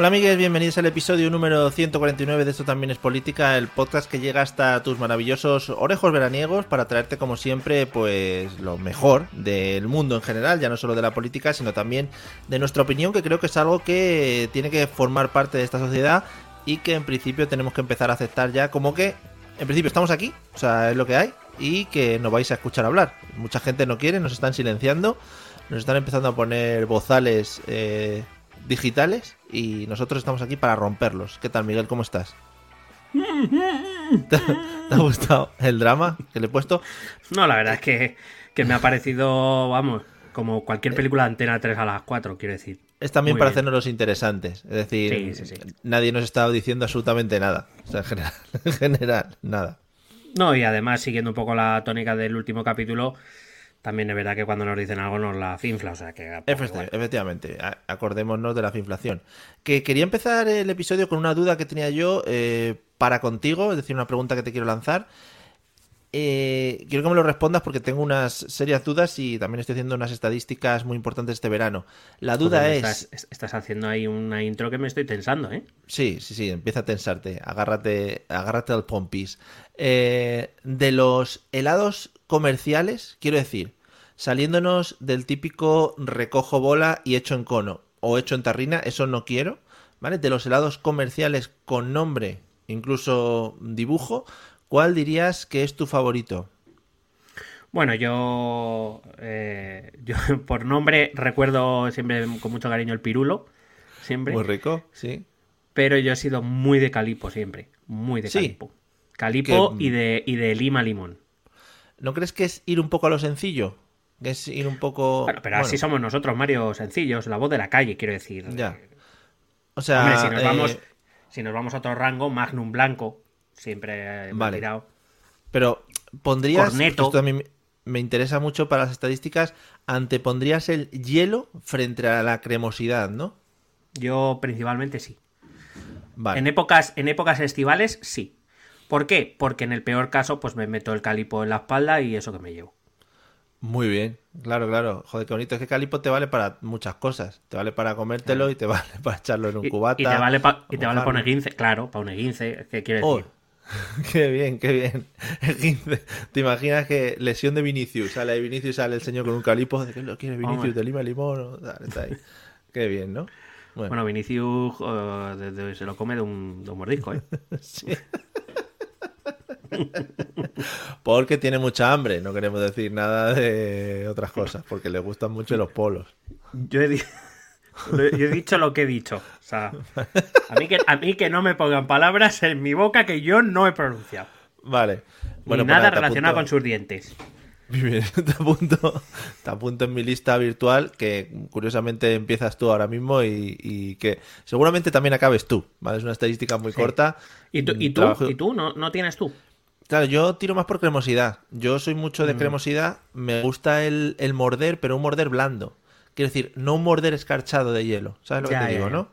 Hola amigues, bienvenidos al episodio número 149 de Esto también es política, el podcast que llega hasta tus maravillosos orejos veraniegos para traerte como siempre pues lo mejor del mundo en general, ya no solo de la política, sino también de nuestra opinión, que creo que es algo que tiene que formar parte de esta sociedad y que en principio tenemos que empezar a aceptar ya como que en principio estamos aquí, o sea, es lo que hay y que nos vais a escuchar hablar. Mucha gente no quiere, nos están silenciando, nos están empezando a poner bozales eh, digitales y nosotros estamos aquí para romperlos. ¿Qué tal, Miguel? ¿Cómo estás? ¿Te, te ha gustado el drama que le he puesto? No, la verdad es que, que me ha parecido, vamos, como cualquier película de Antena 3 a las 4, quiero decir. Es también Muy para bien. hacernos los interesantes. Es decir, Sí, sí, sí. nadie nos está diciendo absolutamente nada. O sea, en general, en general, nada. No, y además, siguiendo un poco la tónica del último capítulo, también es verdad que cuando nos dicen algo nos la finfla, o sea que... pues, bueno. Efectivamente, acordémonos de la inflación. Que quería empezar el episodio con una duda que tenía yo eh, para contigo, es decir, una pregunta que te quiero lanzar. Eh, quiero que me lo respondas porque tengo unas serias dudas y también estoy haciendo unas estadísticas muy importantes este verano. La duda Joder, es... Estás, es- estás haciendo ahí una intro que me estoy tensando, ¿eh? Sí, sí, sí, empieza a tensarte, agárrate, agárrate al pompis. Eh, de los helados comerciales, quiero decir, saliéndonos del típico recojo bola y hecho en cono o hecho en tarrina, eso no quiero, ¿vale? De los helados comerciales con nombre, incluso dibujo, ¿cuál dirías que es tu favorito? Bueno, yo, eh, yo por nombre recuerdo siempre con mucho cariño el pirulo, siempre. Muy rico, sí. Pero yo he sido muy de calipo siempre. Muy de Sí. calipo. Calipo Que- y, de, y de lima limón. ¿No crees que es ir un poco a lo sencillo? Que es ir un poco... Bueno, pero bueno, así somos nosotros, Mario, sencillos, la voz de la calle, quiero decir. Ya. O sea, Hombre, si nos, eh, vamos, si nos vamos a otro rango, Magnum Blanco, siempre eh, Vale. tirado. Pero pondrías, Corneto. esto a mí me- me interesa mucho para las estadísticas, antepondrías el hielo frente a la cremosidad, ¿no? Yo principalmente sí. Vale. En épocas, en épocas estivales, sí. ¿Por qué? Porque en el peor caso, pues me meto el calipo en la espalda y eso que me llevo. Muy bien, claro, claro. Joder, qué bonito. Es que calipo te vale para muchas cosas. Te vale para comértelo y te vale para echarlo en un Y, cubata. y te vale para para un eguince, claro, para un eguince, ¿qué quiero Oh, decir? qué bien, qué bien. Esguince. ¿Te imaginas que lesión de Vinicius? Sale de Vinicius, sale el señor con un calipo. ¿De qué lo quiere Vinicius? ¿De lima limón? Dale, está ahí. Qué bien, ¿no? Bueno, Bueno, Vinicius de- de- se lo come de un, de un mordisco, ¿eh? Porque tiene mucha hambre, no queremos decir nada de otras cosas, porque le gustan mucho los polos. Yo he, di- yo he dicho lo que he dicho. O sea, a mí, que, a mí que no me pongan palabras en mi boca que yo no he pronunciado. Vale. Ni pues nada relacionado apunto- con sus dientes. Bien, te apunto, te apunto en mi lista virtual que curiosamente empiezas tú ahora mismo y, y que seguramente también acabes tú, ¿vale? Es una estadística muy corta. ¿Y tú? ¿Y tú? Trabajo- ¿Y tú? ¿No, ¿No tienes tú? Claro, yo tiro más por cremosidad. Yo soy mucho Mm. de cremosidad. Me gusta el, el morder, pero un morder blando. Quiero decir, no un morder escarchado de hielo. ¿Sabes lo Ya, que te ya, digo, ya. no?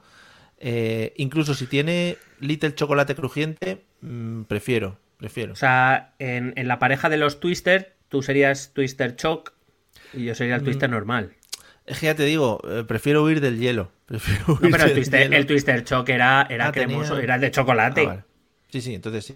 Eh, incluso si tiene little chocolate crujiente, mm, prefiero, prefiero. O sea, en, en la pareja de los Twister, tú serías Twister Choc y yo sería el Mm. Twister normal. Es que ya te digo, eh, prefiero huir del hielo. Prefiero No, pero el del Twister, hielo. el Twister Choc era, era Ah, tenía- cremoso, era el de chocolate. Ah, vale. Sí, sí, entonces sí.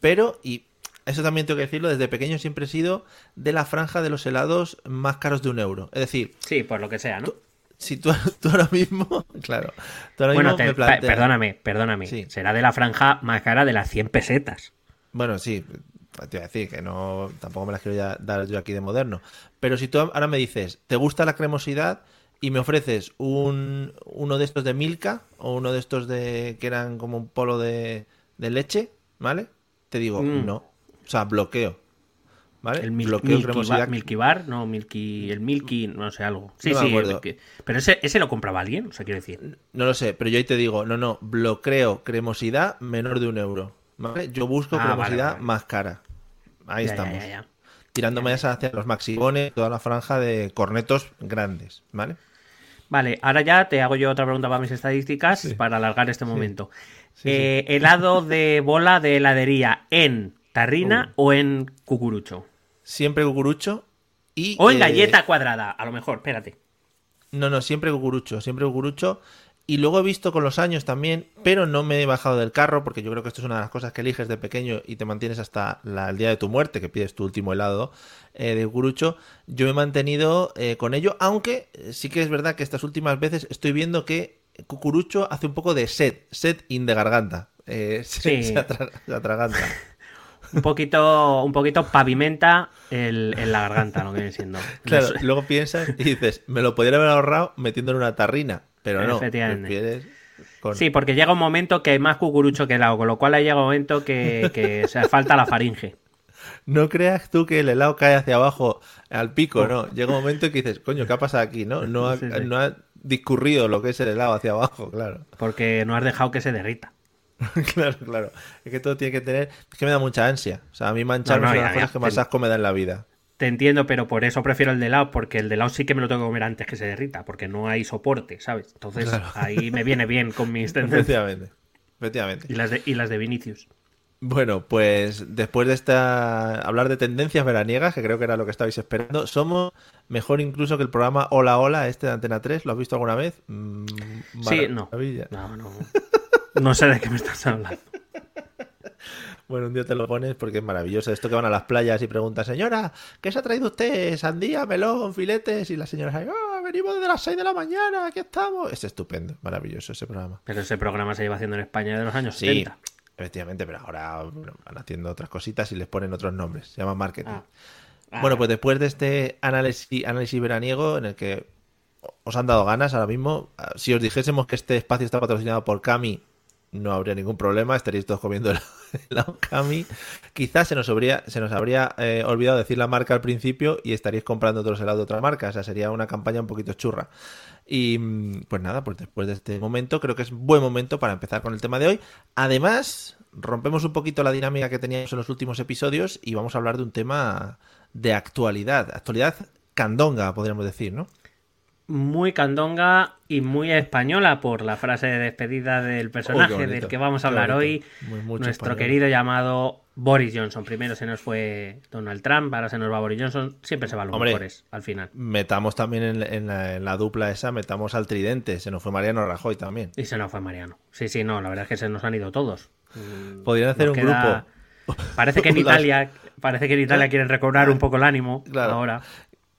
Pero, y eso también tengo que decirlo, desde pequeño siempre he sido de la franja de los helados más caros de un euro. Es decir, Sí, por lo que sea, ¿no? si tú, tú ahora mismo, claro, tú ahora Bueno, mismo te- me pa- planteas- perdóname, perdóname. Sí. Será de la franja más cara de las 100 pesetas. Bueno, sí, te iba a decir que no, tampoco me las quiero ya dar yo aquí de moderno. Pero si tú ahora me dices, ¿te gusta la cremosidad? Y me ofreces un, uno de estos de Milka o uno de estos de que eran como un polo de, de leche, ¿vale? Te digo, Mm. no. O sea, bloqueo. ¿Vale? El mil- bloqueo Milky, cremosidad. Bar, Milky Bar, no, Milky, el Milky, no sé, algo. Sí, No me sí, acuerdo. Milky. pero ese, ese lo compraba alguien, o sea, quiero decir. No lo sé, pero yo ahí te digo, no, no, bloqueo cremosidad menor de un euro. ¿Vale? Yo busco Ah, vale, cremosidad vale. más cara. Ahí Ya, estamos. ya, ya. Tirándome hacia los maxibones, toda la franja de cornetos grandes, ¿vale? Vale, ahora ya te hago yo otra pregunta para mis estadísticas para alargar este momento. Eh, helado de bola de heladería en tarrina Uh. o en cucurucho. Siempre cucurucho y... O en eh, galleta cuadrada, a lo mejor, espérate. No, no, siempre cucurucho, siempre cucurucho. Y luego he visto con los años también, pero no me he bajado del carro, porque yo creo que esto es una de las cosas que eliges de pequeño y te mantienes hasta la- el día de tu muerte, que pides tu último helado eh, de cucurucho. Yo me he mantenido eh, con ello, aunque eh, sí que es verdad que estas últimas veces estoy viendo que cucurucho hace un poco de sed, sed in de garganta. Eh, Sí. se atraganta. Un poquito, un poquito pavimenta el, en la garganta, lo que viene siendo. Claro, luego piensas y dices, me lo podría haber ahorrado metiendo en una tarrina, pero no. Prefieres con- Sí, porque llega un momento que hay más cucurucho que helado, con lo cual llega un momento que, que o sea, falta la faringe. No creas tú que el helado cae hacia abajo al pico, ¿no? Llega un momento que dices, coño, ¿qué ha pasado aquí? No, no ha, Sí, sí. no ha discurrido lo que es el helado hacia abajo, claro. Porque no has dejado que se derrita. claro, claro. Es que todo tiene que tener... Es que me da mucha ansia. O sea, a mí mancharme No, no, es una de las cosas que más asco me da en la vida. Te entiendo, pero por eso prefiero el de helado, porque el de helado sí que me lo tengo que comer antes que se derrita, porque no hay soporte, ¿sabes? Entonces Claro. ahí me viene bien con mis tendencias. Efectivamente. Efectivamente. Y las de, y las de Vinicius. Bueno, pues después de esta hablar de tendencias veraniegas, que creo que era lo que estabais esperando, somos mejor incluso que el programa Hola Hola, este de Antena 3, ¿lo has visto alguna vez? Mm, Sí, no. No, no. No sé de qué me estás hablando. Bueno, un día te lo pones porque es maravilloso. Esto que van a las playas y preguntan, señora, ¿qué se ha traído usted? Sandía, melón, filetes. Y las señoras ahí, "Ah, venimos desde las 6 de la mañana, aquí estamos. Es estupendo, maravilloso ese programa. Pero ese programa se lleva haciendo en España de los años Sí, 70. efectivamente, pero ahora bueno, van haciendo otras cositas y les ponen otros nombres. Se llama marketing. Ah. Ah, Bueno, pues después de este análisis, análisis veraniego en el que os han dado ganas ahora mismo, ah, si os dijésemos que este espacio está patrocinado por Cami, no habría ningún problema, estaríais todos comiendo el helado Cami. Quizás se nos habría, se nos habría eh, olvidado decir la marca al principio y estaríais comprando otros helados de otra marca. O sea, sería una campaña un poquito churra. Y mm, pues nada, pues después de este momento, creo que es buen momento para empezar con el tema de hoy. Además, rompemos un poquito la dinámica que teníamos en los últimos episodios y vamos a hablar de un tema de actualidad. Actualidad candonga, podríamos decir, ¿no? Muy candonga y muy española por la frase de despedida del personaje Oh, del que vamos a hablar hoy. Muy- nuestro español. querido llamado Boris Johnson. Primero se nos fue Donald Trump, ahora se nos va Boris Johnson. Siempre se van los Hombre. mejores al final. Metamos también en, en la, en la dupla esa, metamos al tridente. Se nos fue Mariano Rajoy también. Y se nos fue Mariano. Sí, sí, no, la verdad es que se nos han ido todos. Mm, Podrían hacer nos un queda- grupo. Parece que en Italia, parece que en Italia quieren recobrar un poco el ánimo Claro. ahora.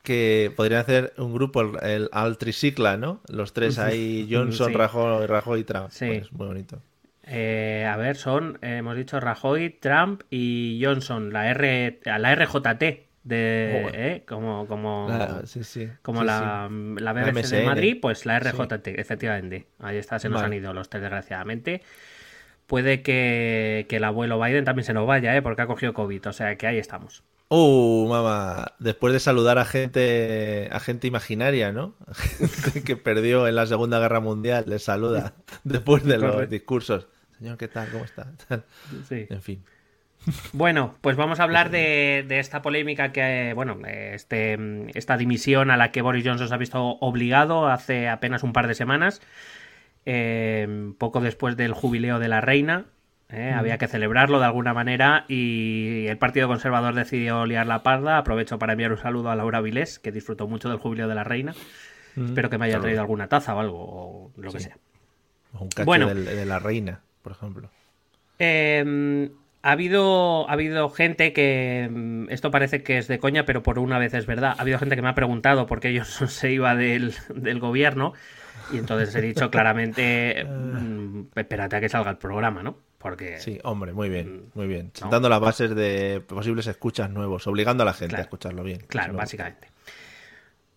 Que podrían hacer un grupo, el, el al tricicla, ¿no? Los tres ahí, Johnson, Sí. Rajoy, Rajoy y Trump. Sí. Pues, muy bonito. Eh, a ver, son, eh, hemos dicho Rajoy, Trump y Johnson, la R, la RJT de, Joder. eh, como, como, Ah, sí, sí. como Sí, la, la BBC de. Madrid, pues la RJT, efectivamente. Ahí está, se nos Vale. han ido los tres, desgraciadamente. Puede que, que el abuelo Biden también se nos vaya, ¿eh? porque ha cogido COVID, o sea que ahí estamos. Uh, mamá, después de saludar a gente, a gente imaginaria, ¿no? Gente que perdió en la Segunda Guerra Mundial, les saluda después de los discursos. Señor, ¿qué tal? ¿Cómo está? Sí. En fin. Bueno, pues vamos a hablar de, de esta polémica que, bueno, este, esta dimisión a la que Boris Johnson se ha visto obligado hace apenas un par de semanas, eh, poco después del jubileo de la reina. Eh, Había que celebrarlo de alguna manera y el Partido Conservador decidió liar la parda. Aprovecho para enviar un saludo a Laura Vilés, que disfrutó mucho del jubileo de la reina. Espero que me haya traído alguna taza o algo, o lo que sea. O Un cacho Bueno. de la reina, por ejemplo. Eh, ha habido, ha habido gente que. mm, Esto parece que es de coña, pero por una vez es verdad. Ha habido gente que me ha preguntado por qué Johnson se iba del, del gobierno. Y entonces he dicho claramente. mm, espérate a que salga el programa, ¿no? Porque. Sí, hombre, muy bien, muy bien. Mm, No. Sentando las bases de posibles escuchas nuevos, obligando a la gente Claro. a escucharlo bien. Claro, básicamente.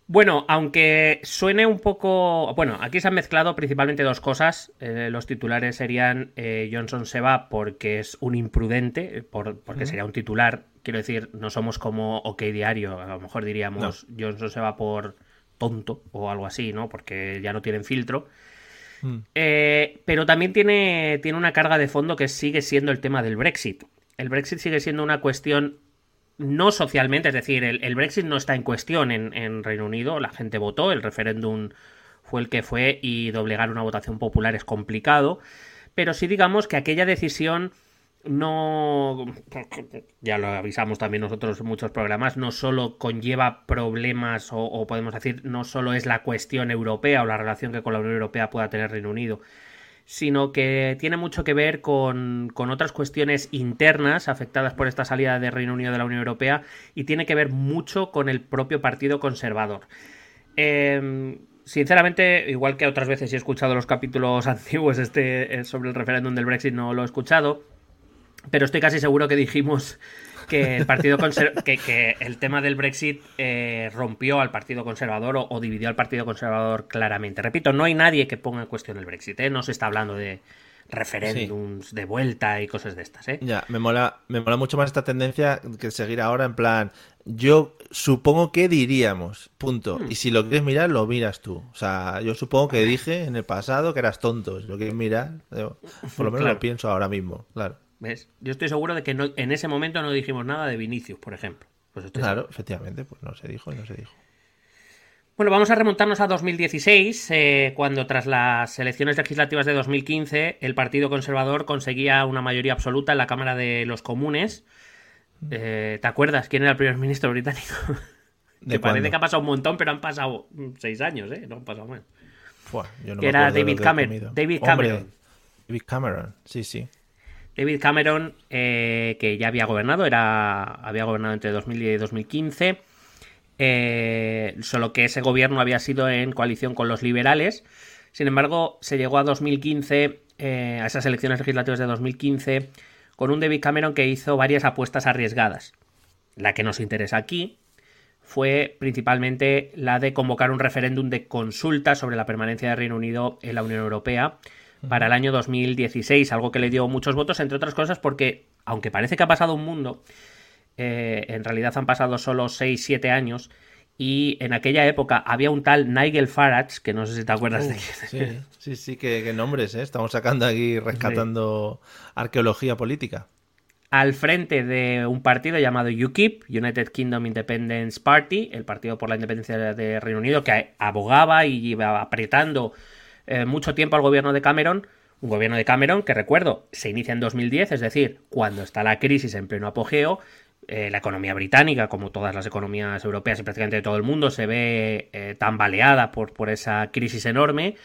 Bueno, aunque suene un poco... Bueno, aquí se han mezclado principalmente dos cosas. Eh, los titulares serían eh, Johnson se va porque es un imprudente, eh, por- porque sería un titular. Quiero decir, no somos como OK Diario, a lo mejor diríamos Johnson se va por tonto o algo así, ¿no? Porque ya no tienen filtro. Mm. Eh, pero también tiene, tiene una carga de fondo que sigue siendo el tema del Brexit. El Brexit sigue siendo una cuestión no socialmente, es decir, el, Brexit no está en cuestión en, en Reino Unido, la gente votó, el referéndum fue el que fue y doblegar una votación popular es complicado, pero sí digamos que aquella decisión no, ya lo avisamos también nosotros en muchos programas, no solo conlleva problemas o, podemos decir, no solo es la cuestión europea o la relación que con la Unión Europea pueda tener Reino Unido, sino que tiene mucho que ver con, con otras cuestiones internas afectadas por esta salida de Reino Unido de la Unión Europea y tiene que ver mucho con el propio Partido Conservador. Eh, sinceramente, igual que otras veces he escuchado los capítulos antiguos este, eh, sobre el referéndum del Brexit, no lo he escuchado, pero estoy casi seguro que dijimos que el partido que, que el tema del Brexit eh, rompió al Partido Conservador o, o dividió al Partido Conservador claramente. Repito, no hay nadie que ponga en cuestión el Brexit, ¿eh? no se está hablando de referéndums de vuelta y cosas de estas, ¿eh? Ya, me mola, me mola mucho más esta tendencia que seguir ahora en plan, yo supongo que diríamos, punto. Hmm. Y si lo quieres mirar, lo miras tú. O sea, yo supongo que dije en el pasado que eras tonto. Si lo quieres mirar, por lo menos Claro. lo pienso ahora mismo, claro. ¿Ves? Yo estoy seguro de que no- en ese momento no dijimos nada de Vinicius, por ejemplo. Pues Claro, efectivamente, pues no se dijo y no se dijo. Bueno, vamos a remontarnos a 2016, eh, cuando tras las elecciones legislativas de 2015 el Partido Conservador conseguía una mayoría absoluta en la Cámara de los Comunes. Eh, ¿Te acuerdas quién era el primer ministro británico? ¿De que parece cuándo? que ha pasado un montón, pero han pasado mm, seis años, ¿eh? No han pasado más. Fua, yo no Que me era David Cameron- comido. David Hombre, Cameron. David Cameron, sí, sí. David Cameron, eh, que ya había gobernado, era, había gobernado entre 2010 y 2015, eh, solo que ese gobierno había sido en coalición con los liberales. Sin embargo, se llegó a 2015, eh, a esas elecciones legislativas de 2015, con un David Cameron que hizo varias apuestas arriesgadas. La que nos interesa aquí fue principalmente la de convocar un referéndum de consulta sobre la permanencia de Reino Unido en la Unión Europea para el año 2016, algo que le dio muchos votos, entre otras cosas porque, aunque parece que ha pasado un mundo, eh, en realidad han pasado solo 6-7 años y en aquella época había un tal Nigel Farage, que no sé si te acuerdas de quién. Sí, sí, sí, qué, qué nombres, ¿eh? Estamos sacando aquí, rescatando arqueología política. al frente de un partido llamado UKIP, United Kingdom Independence Party, el partido por la independencia de Reino Unido, que abogaba y iba apretando eh, mucho tiempo al gobierno de Cameron. Un gobierno de Cameron que, recuerdo, se inicia en 2010, es decir, cuando está la crisis en pleno apogeo. eh, la economía británica, como todas las economías europeas y prácticamente de todo el mundo, se ve eh, tambaleada por, por esa crisis enorme.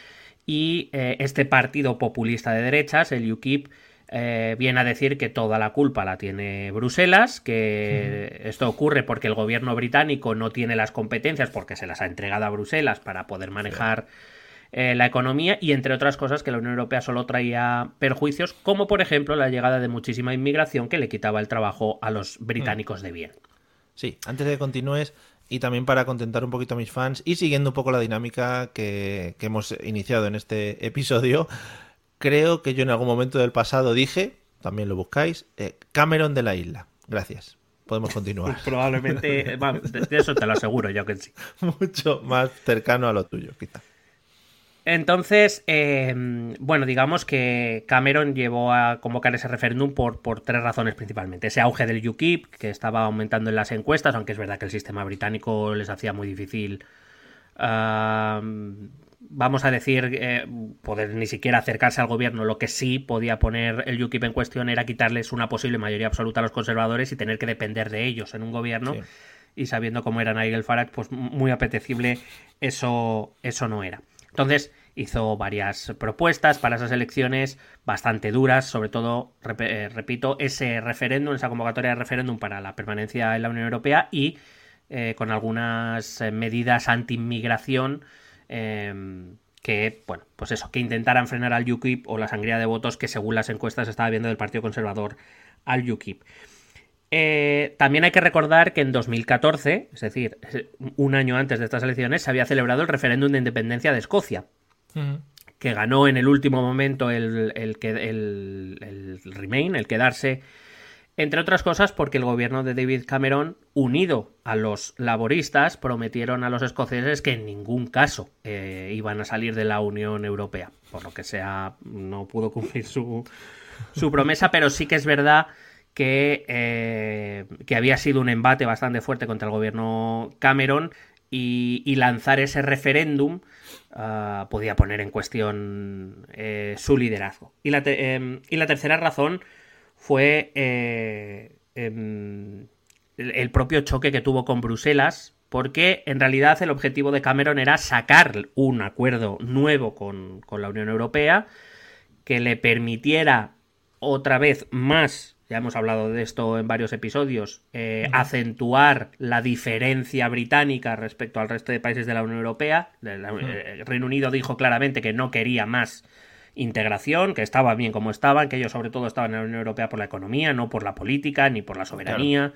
Y eh, este partido populista de derechas, el UKIP, viene a decir que toda la culpa la tiene Bruselas, que esto ocurre porque el gobierno británico no tiene las competencias porque se las ha entregado a Bruselas para poder manejar eh, la economía y entre otras cosas que la Unión Europea solo traía perjuicios, como por ejemplo la llegada de muchísima inmigración que le quitaba el trabajo a los británicos de bien. Sí, antes de que continúes, y también para contentar un poquito a mis fans, y siguiendo un poco la dinámica que, que hemos iniciado en este episodio, creo que yo en algún momento del pasado dije, también lo buscáis, eh, Cameron de la isla. Gracias. Podemos continuar. Probablemente, de eso te lo aseguro yo que sí. Mucho más cercano a lo tuyo, quizá. Entonces, eh, bueno, digamos que Cameron llevó a convocar ese referéndum por, por tres razones principalmente. Ese auge del UKIP, que estaba aumentando en las encuestas, aunque es verdad que el sistema británico les hacía muy difícil, vamos a decir, eh, poder ni siquiera acercarse al gobierno. Lo que sí podía poner el UKIP en cuestión era quitarles una posible mayoría absoluta a los conservadores y tener que depender de ellos en un gobierno. Sí. Y sabiendo cómo era Nigel Farage, pues muy apetecible eso, eso no era. Entonces, hizo varias propuestas para esas elecciones bastante duras, sobre todo, eh, repito, ese referéndum, esa convocatoria de referéndum para la permanencia en la Unión Europea y eh, con algunas eh, medidas anti-inmigración em, que, bueno, pues eso, que intentaran frenar al UKIP o la sangría de votos que según las encuestas estaba viendo del Partido Conservador al UKIP. También hay que recordar que en 2014, es decir, un año antes de estas elecciones, se había celebrado el referéndum de independencia de Escocia, que ganó en el último momento el, el, el, Remain, el quedarse, entre otras cosas porque el gobierno de David Cameron, unido a los laboristas, prometieron a los escoceses que en ningún caso eh, iban a salir de la Unión Europea. Por lo que sea, no pudo cumplir su, su promesa, pero sí que es verdad que, eh, que había sido un embate bastante fuerte contra el gobierno Cameron y, lanzar ese referéndum Ah, podía poner en cuestión eh, su liderazgo. Y la, em, y la, tercera razón fue eh, em, el, propio choque que tuvo con Bruselas, porque en realidad el objetivo de Cameron era sacar un acuerdo nuevo con, con la Unión Europea que le permitiera otra vez más ya hemos hablado de esto en varios episodios, eh, acentuar la diferencia británica respecto al resto de países de la Unión Europea. El eh, Reino Unido dijo claramente que no quería más integración, que estaba bien como estaban, que ellos sobre todo estaban en la Unión Europea por la economía, no por la política ni por la soberanía.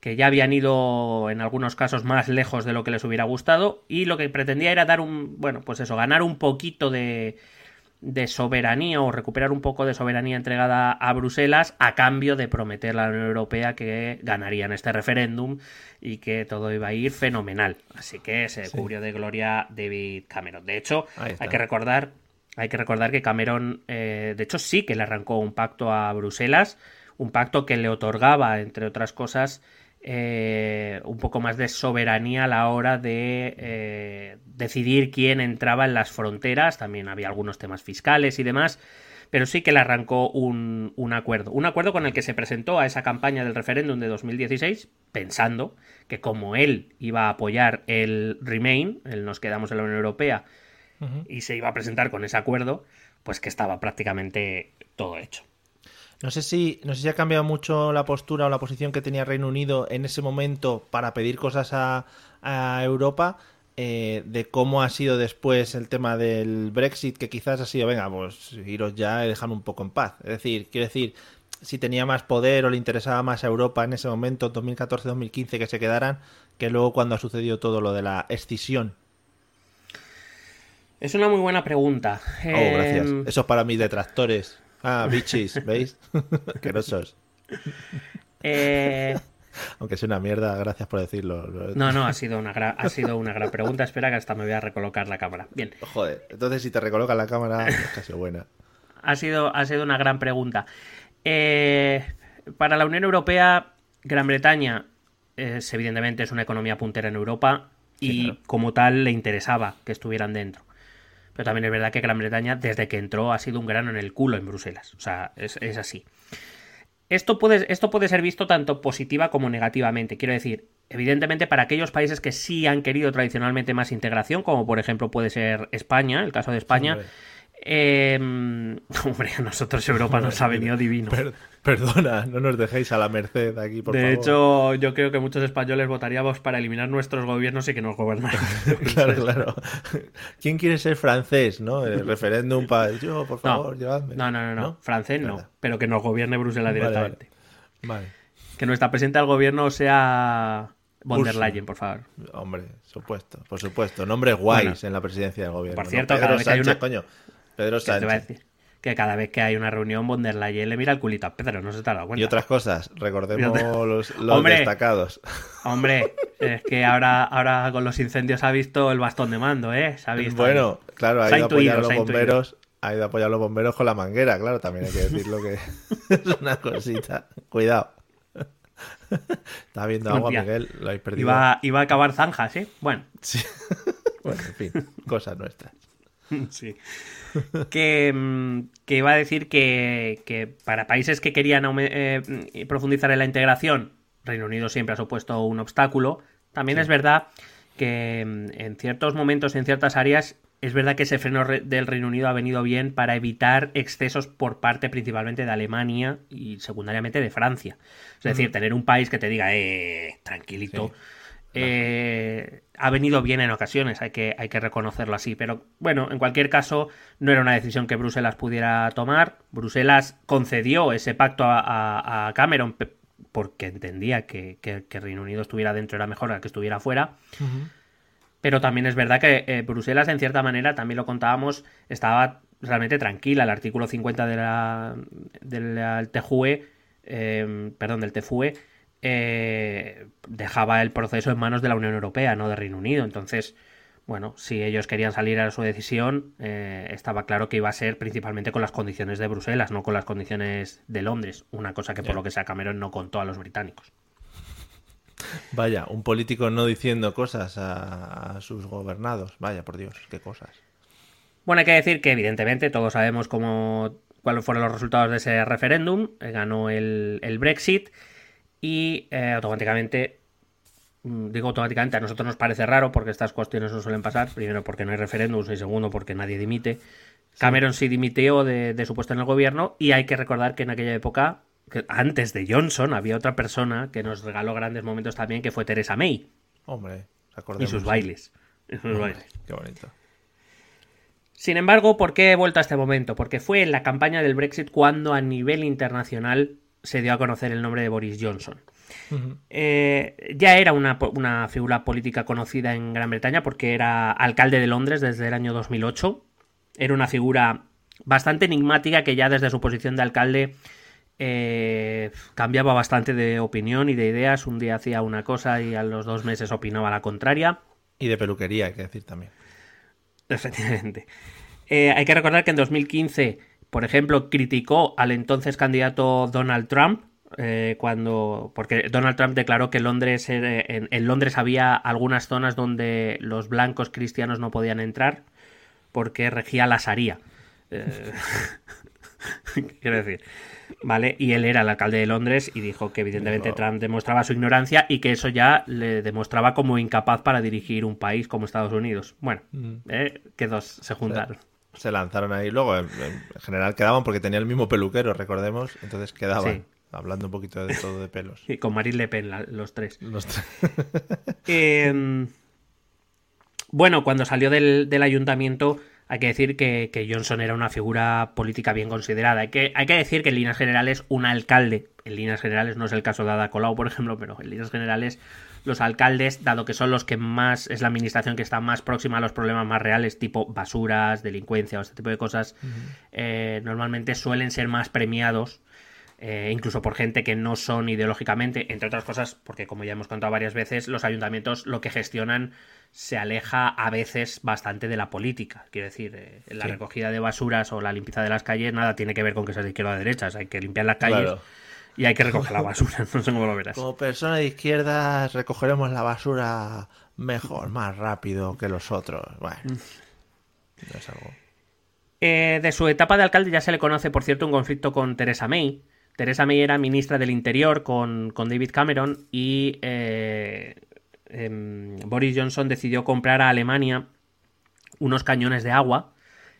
que ya habían ido en algunos casos más lejos de lo que les hubiera gustado y lo que pretendía era dar un, bueno, pues eso, ganar un poquito de, de soberanía o recuperar un poco de soberanía entregada a Bruselas a cambio de prometer a la Unión Europea que ganarían este referéndum y que todo iba a ir fenomenal. Así que se cubrió de gloria David Cameron. De hecho, hay que recordar, hay que recordar que Cameron, eh, de hecho, sí que le arrancó un pacto a Bruselas, un pacto que le otorgaba, entre otras cosas, eh, un poco más de soberanía a la hora de eh, decidir quién entraba en las fronteras. También había algunos temas fiscales y demás. Pero sí que le arrancó un, acuerdo. Un acuerdo con el que se presentó a esa campaña del referéndum de 2016, pensando que como él iba a apoyar el Remain, el nos quedamos en la Unión Europea, y se iba a presentar con ese acuerdo, pues que estaba prácticamente todo hecho. No sé si, no sé si ha cambiado mucho la postura o la posición que tenía Reino Unido en ese momento para pedir cosas a, Europa. Eh, de cómo ha sido después el tema del Brexit, que quizás ha sido, venga, pues iros ya y dejar un poco en paz. Es decir, quiero decir, si tenía más poder o le interesaba más a Europa en ese momento, 2014-2015, que se quedaran, que luego cuando ha sucedido todo lo de la escisión. Es una muy buena pregunta. Oh, gracias. Em, Eso es para mis detractores. Ah, bichis, ¿veis? Querosos. Eh... Aunque es una mierda, gracias por decirlo. No, no, ha sido una, gran, ha sido una gran pregunta. Espera que hasta me voy a recolocar la cámara. Bien. Joder, entonces si te recolocan la cámara, es casi buena. Ha sido, ha sido una gran pregunta. Eh, para la Unión Europea, Gran Bretaña es, evidentemente es una economía puntera en Europa y como tal le interesaba que estuvieran dentro. Pero también es verdad que Gran Bretaña, desde que entró, ha sido un grano en el culo en Bruselas. O sea, es, así. Esto puede, esto puede ser visto tanto positiva como negativamente. Quiero decir, evidentemente para aquellos países que sí han querido tradicionalmente más integración, como por ejemplo puede ser España, el caso de España, eh, hombre, a nosotros Europa nos ha venido divino. perdona, no nos dejéis a la merced aquí, por de favor. De hecho, yo creo que muchos españoles votaríamos para eliminar nuestros gobiernos y que nos gobernaran. claro, claro. ¿Quién quiere ser francés, no? El referéndum para... Yo, por favor, no, llevadme. No, no, no, Francés no, pero que nos gobierne Bruselas directamente. Vale. Que nuestra presidenta del gobierno sea... Von der Leyen, por favor. Hombre, supuesto, por supuesto. Nombres guays en la presidencia del gobierno. Por cierto, cada Sánchez, una... coño. Pedro Sánchez. que cada vez que hay una reunión, von der Leyen le mira el culito a Pedro, no se te ha dado cuenta. Y otras cosas, recordemos los, los destacados. Hombre, es que ahora, ahora con los incendios ha visto el bastón de mando, ¿eh? Se ha visto bueno, claro, ha ido a apoyar a los bomberos. Ha ido a apoyar a los bomberos con la manguera, claro, también hay que decirlo que es una cosita. Cuidado. Estaba viendo agua, Miguel, lo habéis perdido. Iba, iba, a acabar zanjas, ¿sí? Bueno. Sí. bueno, en fin, cosas nuestras. Sí. que, mm, que, iba a decir que, para países que querían eh, profundizar en la integración, Reino Unido siempre ha supuesto un obstáculo. También es verdad que mm, en ciertos momentos, en ciertas áreas, es verdad que ese freno del Reino Unido ha venido bien para evitar excesos por parte principalmente de Alemania y secundariamente de Francia. Es decir, tener un país que te diga, eh, tranquilito, eh, ha venido bien en ocasiones, hay que, hay que reconocerlo así. Pero bueno, en cualquier caso, no era una decisión que Bruselas pudiera tomar. Bruselas concedió ese pacto a, Cameron porque entendía que, que, Reino Unido estuviera dentro era mejor que estuviera fuera. Pero también es verdad que eh, Bruselas, en cierta manera, también lo contábamos, estaba realmente tranquila. El artículo 50 de la, del TJUE, eh, perdón, del TFUE, eh, dejaba el proceso en manos de la Unión Europea, no de Reino Unido. Entonces, bueno, si ellos querían salir a su decisión, estaba claro que iba a ser principalmente con las condiciones de Bruselas, no con las condiciones de Londres. Una cosa que por lo que sea Cameron no contó a los británicos. Vaya, un político no diciendo cosas a, sus gobernados. Vaya, por Dios, qué cosas. Bueno, hay que decir que evidentemente todos sabemos cómo, cuáles fueron los resultados de ese referéndum. Eh, ganó el, Brexit y eh, automáticamente, mm, digo automáticamente, a nosotros nos parece raro porque estas cuestiones no suelen pasar. Primero porque no hay referéndums y segundo porque nadie dimite. Cameron sí dimitió de, de su puesto en el gobierno y hay que recordar que en aquella época antes de Johnson había otra persona que nos regaló grandes momentos también, que fue Teresa May. Hombre, y sus bailes. Qué bonito. Sin embargo, ¿por qué he vuelto a este momento? Porque fue en la campaña del Brexit cuando a nivel internacional se dio a conocer el nombre de Boris Johnson. Eh, ya era una, una, figura política conocida en Gran Bretaña porque era alcalde de Londres desde el año 2008. Era una figura bastante enigmática que ya desde su posición de alcalde eh, cambiaba bastante de opinión y de ideas. Un día hacía una cosa y a los dos meses opinaba la contraria. Y de peluquería, hay que decir también. Efectivamente. Eh, hay que recordar que en 2015, por ejemplo, criticó al entonces candidato Donald Trump. Eh, cuando porque Donald Trump declaró que Londres en, en, Londres había algunas zonas donde los blancos cristianos no podían entrar porque regía la Sharia. quiero decir ¿vale? Y él era el alcalde de Londres y dijo que evidentemente Trump demostraba su ignorancia y que eso ya le demostraba como incapaz para dirigir un país como Estados Unidos. Bueno, mm. ¿eh? que dos se juntaron. Se, lanzaron ahí. Luego, en, general, quedaban porque tenía el mismo peluquero, recordemos. Entonces quedaban. Hablando un poquito de todo de pelos. Y con Marine Le Pen, los tres. Los tres. Em, bueno, cuando salió del, del ayuntamiento, hay que decir que, Johnson era una figura política bien considerada. Hay que, hay que decir que en líneas generales un alcalde, en líneas generales no es el caso de Ada Colau, por ejemplo, pero en líneas generales los alcaldes, dado que son los que más, es la administración que está más próxima a los problemas más reales, tipo basuras, delincuencia o este tipo de cosas, eh, normalmente suelen ser más premiados eh, incluso por gente que no son ideológicamente, entre otras cosas, porque como ya hemos contado varias veces, los ayuntamientos lo que gestionan se aleja a veces bastante de la política. Quiero decir, eh, la recogida de basuras o la limpieza de las calles nada tiene que ver con que seas de izquierda o de derecha, hay que limpiar las calles. Y hay que recoger la basura, no sé cómo lo verás. Como persona de izquierda recogeremos la basura mejor, más rápido que los otros. Bueno, mm. no es algo. Eh, de su etapa de alcalde ya se le conoce, por cierto, un conflicto con Teresa May, Teresa May era ministra del Interior con, David Cameron y eh, em, Boris Johnson decidió comprar a Alemania unos cañones de agua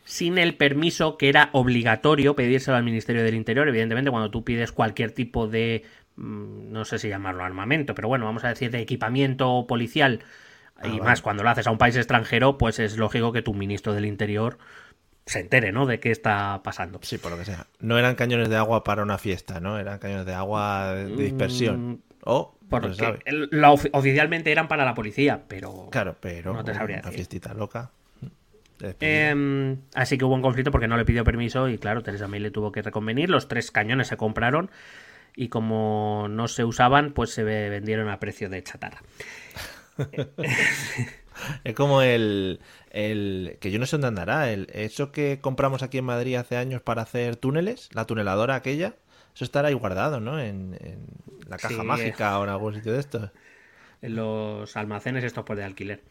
sin el permiso que era obligatorio pedírselo al Ministerio del Interior. Evidentemente, cuando tú pides cualquier tipo de, mm, no sé si llamarlo armamento, pero bueno, vamos a decir de equipamiento policial, ah, y más cuando lo haces a un país extranjero, pues es lógico que tu ministro del Interior se entere, ¿no? De qué está pasando. Sí, por lo que sea. No eran cañones de agua para una fiesta, ¿no? Eran cañones de agua de dispersión. Mm, o porque oficialmente eran para la policía, pero. Claro, pero. No te sabría una fiestita loca. Em, así que hubo un conflicto porque no le pidió permiso y claro, Teresa May le tuvo que reconvenir. Los tres cañones se compraron y como no se usaban, pues se vendieron a precio de chatarra. es como el, el que yo no sé dónde andará, el, eso que compramos aquí en Madrid hace años para hacer túneles, la tuneladora aquella, eso estará ahí guardado, ¿no? En, la caja mágica o en algún sitio de estos. En los almacenes estos por de alquiler.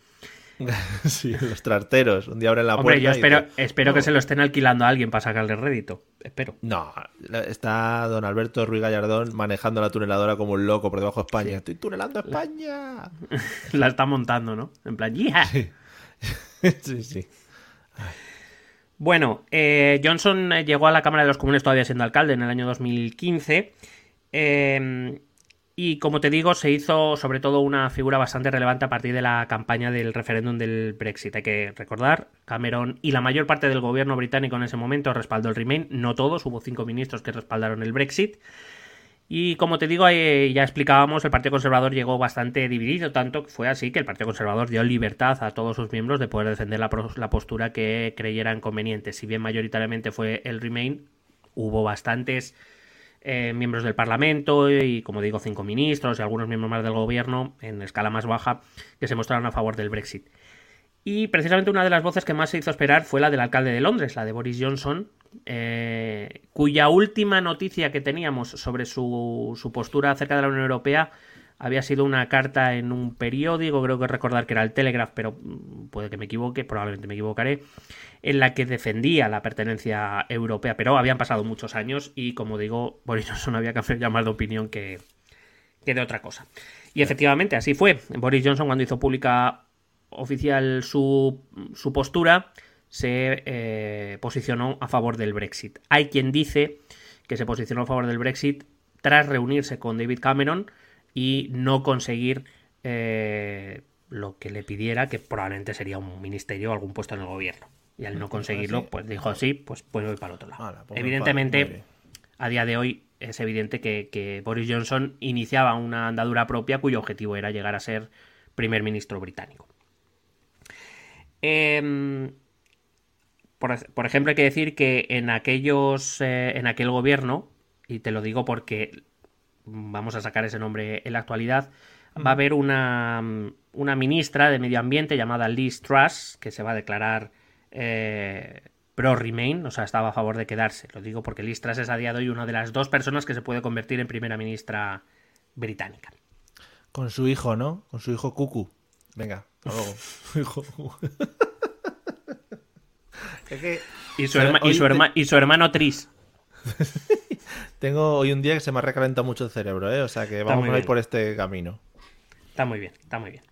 sí, los trarteros. Un día abren la Hombre, puerta. Yo espero, espero que se lo estén alquilando a alguien para sacarle rédito. Espero. No, está don Alberto Ruiz Gallardón manejando la tuneladora como un loco por debajo de España. Estoy tunelando España. la está montando, ¿no? En plan, ¡yeah! sí, sí. Bueno, eh, Johnson llegó a la Cámara de los Comunes todavía siendo alcalde en el año 2015. Eh, y como te digo, se hizo sobre todo una figura bastante relevante a partir de la campaña del referéndum del Brexit. Hay que recordar, Cameron y la mayor parte del gobierno británico en ese momento respaldó el Remain, no todos, hubo cinco ministros que respaldaron el Brexit. Y como te digo, ya explicábamos, el Partido Conservador llegó bastante dividido, tanto que fue así que el Partido Conservador dio libertad a todos sus miembros de poder defender la, la postura que creyeran conveniente. Si bien mayoritariamente fue el Remain, hubo bastantes eh, miembros del Parlamento y, como digo, cinco ministros y algunos miembros más del gobierno en escala más baja que se mostraron a favor del Brexit. Y precisamente una de las voces que más se hizo esperar fue la del alcalde de Londres, la de Boris Johnson, eh, cuya última noticia que teníamos sobre su, su postura acerca de la Unión Europea había sido una carta en un periódico, creo que recordar que era el Telegraph, pero mm, puede que me equivoque, probablemente me equivocaré, en la que defendía la pertenencia europea, pero habían pasado muchos años y como digo, Boris Johnson había que hacer ya más de opinión que, que de otra cosa. Y efectivamente, así fue. Boris Johnson cuando hizo pública oficial su, su postura, se eh, posicionó a favor del Brexit. Hay quien dice que se posicionó a favor del Brexit tras reunirse con David Cameron, y no conseguir eh, lo que le pidiera, que probablemente sería un ministerio o algún puesto en el gobierno. Y al no conseguirlo, pues dijo sí, pues, pues voy para el otro lado. Pues Evidentemente, a día de hoy es evidente que, Boris Johnson iniciaba una andadura propia cuyo objetivo era llegar a ser primer ministro británico. Em, por, ejemplo, hay que decir que en aquellos. Eh, en aquel gobierno, y te lo digo porque vamos a sacar ese nombre en la actualidad, va a haber una, una ministra de Medio Ambiente llamada Liz Truss, que se va a declarar eh, pro-Remain, o sea, estaba a favor de quedarse. Lo digo porque Liz Truss es a día de hoy una de las dos personas que se puede convertir en primera ministra británica. Con su hijo, ¿no? Con su hijo Cucu. Venga, luego. hijo y, su y, su y su hermano Tris. Tengo hoy un día que se me ha recalentado mucho el cerebro, ¿eh? O sea que vamos a ir por este camino. Está muy bien, está muy bien.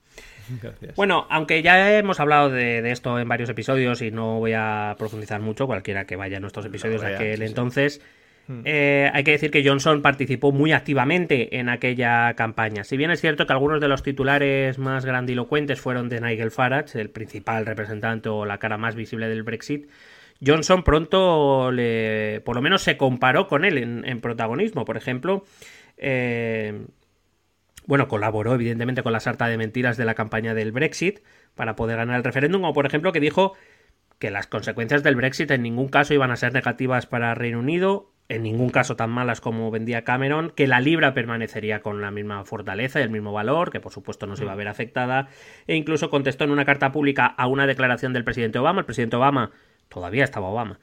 Gracias. Bueno, aunque ya hemos hablado de, esto en varios episodios y no voy a profundizar mucho, cualquiera que vaya a nuestros episodios de aquel entonces, hmm. eh, hay que decir que Johnson participó muy activamente en aquella campaña. Si bien es cierto que algunos de los titulares más grandilocuentes fueron de Nigel Farage, el principal representante o la cara más visible del Brexit, Johnson pronto le, por lo menos se comparó con él en, protagonismo. Por ejemplo, eh, bueno, colaboró evidentemente con la sarta de mentiras de la campaña del Brexit para poder ganar el referéndum, o por ejemplo que dijo que las consecuencias del Brexit en ningún caso iban a ser negativas para Reino Unido, en ningún caso tan malas como vendía Cameron, que la libra permanecería con la misma fortaleza y el mismo valor, que por supuesto no se iba a ver afectada, e incluso contestó en una carta pública a una declaración del presidente Obama. El presidente Obama todavía estaba Obama.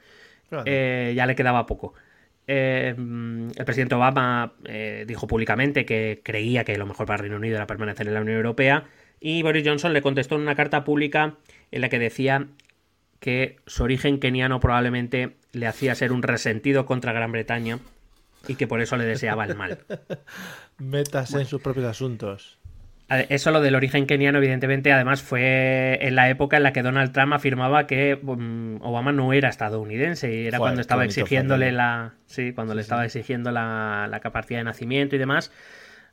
Eh, ya le quedaba poco. Eh, el presidente Obama eh, dijo públicamente que creía que lo mejor para Reino Unido era permanecer en la Unión Europea y Boris Johnson le contestó en una carta pública en la que decía que su origen keniano probablemente le hacía ser un resentido contra Gran Bretaña y que por eso le deseaba el mal. Metas en sus propios asuntos. Eso lo del origen keniano, evidentemente, además fue en la época en la que Donald Trump afirmaba que mm, Obama no era estadounidense y era cuando estaba exigiéndole la. Sí, cuando le estaba exigiendo la, capacidad de nacimiento y demás.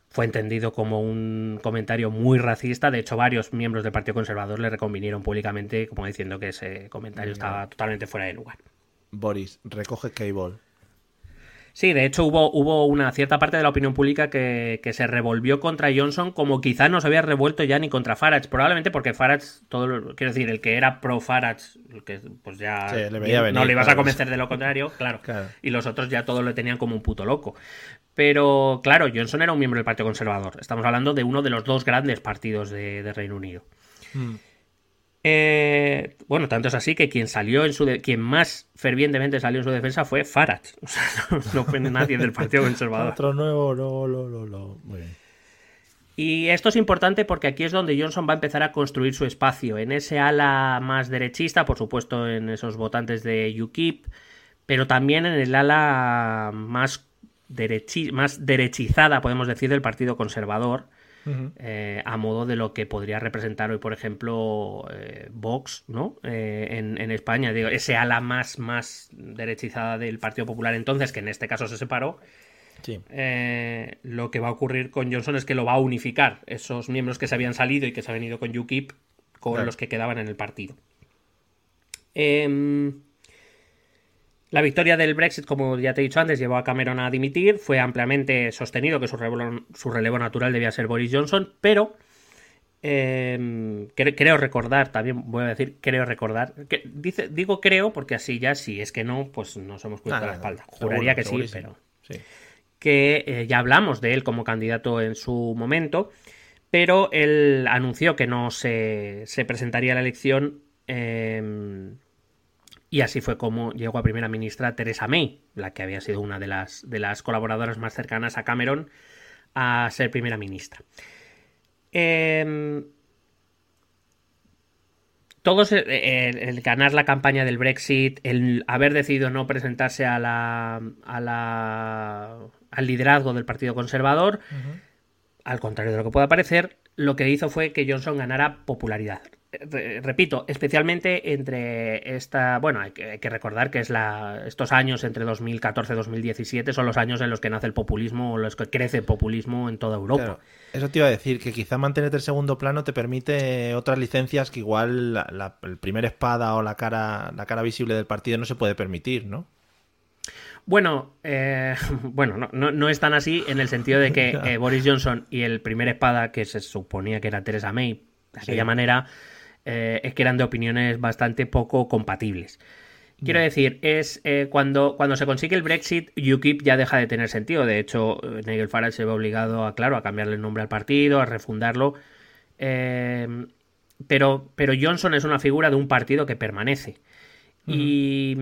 Fue entendido como un comentario muy racista. De hecho, varios miembros del Partido Conservador le reconvinieron públicamente, como diciendo que ese comentario estaba totalmente fuera de lugar. Boris, recoge Cable. Sí, de hecho hubo, hubo una cierta parte de la opinión pública que, se revolvió contra Johnson como quizá no se había revuelto ya ni contra Farage, probablemente porque Farage, todo quiero decir, el que era pro Farage, que pues ya no le ibas a convencer de lo contrario, claro, y los otros ya todos le tenían como un puto loco. Pero claro, Johnson era un miembro del Partido Conservador, estamos hablando de uno de los dos grandes partidos de, Reino Unido. Hmm. Eh, bueno, tanto es así que quien salió en su quien más fervientemente salió en su defensa fue Farage. O sea, no, fue nadie del Partido Conservador. Otro nuevo, no, no, no, Muy bien. Y esto es importante porque aquí es donde Johnson va a empezar a construir su espacio. En ese ala más derechista, por supuesto, en esos votantes de UKIP, pero también en el ala más, más derechizada, podemos decir, del Partido Conservador eh, a modo de lo que podría representar hoy, por ejemplo, eh, Vox, ¿no? Eh, en, España, digo, ese ala más, más derechizada del Partido Popular entonces, que en este caso se separó. lo que va a ocurrir con Johnson es que lo va a unificar esos miembros que se habían salido y que se han venido con UKIP con los que quedaban en el partido. Eh, la victoria del Brexit, como ya te he dicho antes, llevó a Cameron a dimitir. Fue ampliamente sostenido que su relevo, natural debía ser Boris Johnson, pero em, creo recordar, también voy a decir, creo recordar, que dice, digo creo porque así ya, si es que no, pues nos hemos cubierto la espalda. Juraría que sí, pero que eh, ya hablamos de él como candidato en su momento, pero él anunció que no se, se presentaría a la elección. Em, y así fue como llegó a primera ministra Theresa May, la que había sido una de las, de las colaboradoras más cercanas a Cameron, a ser primera ministra. Em, todos eh, el, ganar la campaña del Brexit, el haber decidido no presentarse a la, a la al liderazgo del Partido Conservador, al contrario de lo que pueda parecer, lo que hizo fue que Johnson ganara popularidad repito, especialmente entre esta, bueno, hay que, recordar que es la, estos años entre 2014 y 2017 son los años en los que nace el populismo o los que crece el populismo en toda Europa. eso te iba a decir, que quizá mantenerte en segundo plano te permite otras licencias que igual la, el primer espada o la cara, la cara visible del partido no se puede permitir, ¿no? Bueno, eh, bueno, no, no, es tan así en el sentido de que eh, Boris Johnson y el primer espada, que se suponía que era Theresa May, de aquella manera, eh, es que eran de opiniones bastante poco compatibles. Quiero decir, es eh, cuando, cuando se consigue el Brexit, UKIP ya deja de tener sentido. De hecho, eh, Nigel Farage se ve obligado a, claro, a cambiarle el nombre al partido, a refundarlo. pero, pero Johnson es una figura de un partido que permanece. y,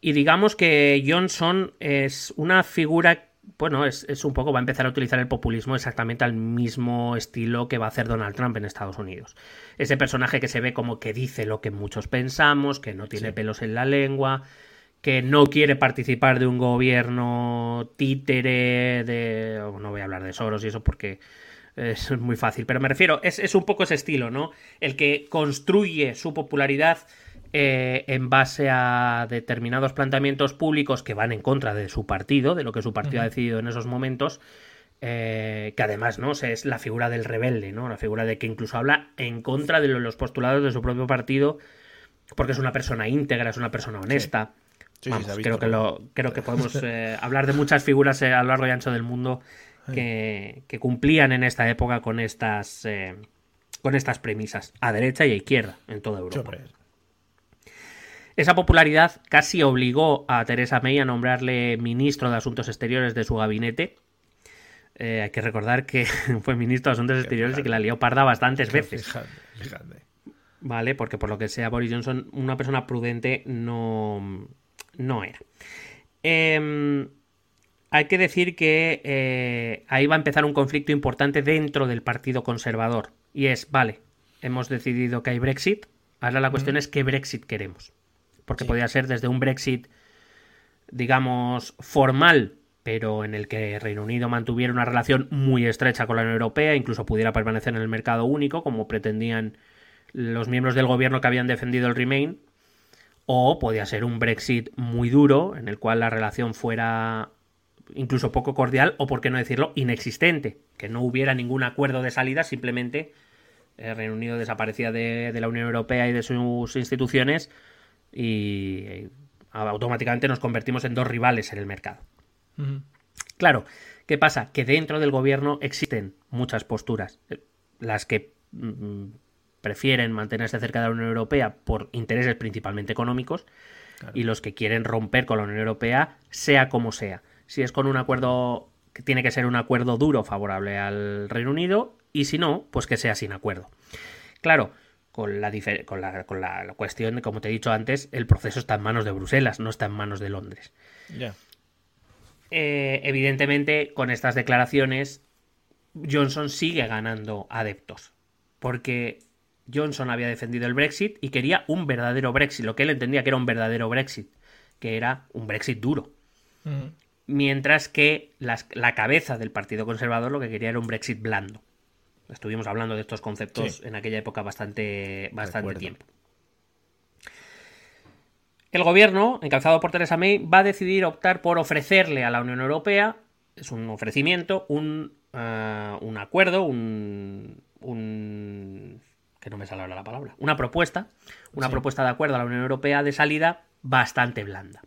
y digamos que Johnson es una figura bueno, es, un poco, va a empezar a utilizar el populismo exactamente al mismo estilo que va a hacer Donald Trump en Estados Unidos. Ese personaje que se ve como que dice lo que muchos pensamos, que no tiene pelos en la lengua, que no quiere participar de un gobierno títere de... No voy a hablar de Soros y eso porque es muy fácil, pero me refiero, es, es un poco ese estilo, ¿no? El que construye su popularidad eh, en base a determinados planteamientos públicos que van en contra de su partido, de lo que su partido ha decidido en esos momentos, eh, que además no es la figura del rebelde, ¿no? la figura de que incluso habla en contra de los postulados de su propio partido, porque es una persona íntegra, es una persona honesta. creo, que lo, creo que podemos eh, hablar de muchas figuras a lo largo y ancho del mundo que, cumplían en esta época con estas, con estas premisas, a derecha y a izquierda, en toda Europa. Esa popularidad casi obligó a Teresa May a nombrarle ministro de Asuntos Exteriores de su gabinete. Eh, hay que recordar que fue ministro de Asuntos Exteriores y que la lió parda bastantes veces. Vale, porque por lo que sea Boris Johnson, una persona prudente no, no era. Em, hay que decir que eh, ahí va a empezar un conflicto importante dentro del Partido Conservador. Y es, vale, hemos decidido que hay Brexit. Ahora la cuestión es qué Brexit queremos porque podía ser desde un Brexit, digamos, formal, pero en el que Reino Unido mantuviera una relación muy estrecha con la Unión Europea, incluso pudiera permanecer en el mercado único, como pretendían los miembros del gobierno que habían defendido el Remain, o podía ser un Brexit muy duro, en el cual la relación fuera incluso poco cordial, o por qué no decirlo, inexistente, que no hubiera ningún acuerdo de salida, simplemente el Reino Unido desaparecía de, de la Unión Europea y de sus instituciones y eh, automáticamente nos convertimos en dos rivales en el mercado. Claro, ¿qué pasa? Que dentro del gobierno existen muchas posturas. Eh, las que mm, prefieren mantenerse cerca de la Unión Europea por intereses principalmente económicos y los que quieren romper con la Unión Europea, sea como sea. Si es con un acuerdo que tiene que ser un acuerdo duro favorable al Reino Unido y si no, pues que sea sin acuerdo. Claro, con la, con la, con la cuestión, como te he dicho antes, el proceso está en manos de Bruselas, no está en manos de Londres. Eh, evidentemente, con estas declaraciones, Johnson sigue ganando adeptos, porque Johnson había defendido el Brexit y quería un verdadero Brexit, lo que él entendía que era un verdadero Brexit, que era un Brexit duro. Mientras que la cabeza del Partido Conservador lo que quería era un Brexit blando. Estuvimos hablando de estos conceptos en aquella época bastante, bastante tiempo. El gobierno, encabezado por Theresa May, va a decidir optar por ofrecerle a la Unión Europea, es un ofrecimiento, un, eh, un acuerdo, un, un, que no me sale ahora la palabra, una propuesta, una propuesta de acuerdo a la Unión Europea de salida bastante blanda.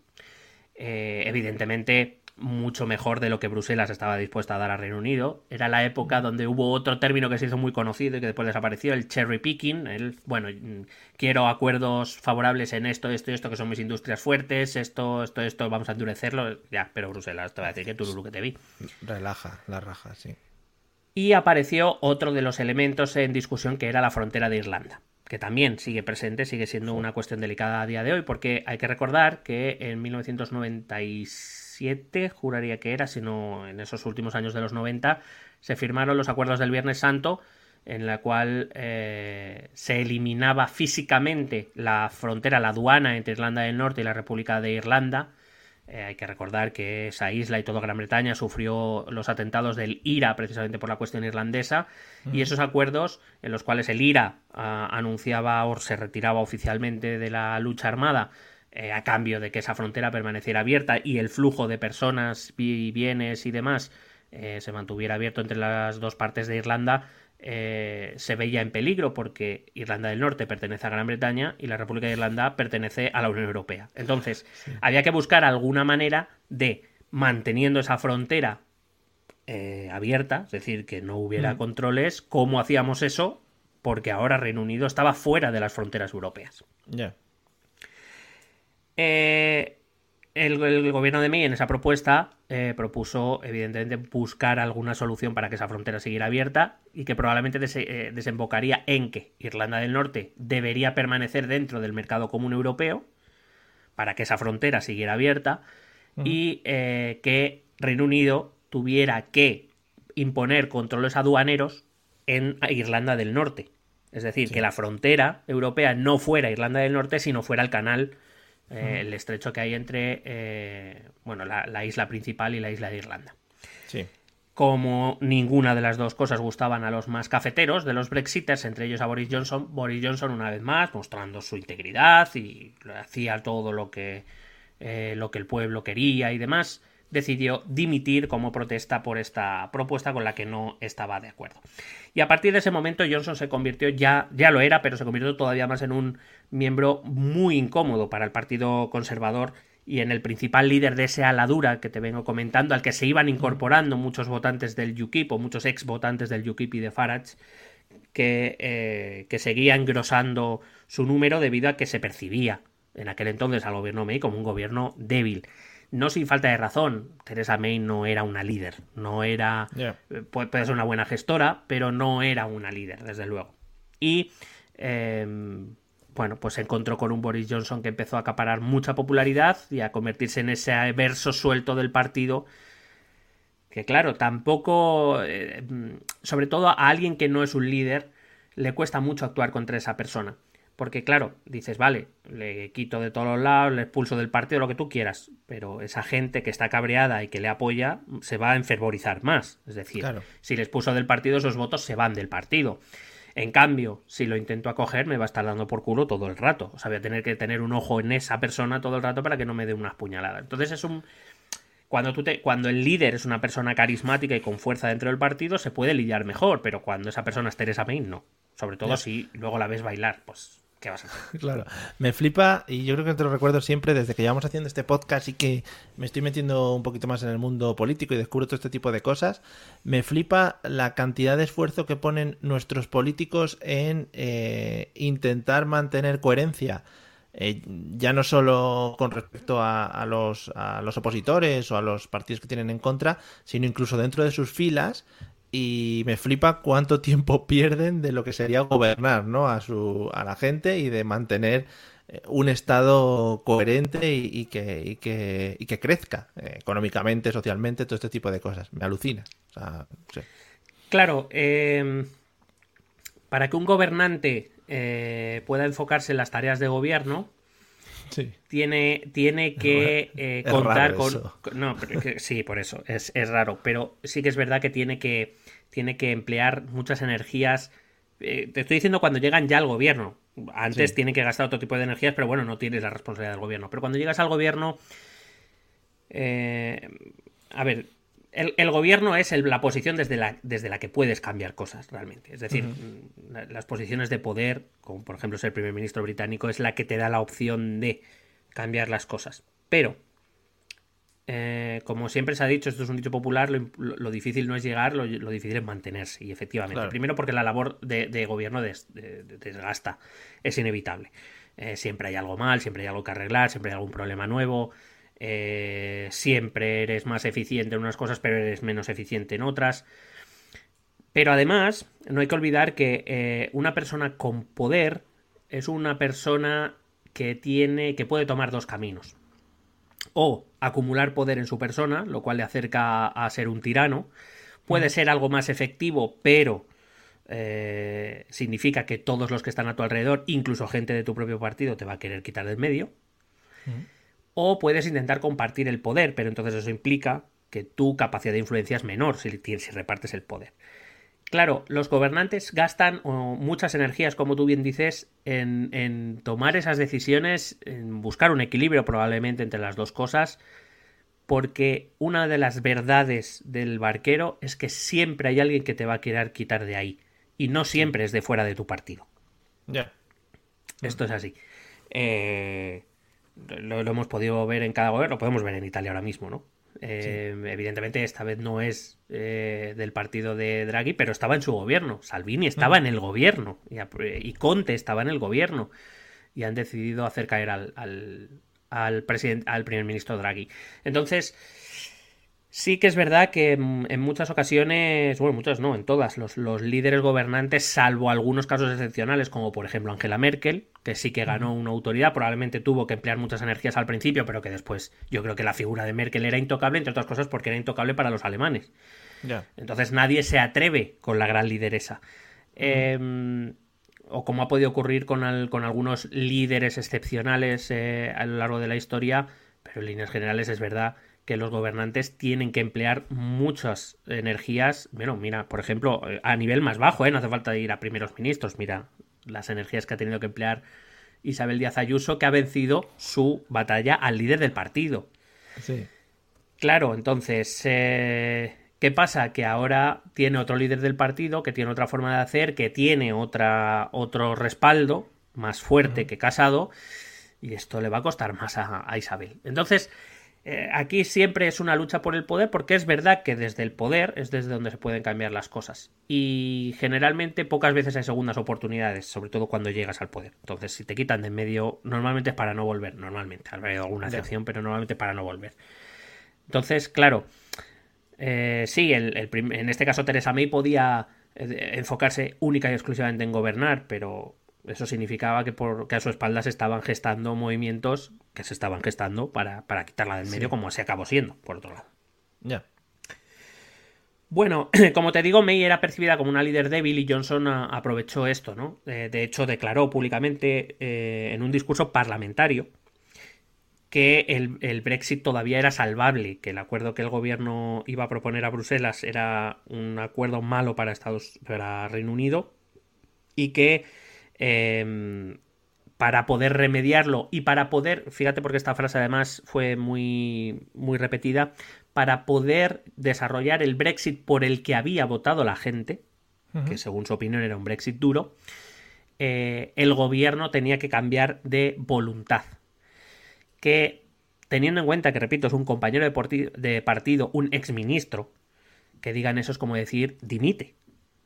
Eh, evidentemente, mucho mejor de lo que Bruselas estaba dispuesta a dar a Reino Unido. Era la época donde hubo otro término que se hizo muy conocido y que después desapareció, el cherry picking. El, bueno, mm, quiero acuerdos favorables en esto, esto y esto, que son mis industrias fuertes, esto, esto, esto, vamos a endurecerlo. Ya, pero Bruselas te va a decir que tú lo que te vi. Relaja, la raja, sí. Y apareció otro de los elementos en discusión que era la frontera de Irlanda que también sigue presente, sigue siendo una cuestión delicada a día de hoy, porque hay que recordar que en 1996 juraría que era, sino en esos últimos años de los 90, se firmaron los acuerdos del Viernes Santo, en la cual eh, se eliminaba físicamente la frontera, la aduana entre Irlanda del Norte y la República de Irlanda. Eh, hay que recordar que esa isla y toda Gran Bretaña sufrió los atentados del IRA precisamente por la cuestión irlandesa y esos acuerdos en los cuales el IRA ah, anunciaba o se retiraba oficialmente de la lucha armada eh, a cambio de que esa frontera permaneciera abierta y el flujo de personas y bienes y demás eh, se mantuviera abierto entre las dos partes de Irlanda, eh, se veía en peligro porque Irlanda del Norte pertenece a Gran Bretaña y la República de Irlanda pertenece a la Unión Europea. Entonces, había que buscar alguna manera de, manteniendo esa frontera abierta, es decir, que no hubiera mm. controles, ¿cómo hacíamos eso? Porque ahora Reino Unido estaba fuera de las fronteras europeas. Ya. Eh, el, gobierno de May en esa propuesta eh, propuso, evidentemente, buscar alguna solución para que esa frontera siguiera abierta y que probablemente eh, desembocaría en que Irlanda del Norte debería permanecer dentro del mercado común europeo para que esa frontera siguiera abierta y que Reino Unido tuviera que imponer controles aduaneros en Irlanda del Norte. Es decir, que la frontera europea no fuera Irlanda del Norte, sino fuera el canal eh, el estrecho que hay entre eh, bueno, la, isla principal y la isla de Irlanda. Sí. Como ninguna de las dos cosas gustaban a los más cafeteros de los Brexiters, entre ellos a Boris Johnson, Boris Johnson una vez más mostrando su integridad y hacía todo lo que, eh, lo que el pueblo quería y demás, decidió dimitir como protesta por esta propuesta con la que no estaba de acuerdo. Y a partir de ese momento Johnson se convirtió, ya, ya lo era, pero se convirtió todavía más en un miembro muy incómodo para el Partido Conservador y en el principal líder de esa aladura que te vengo comentando, al que se iban incorporando muchos votantes del UKIP o muchos ex votantes del UKIP y de Farage, que, eh, que seguía engrosando su número debido a que se percibía en aquel entonces al gobierno May como un gobierno débil no sin falta de razón, Teresa May no era una líder, no era, eh, puede, ser una buena gestora, pero no era una líder, desde luego. Y, em, bueno, pues se encontró con un Boris Johnson que empezó a acaparar mucha popularidad y a convertirse en ese verso suelto del partido, que claro, tampoco, eh, sobre todo a alguien que no es un líder, le cuesta mucho actuar contra esa persona. Porque claro, dices, vale, le quito de todos los lados, le expulso del partido, lo que tú quieras, pero esa gente que está cabreada y que le apoya se va a enfervorizar más. Es decir, si le expulso del partido, esos votos se van del partido. En cambio, si lo intento acoger, me va a estar dando por culo todo el rato. O sea, voy a tener que tener un ojo en esa persona todo el rato para que no me dé unas puñaladas. Entonces es un... Cuando, tú te... cuando el líder es una persona carismática y con fuerza dentro del partido, se puede lidiar mejor, pero cuando esa persona es Teresa May, no. Sobre todo si luego la ves bailar, pues Claro, me flipa y yo creo que te lo recuerdo siempre desde que llevamos haciendo este podcast y que me estoy metiendo un poquito más en el mundo político y descubro todo este tipo de cosas. Me flipa la cantidad de esfuerzo que ponen nuestros políticos en eh, intentar mantener coherencia. Eh, ya no solo con respecto a los opositores o a los partidos que tienen en contra, sino incluso dentro de sus filas, y me flipa cuánto tiempo pierden de lo que sería gobernar, ¿no? A su a la gente y de mantener eh, un estado coherente y, que, que, que, crezca eh, económicamente, socialmente, todo este tipo de cosas. Me alucina. Claro, em, para que un gobernante eh, pueda enfocarse en las tareas de gobierno, tiene, tiene que eh, contar con... No, sí, por eso, es, raro, pero sí que es verdad que tiene que, tiene que emplear muchas energías. Eh, te estoy diciendo cuando llegan ya al gobierno. Antes tiene que gastar otro tipo de energías, pero bueno, no tienes la responsabilidad del gobierno. Pero cuando llegas al gobierno... Eh, a ver, el, gobierno es la posición desde la, desde la que puedes cambiar cosas realmente. Es decir, mm, las posiciones de poder, como por ejemplo ser primer ministro británico, es la que te da la opción de cambiar las cosas. Pero, eh, como siempre se ha dicho, esto es un dicho popular, lo, difícil no es llegar, lo, difícil es mantenerse. Y efectivamente, primero porque la labor de, gobierno desgasta, es inevitable. Eh, siempre hay algo mal, siempre hay algo que arreglar, siempre hay algún problema nuevo. Eh, siempre eres más eficiente en unas cosas, pero eres menos eficiente en otras. Pero además, no hay que olvidar que una persona con poder es una persona que tiene. que puede tomar dos caminos. O acumular poder en su persona, lo cual le acerca a ser un tirano. Puede ser algo más efectivo, pero eh, significa que todos los que están a tu alrededor, incluso gente de tu propio partido, te va a querer quitar del medio o puedes intentar compartir el poder, pero entonces eso implica que tu capacidad de influencia es menor si, si repartes el poder. Claro, los gobernantes gastan muchas energías, como tú bien dices, en, tomar esas decisiones, en buscar un equilibrio probablemente entre las dos cosas, porque una de las verdades del barquero es que siempre hay alguien que te va a querer quitar de ahí, y no siempre es de fuera de tu partido. Ya. Esto es así. Eh, lo, hemos podido ver en cada gobierno, lo podemos ver en Italia ahora mismo, ¿no? Eh, evidentemente esta vez no es eh, del partido de Draghi, pero estaba en su gobierno. Salvini estaba en el gobierno y, Conte estaba en el gobierno y han decidido hacer caer al, al, al, al primer ministro Draghi. Entonces, Sí que es verdad que en muchas ocasiones, bueno, muchas no, en todas, los, líderes gobernantes, salvo algunos casos excepcionales, como por ejemplo Angela Merkel, que sí que ganó una autoridad, probablemente tuvo que emplear muchas energías al principio, pero que después yo creo que la figura de Merkel era intocable, entre otras cosas porque era intocable para los alemanes. Entonces nadie se atreve con la gran lideresa. Em, o como ha podido ocurrir con, con algunos líderes excepcionales eh, a lo largo de la historia, pero en líneas generales es verdad que los gobernantes tienen que emplear muchas energías. Bueno, mira, por ejemplo, eh, a nivel más bajo, ¿eh? no hace falta ir a primeros ministros. Mira, las energías que ha tenido que emplear Isabel Díaz Ayuso, que ha vencido su batalla al líder del partido. Sí. Claro, entonces, eh, ¿qué pasa? Que ahora tiene otro líder del partido, que tiene otra forma de hacer, que tiene otra, otro respaldo más fuerte que Casado, y esto le va a costar más a Isabel. Entonces, eh, aquí siempre es una lucha por el poder porque es verdad que desde el poder es desde donde se pueden cambiar las cosas. Y generalmente pocas veces hay segundas oportunidades, sobre todo cuando llegas al poder. Entonces, si te quitan de en medio, normalmente es para no volver. Normalmente, habrá alguna excepción, pero normalmente para no volver. Entonces, claro, eh, sí, en este caso Teresa May podía eh, enfocarse única y exclusivamente en gobernar, pero eso significaba que, por, que a su espalda se estaban gestando movimientos que se estaban gestando para, quitarla del medio, como se acabó siendo, por otro lado. Ya. Bueno, como te digo, May era percibida como una líder débil y Johnson aprovechó esto, ¿no? Eh, de hecho, declaró públicamente eh, en un discurso parlamentario que el, Brexit todavía era salvable, que el acuerdo que el gobierno iba a proponer a Bruselas era un acuerdo malo para Estados, para Reino Unido y que Em, para poder remediarlo y para poder, fíjate porque esta frase además fue muy, muy repetida, para poder desarrollar el Brexit por el que había votado la gente, que según su opinión era un Brexit duro, eh, el gobierno tenía que cambiar de voluntad. Que teniendo en cuenta que, repito, es un compañero de, de partido, un exministro, que digan eso es como decir dimite.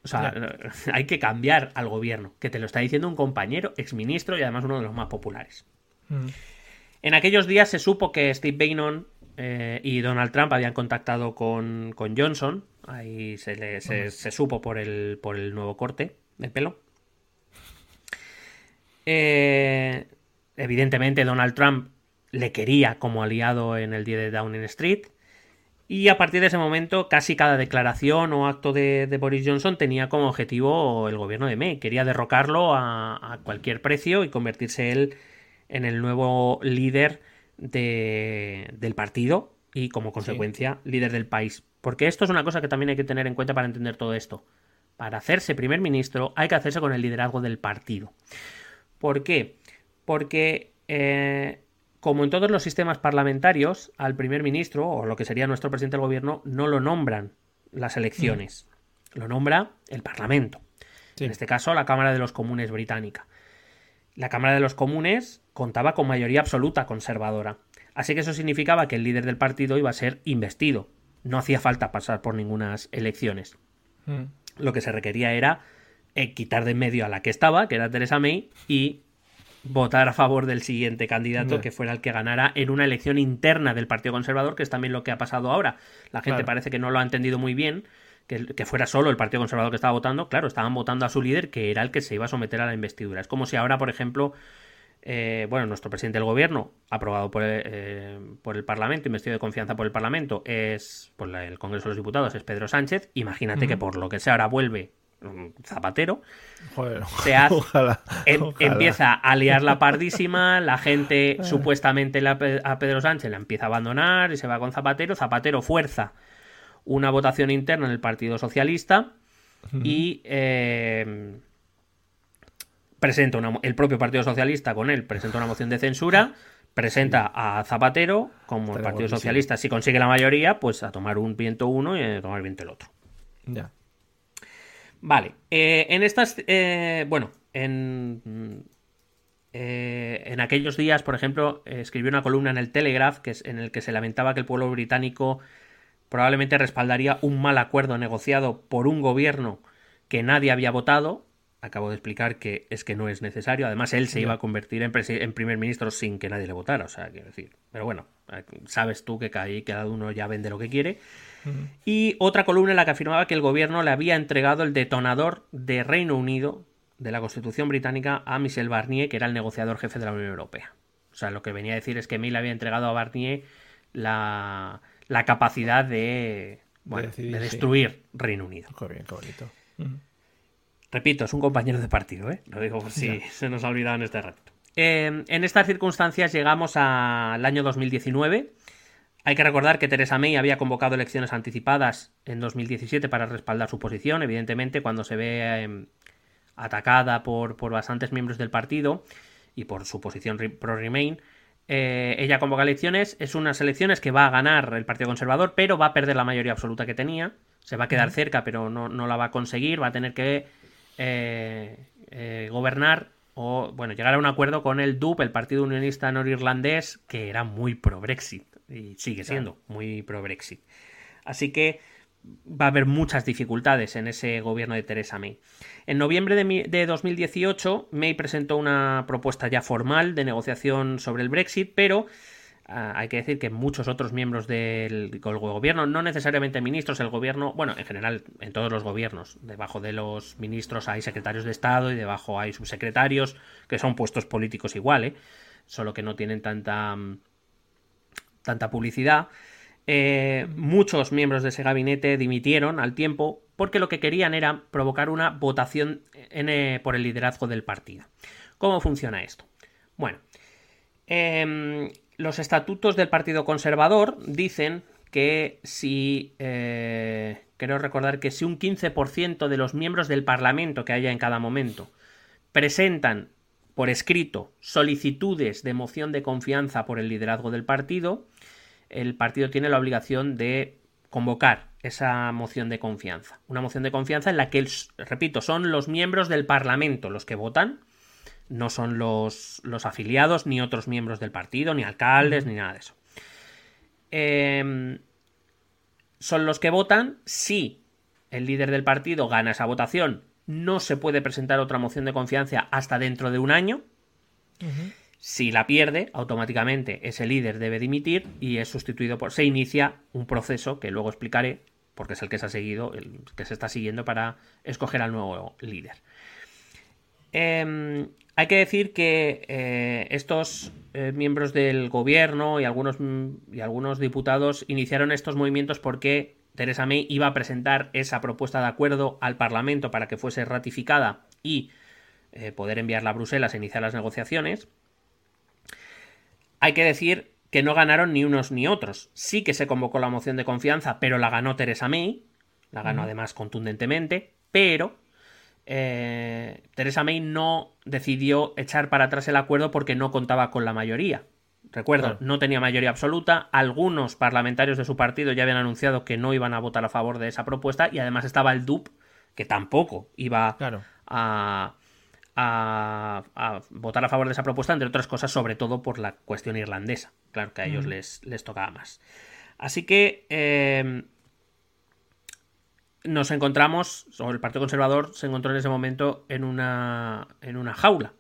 O sea, hay que cambiar al gobierno, que te lo está diciendo un compañero, exministro y además uno de los más populares. Mm. En aquellos días se supo que Steve Bannon eh, y Donald Trump habían contactado con, Johnson. Ahí se, se, supo por el, por el nuevo corte de pelo. Eh, evidentemente, Donald Trump le quería como aliado en el día de Downing Street. Y a partir de ese momento, casi cada declaración o acto de, Boris Johnson tenía como objetivo el gobierno de May. Quería derrocarlo a, cualquier precio y convertirse él en el nuevo líder del partido y como consecuencia líder del país. Porque esto es una cosa que también hay que tener en cuenta para entender todo esto. Para hacerse primer ministro hay que hacerse con el liderazgo del partido. ¿Por qué? Porque eh, como en todos los sistemas parlamentarios, al primer ministro o lo que sería nuestro presidente del gobierno no lo nombran las elecciones, mm. lo nombra el Parlamento. En este caso, la Cámara de los Comunes británica. La Cámara de los Comunes contaba con mayoría absoluta conservadora. Así que eso significaba que el líder del partido iba a ser investido. No hacía falta pasar por ninguna elecciones. Mm. Lo que se requería era eh, quitar de en medio a la que estaba, que era Theresa May, y votar a favor del siguiente candidato que fuera el que ganara en una elección interna del Partido Conservador, que es también lo que ha pasado ahora. La gente parece que no lo ha entendido muy bien, que, fuera solo el Partido Conservador que estaba votando. Claro, estaban votando a su líder, que era el que se iba a someter a la investidura. Es como si ahora, por ejemplo, eh, bueno, nuestro presidente del gobierno, aprobado por, eh, por el Parlamento, investido de confianza por el Parlamento, es por el Congreso de los Diputados, es Pedro Sánchez. Imagínate que por lo que sea ahora vuelve Zapatero, se hace, em, empieza a liar la pardísima, la gente supuestamente a Pedro Sánchez la empieza a abandonar y se va con Zapatero, Zapatero fuerza una votación interna en el Partido Socialista y em, presenta el propio Partido Socialista con él presenta una moción de censura presenta a Zapatero como el Partido Socialista. Si consigue la mayoría pues a tomar un viento uno y a tomar viento el otro. Ya Vale, eh, en estas, eh, bueno, en, eh, en aquellos días, por ejemplo, escribió una columna en el Telegraph que es, en el que se lamentaba que el pueblo británico probablemente respaldaría un mal acuerdo negociado por un gobierno que nadie había votado. Acabo de explicar que es que no es necesario. Además, él se iba a convertir en, en, primer ministro sin que nadie le votara. O sea, quiero decir. Pero bueno, sabes tú que cada uno ya vende lo que quiere. Y otra columna en la que afirmaba que el gobierno le había entregado el detonador de Reino Unido de la Constitución británica a Michel Barnier, que era el negociador jefe de la Unión Europea. O sea, lo que venía a decir es que May le había entregado a Barnier la, capacidad de, de, destruir Reino Unido. Repito, es un compañero de partido, ¿eh? Lo digo por si se nos ha olvidado en este rato. Eh, en estas circunstancias llegamos al año 2019 hay que recordar que Teresa May había convocado elecciones anticipadas en 2017 para respaldar su posición, evidentemente cuando se ve em, atacada por, por, bastantes miembros del partido y por su posición pro-Remain. Eh, ella convoca elecciones, es unas elecciones que va a ganar el Partido Conservador, pero va a perder la mayoría absoluta que tenía. Se va a quedar cerca, pero no, la va a conseguir. Va a tener que eh, eh, gobernar o, bueno, llegar a un acuerdo con el DUP, el Partido Unionista Norirlandés, que era muy pro-Brexit y sigue siendo muy pro-Brexit. Así que va a haber muchas dificultades en ese gobierno de Theresa May. En noviembre de, 2018, May presentó una propuesta ya formal de negociación sobre el Brexit, pero ah, hay que decir que muchos otros miembros del, gobierno, no necesariamente ministros, el gobierno, bueno, en general, en todos los gobiernos, debajo de los ministros hay secretarios de Estado y debajo hay subsecretarios, que son puestos políticos igual, ¿eh? solo que no tienen tanta mm, tanta publicidad, eh, muchos miembros de ese gabinete dimitieron al tiempo porque lo que querían era provocar una votación eh, por el liderazgo del partido. ¿Cómo funciona esto? Bueno, em, los estatutos del Partido Conservador dicen que si, eh, creo recordar que si un 15% de los miembros del Parlamento que haya en cada momento presentan por escrito solicitudes de moción de confianza por el liderazgo del partido, el partido tiene la obligación de convocar esa moción de confianza. Una moción de confianza en la que, repito, son los miembros del Parlamento los que votan, no son los, los afiliados ni otros miembros del partido, ni alcaldes, ni nada de eso. Em, son los que votan si el líder del partido gana esa votación no se puede presentar otra moción de confianza hasta dentro de un año. Si la pierde, automáticamente ese líder debe dimitir y es sustituido por. Se inicia un proceso que luego explicaré, porque es el que se ha seguido, el que se está siguiendo para escoger al nuevo líder. Em, hay que decir que eh, estos eh, miembros del gobierno y algunos, y algunos diputados iniciaron estos movimientos porque Teresa May iba a presentar esa propuesta de acuerdo al Parlamento para que fuese ratificada y eh, poder enviarla a Bruselas e iniciar las negociaciones. Hay que decir que no ganaron ni unos ni otros. Sí que se convocó la moción de confianza, pero la ganó Teresa May. La ganó además contundentemente, pero eh, Teresa May no decidió echar para atrás el acuerdo porque no contaba con la mayoría. Recuerdo, no tenía mayoría absoluta. Algunos parlamentarios de su partido ya habían anunciado que no iban a votar a favor de esa propuesta y además estaba el DUP, que tampoco iba a, a, votar a favor de esa propuesta, entre otras cosas, sobre todo por la cuestión irlandesa. Claro que a ellos les, les, tocaba más. Así que eh, nos encontramos, o el Partido Conservador se encontró en ese momento en una, en una jaula.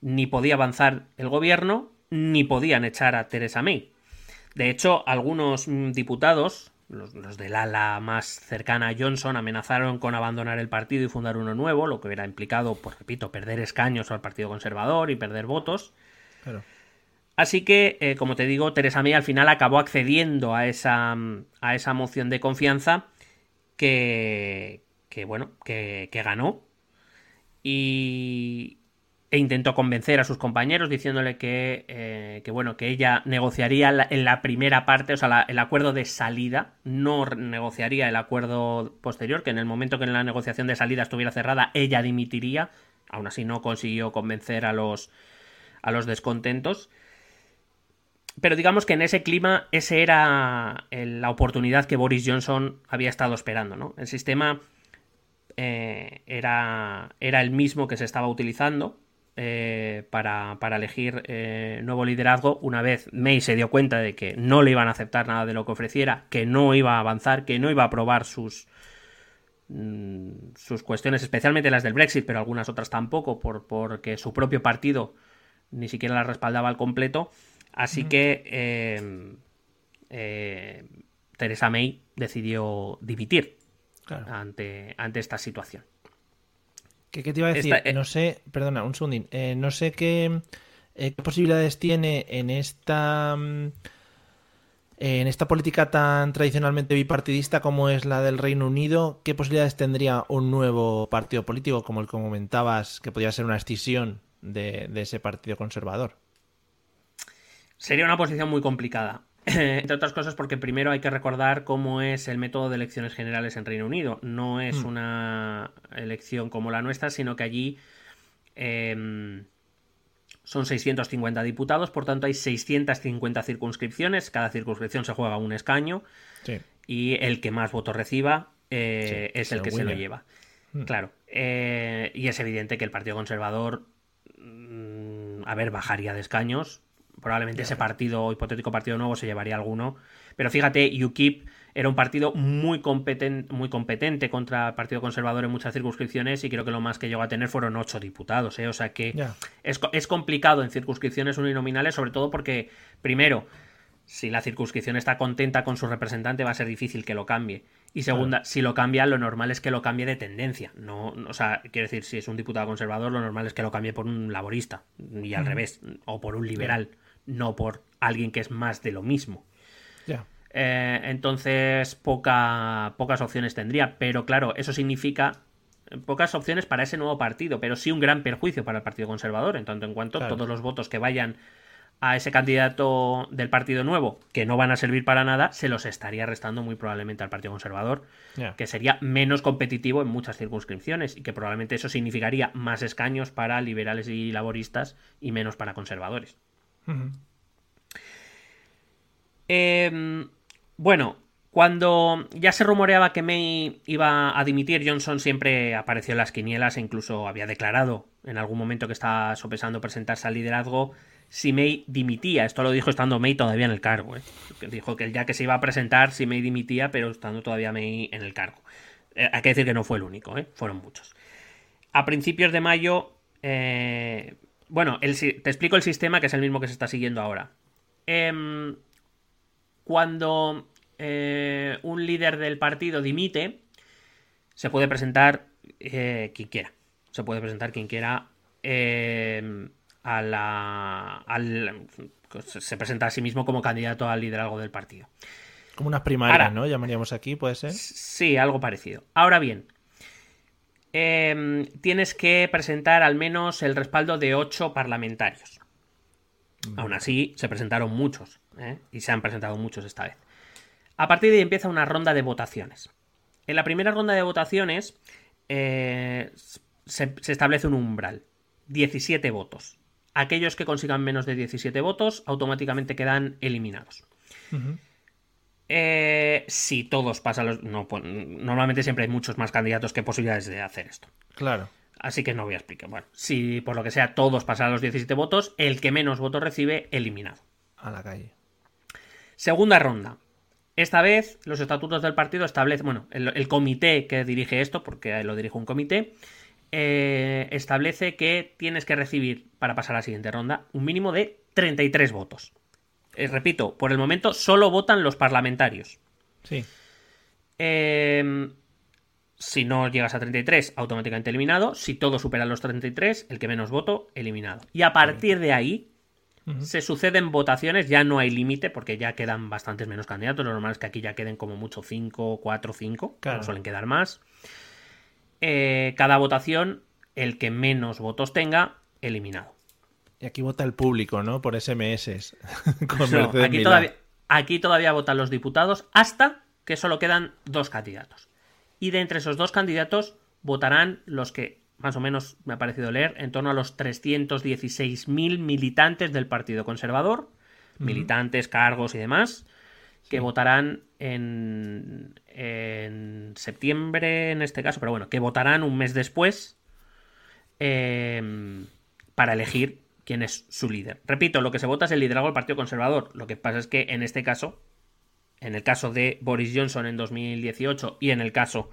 Ni podía avanzar el gobierno, ni podían echar a Theresa May. De hecho, algunos mm, diputados, los, del ala más cercana a Johnson, amenazaron con abandonar el partido y fundar uno nuevo, lo que hubiera implicado, pues repito, perder escaños al Partido Conservador y perder votos. Así que, eh, como te digo, Theresa May al final acabó accediendo a esa, mm, a esa moción de confianza que, que bueno, que, que ganó. Y, e intentó convencer a sus compañeros diciéndole que, eh, que bueno, que ella negociaría en la primera parte, o sea, el acuerdo de salida, no negociaría el acuerdo posterior, que en el momento que la negociación de salida estuviera cerrada, ella dimitiría. Aún así no consiguió convencer a los, a los descontentos. Pero digamos que en ese clima, esa era la oportunidad que Boris Johnson había estado esperando, ¿no? El sistema eh, era, era el mismo que se estaba utilizando eh, para, elegir eh, nuevo liderazgo una vez May se dio cuenta de que no le iban a aceptar nada de lo que ofreciera, que no iba a avanzar, que no iba a aprobar sus, mm, sus cuestiones, especialmente las del Brexit, pero algunas otras tampoco, por, porque su propio partido ni siquiera las respaldaba al completo. Así que eh, eh, Teresa May decidió dimitir ante, ante esta situación. ¿Qué, te iba a decir? Eh, no sé, perdona, un segundín. Eh, no sé qué, eh, qué, posibilidades tiene en esta mm, en esta política tan tradicionalmente bipartidista como es la del Reino Unido. ¿Qué posibilidades tendría un nuevo partido político como el que comentabas que podría ser una escisión de ese partido conservador? Sería una posición muy complicada. Entre otras cosas porque primero hay que recordar cómo es el método de elecciones generales en Reino Unido. No es hmm. una elección como la nuestra, sino que allí em, son 650 diputados, por tanto hay 650 circunscripciones, cada circunscripción se juega un escaño y el que más votos reciba eh, es el que se lo lleva. Hmm. Claro, eh, y es evidente que el Partido Conservador, mm, a ver, bajaría de escaños, Probablemente ese partido, hipotético partido nuevo, se llevaría alguno. Pero fíjate, UKIP era un partido muy, competente, muy competente contra el Partido Conservador en muchas circunscripciones y creo que lo más que llegó a tener fueron ocho diputados. ¿eh? O sea que es, es, complicado en circunscripciones uninominales, sobre todo porque, primero, si la circunscripción está contenta con su representante, va a ser difícil que lo cambie. Y segunda, si lo cambia, lo normal es que lo cambie de tendencia. No, o sea, quiero decir, si es un diputado conservador, lo normal es que lo cambie por un laborista. Y al revés, o por un liberal no por alguien que es más de lo mismo. Eh, entonces, poca, pocas opciones tendría. Pero claro, eso significa pocas opciones para ese nuevo partido, pero sí un gran perjuicio para el Partido Conservador, en tanto en cuanto todos los votos que vayan a ese candidato del Partido Nuevo, que no van a servir para nada, se los estaría restando muy probablemente al Partido Conservador, que sería menos competitivo en muchas circunscripciones y que probablemente eso significaría más escaños para liberales y laboristas y menos para conservadores. Em, bueno, cuando ya se rumoreaba que May iba a dimitir, Johnson siempre apareció en las quinielas e incluso había declarado en algún momento que estaba sopesando presentarse al liderazgo si May dimitía. Esto lo dijo estando May todavía en el cargo. ¿eh? Dijo que ya que se iba a presentar, si May dimitía, pero estando todavía May en el cargo. Eh, hay que decir que no fue el único, ¿eh? fueron muchos. A principios de mayo, bueno, te explico el sistema que es el mismo que se está siguiendo ahora. Em, cuando eh, un líder del partido dimite, se puede presentar eh, quien quiera. Se puede presentar quien quiera em, a la. se presenta a sí mismo como candidato al liderazgo del partido. Como unas primarias, ¿no? Llamaríamos aquí, ¿puede ser? Sí, algo parecido. Ahora bien, Em, tienes que presentar al menos el respaldo de 8 parlamentarios. Aún así, se presentaron muchos, ¿eh? y se han presentado muchos esta vez. A partir de ahí empieza una ronda de votaciones. En la primera ronda de votaciones eh, se, establece un umbral, 17 votos. Aquellos que consigan menos de 17 votos automáticamente quedan eliminados. Eh, si todos pasan los... No, pues, normalmente siempre hay muchos más candidatos que posibilidades de hacer esto. Claro. Así que no voy a explicar. Bueno, si por lo que sea todos pasan los 17 votos, el que menos votos recibe, eliminado. A la calle. Segunda ronda. Esta vez los estatutos del partido establecen, bueno, el, comité que dirige esto, porque lo dirige un comité, eh, establece que tienes que recibir, para pasar a la siguiente ronda, un mínimo de 33 votos. Eh, repito, por el momento solo votan los parlamentarios. Sí. Eh, si no llegas a 33, automáticamente eliminado. Si todo supera los 33, el que menos voto, eliminado. Y a partir de ahí, se suceden votaciones, ya no hay límite porque ya quedan bastantes menos candidatos. Lo normal es que aquí ya queden como mucho 5, 4, 5, no suelen quedar más. Eh, cada votación, el que menos votos tenga, eliminado. Y aquí vota el público, ¿no? Por SMS. aquí, todavía, aquí todavía votan los diputados hasta que solo quedan dos candidatos. Y de entre esos dos candidatos votarán los que más o menos me ha parecido leer, en torno a los 316.000 militantes del Partido Conservador, militantes, cargos y demás, que votarán en, en, septiembre en este caso, pero bueno, que votarán un mes después em, para elegir quién es su líder. Repito, lo que se vota es el liderazgo del Partido Conservador. Lo que pasa es que en este caso, en el caso de Boris Johnson en 2018 y en el caso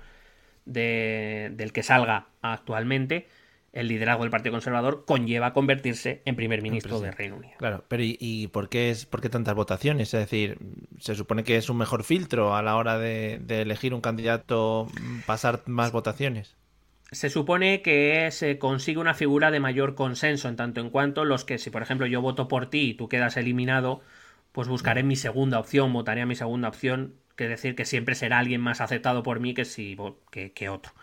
del que salga actualmente, el liderazgo del Partido Conservador conlleva convertirse en primer ministro de Reino Unido. Claro, pero ¿y, por, qué es, por qué tantas votaciones? Es decir, ¿se supone que es un mejor filtro a la hora de, elegir un candidato pasar más votaciones? Se supone que se consigue una figura de mayor consenso en tanto en cuanto los que, si por ejemplo yo voto por ti y tú quedas eliminado, pues buscaré mi segunda opción, votaré a mi segunda opción que decir que siempre será alguien más aceptado por mí que, si, que, otro.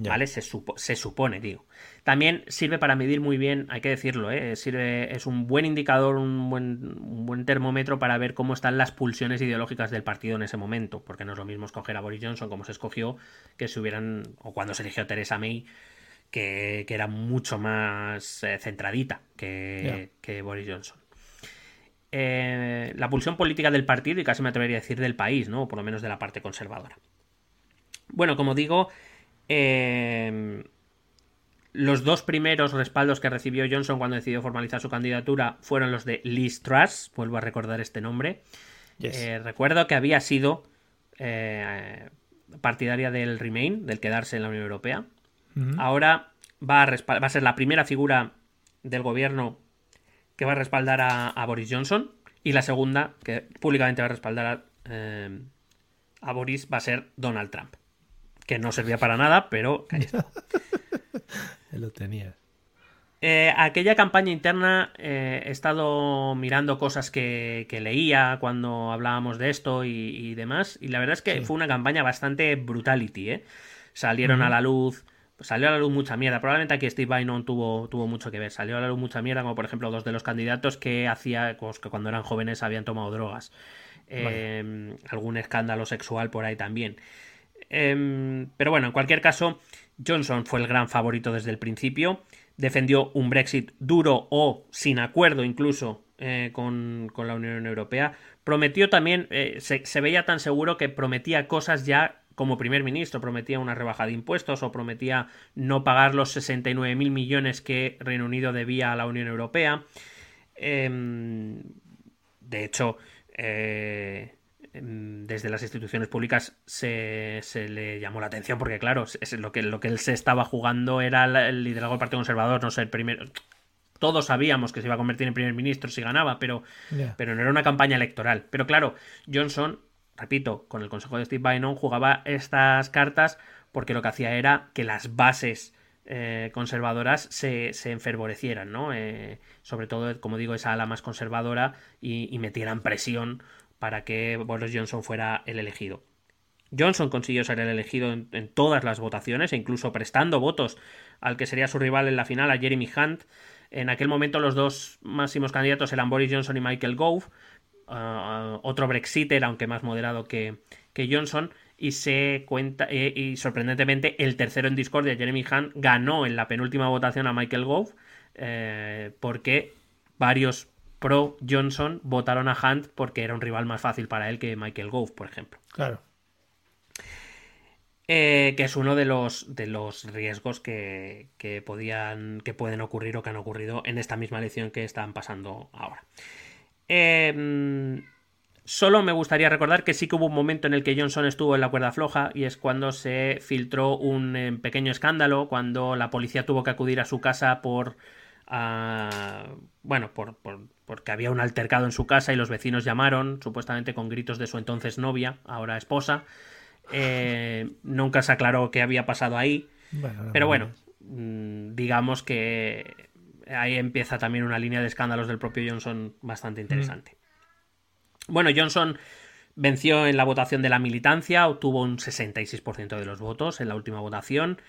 ¿Vale? Se, se, supone, digo. También sirve para medir muy bien, hay que decirlo, ¿eh? sirve, es un buen indicador, un buen, un buen termómetro para ver cómo están las pulsiones ideológicas del partido en ese momento, porque no es lo mismo escoger a Boris Johnson como se escogió que si hubieran, o cuando se eligió a Theresa May, que, que era mucho más eh, centradita que, que Boris Johnson. Eh, la pulsión política del partido y casi me atrevería a decir del país, ¿no? O por lo menos de la parte conservadora. Bueno, como digo, eh, los dos primeros respaldos que recibió Johnson cuando decidió formalizar su candidatura fueron los de Liz Truss, vuelvo a recordar este nombre. Eh, recuerdo que había sido partidaria del Remain, del quedarse en la Unión Europea. Ahora va a, va a ser la primera figura del gobierno que va a respaldar a, Boris Johnson. Y la segunda, que públicamente va a respaldar a, eh, a Boris, va a ser Donald Trump. Que no servía para nada, pero... Lo tenía. Eh, aquella campaña interna eh, he estado mirando cosas que, leía cuando hablábamos de esto y, demás. Y la verdad es que fue una campaña bastante brutality, ¿eh? Salieron a la luz salió a la luz mucha mierda. Probablemente aquí Steve Bannon tuvo, tuvo mucho que ver. Salió a la luz mucha mierda, como por ejemplo dos de los candidatos que hacía, pues, que cuando eran jóvenes habían tomado drogas. Em, algún escándalo sexual por ahí también. Em, pero bueno, en cualquier caso, Johnson fue el gran favorito desde el principio. Defendió un Brexit duro o sin acuerdo incluso eh, con, la Unión Europea. Prometió también, eh, se veía tan seguro que prometía cosas ya como primer ministro prometía una rebaja de impuestos o prometía no pagar los 69 mil millones que Reino Unido debía a la Unión Europea. Em, de hecho, eh, desde las instituciones públicas se, le llamó la atención porque, claro, es lo, que, lo que él se estaba jugando era el liderazgo del Partido Conservador, no sé, el primero. Todos sabíamos que se iba a convertir en primer ministro si ganaba, pero, pero no era una campaña electoral. Pero claro, Johnson repito, con el consejo de Steve Bannon jugaba estas cartas porque lo que hacía era que las bases eh, conservadoras se, enfervorecieran, ¿no? Eh, sobre todo, como digo, esa ala más conservadora y, metieran presión para que Boris Johnson fuera el elegido. Johnson consiguió ser el elegido en, todas las votaciones, e incluso prestando votos al que sería su rival en la final, a Jeremy Hunt. En aquel momento los dos máximos candidatos eran Boris Johnson y Michael Gove, uh, otro Brexiter, aunque más moderado que, que Johnson, y se cuenta, eh, y sorprendentemente el tercero en discordia, Jeremy Hunt, ganó en la penúltima votación a Michael Gove, eh, porque varios pro Johnson votaron a Hunt porque era un rival más fácil para él que Michael Gove, por ejemplo. Claro. Eh, que es uno de los, de los riesgos que, que, podían, que pueden ocurrir o que han ocurrido en esta misma elección que están pasando ahora. Eh, solo me gustaría recordar que sí que hubo un momento en el que Johnson estuvo en la cuerda floja y es cuando se filtró un eh, pequeño escándalo, cuando la policía tuvo que acudir a su casa por... Uh, bueno, por, por, porque había un altercado en su casa y los vecinos llamaron, supuestamente con gritos de su entonces novia, ahora esposa. Eh, nunca se aclaró qué había pasado ahí. Bueno, pero bueno, mmm, digamos que ahí empieza también una línea de escándalos del propio Johnson bastante interesante. Mm. Bueno, Johnson venció en la votación de la militancia, obtuvo un 66% de los votos en la última votación.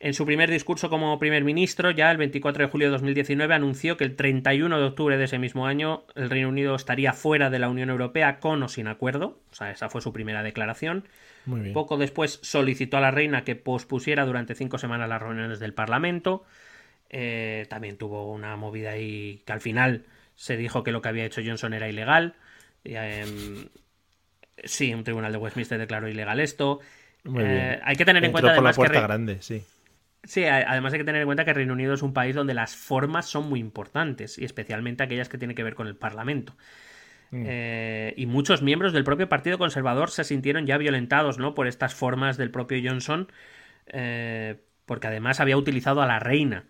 En su primer discurso como primer ministro, ya el 24 de julio de 2019, anunció que el 31 de octubre de ese mismo año el Reino Unido estaría fuera de la Unión Europea con o sin acuerdo. O sea, esa fue su primera declaración. Poco después solicitó a la reina que pospusiera durante cinco semanas las reuniones del Parlamento. Eh, también tuvo una movida ahí que al final se dijo que lo que había hecho Johnson era ilegal. Eh, sí, un tribunal de Westminster declaró ilegal esto. Eh, hay que tener en cuenta por además la puerta que grande, sí. Sí, además hay que tener en cuenta que Reino Unido es un país donde las formas son muy importantes, y especialmente aquellas que tienen que ver con el Parlamento. Mm. Eh, y muchos miembros del propio Partido Conservador se sintieron ya violentados ¿no? por estas formas del propio Johnson, eh, porque además había utilizado a la reina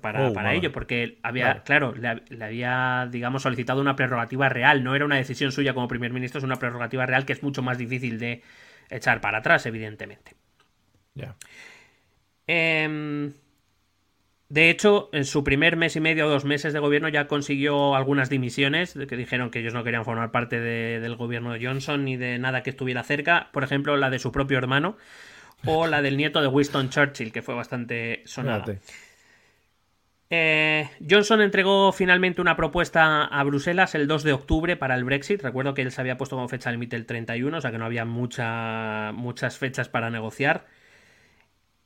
para, Oh, para ello, porque había, claro, le, le había, digamos, solicitado una prerrogativa real, no era una decisión suya como primer ministro, es una prerrogativa real que es mucho más difícil de echar para atrás, evidentemente. Ya. Em, de hecho, en su primer mes y medio o dos meses de gobierno ya consiguió algunas dimisiones, que dijeron que ellos no querían formar parte de- del gobierno de Johnson ni de nada que estuviera cerca. Por ejemplo, la de su propio hermano o la del nieto de Winston Churchill, que fue bastante sonada. Eh, Johnson entregó finalmente una propuesta a Bruselas el 2 de octubre para el Brexit. Recuerdo que él se había puesto como fecha límite el 31, o sea que no había mucha- muchas fechas para negociar.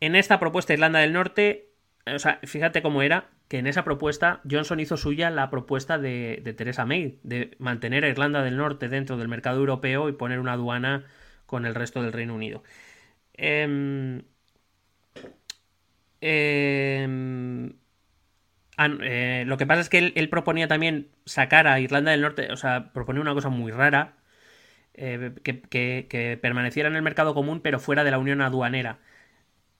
En esta propuesta Irlanda del Norte, o sea, fíjate cómo era, que en esa propuesta Johnson hizo suya la propuesta de, de Theresa May, de mantener a Irlanda del Norte dentro del mercado europeo y poner una aduana con el resto del Reino Unido. Em, em, eh, lo que pasa es que él, proponía también sacar a Irlanda del Norte, o sea, proponía una cosa muy rara, eh, que permaneciera en el mercado común pero fuera de la unión aduanera.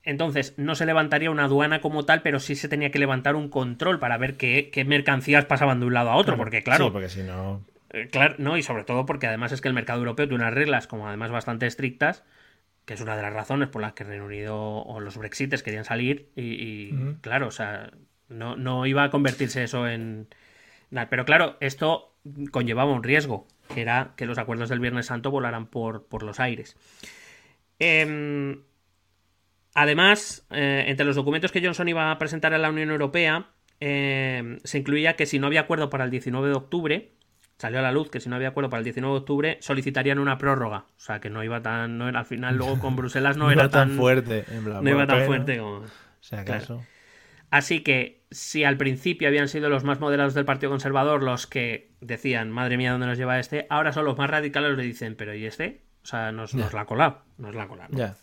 Entonces, no se levantaría una aduana como tal, pero sí se tenía que levantar un control para ver qué, qué mercancías pasaban de un lado a otro, porque claro, Sí, porque si no. eh, claro, no, y sobre todo porque además es que el mercado europeo tiene unas reglas como además bastante estrictas, que es una de las razones por las que Reino Unido o los Brexites querían salir y, claro, o sea, no, no iba a convertirse eso en... nada. Pero claro, esto conllevaba un riesgo, que era que los acuerdos del Viernes Santo volaran por, por los aires. Em, Además, eh, entre los documentos que Johnson iba a presentar a la Unión Europea, eh, se incluía que si no había acuerdo para el 19 de octubre, salió a la luz que si no había acuerdo para el 19 de octubre, solicitarían una prórroga. O sea, que no iba tan. No era, al final, luego con Bruselas no, era tan, fuerte. en plan, No iba tan fuerte como. O sea, Claro. acaso. Así que, si al principio habían sido los más moderados del Partido Conservador los que decían, madre mía, ¿dónde nos lleva este? Ahora son los más radicales los que dicen, ¿pero y este? O sea, nos, nos la ha colado. Nos la ha colado.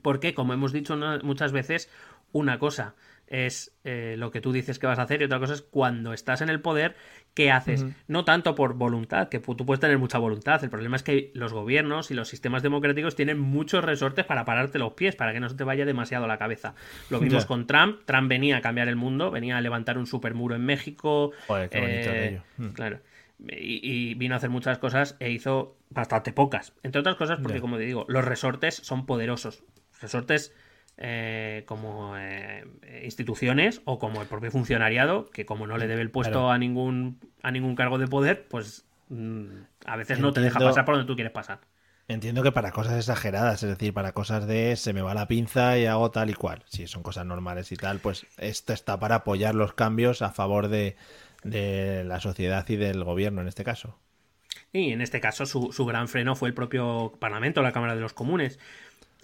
Porque, como hemos dicho muchas veces, una cosa es eh, lo que tú dices que vas a hacer y otra cosa es cuando estás en el poder, ¿qué haces? No tanto por voluntad, que tú puedes tener mucha voluntad. El problema es que los gobiernos y los sistemas democráticos tienen muchos resortes para pararte los pies, para que no se te vaya demasiado la cabeza. Lo vimos con Trump. Trump venía a cambiar el mundo, venía a levantar un supermuro en México. Joder, qué bonito eh. Mm. Claro. Y, y vino a hacer muchas cosas e hizo bastante pocas. Entre otras cosas porque, como te digo, los resortes son poderosos. Resortes eh, como eh, instituciones o como el propio funcionariado, que como no le debe el puesto Claro. a ningún a ningún cargo de poder, pues mm, a veces no te deja pasar por donde tú quieres pasar. Entiendo que para cosas exageradas, es decir, para cosas de se me va la pinza y hago tal y cual. Si son cosas normales y tal, pues esto está para apoyar los cambios a favor de, de la sociedad y del gobierno en este caso. Y en este caso su, su gran freno fue el propio Parlamento, la Cámara de los Comunes.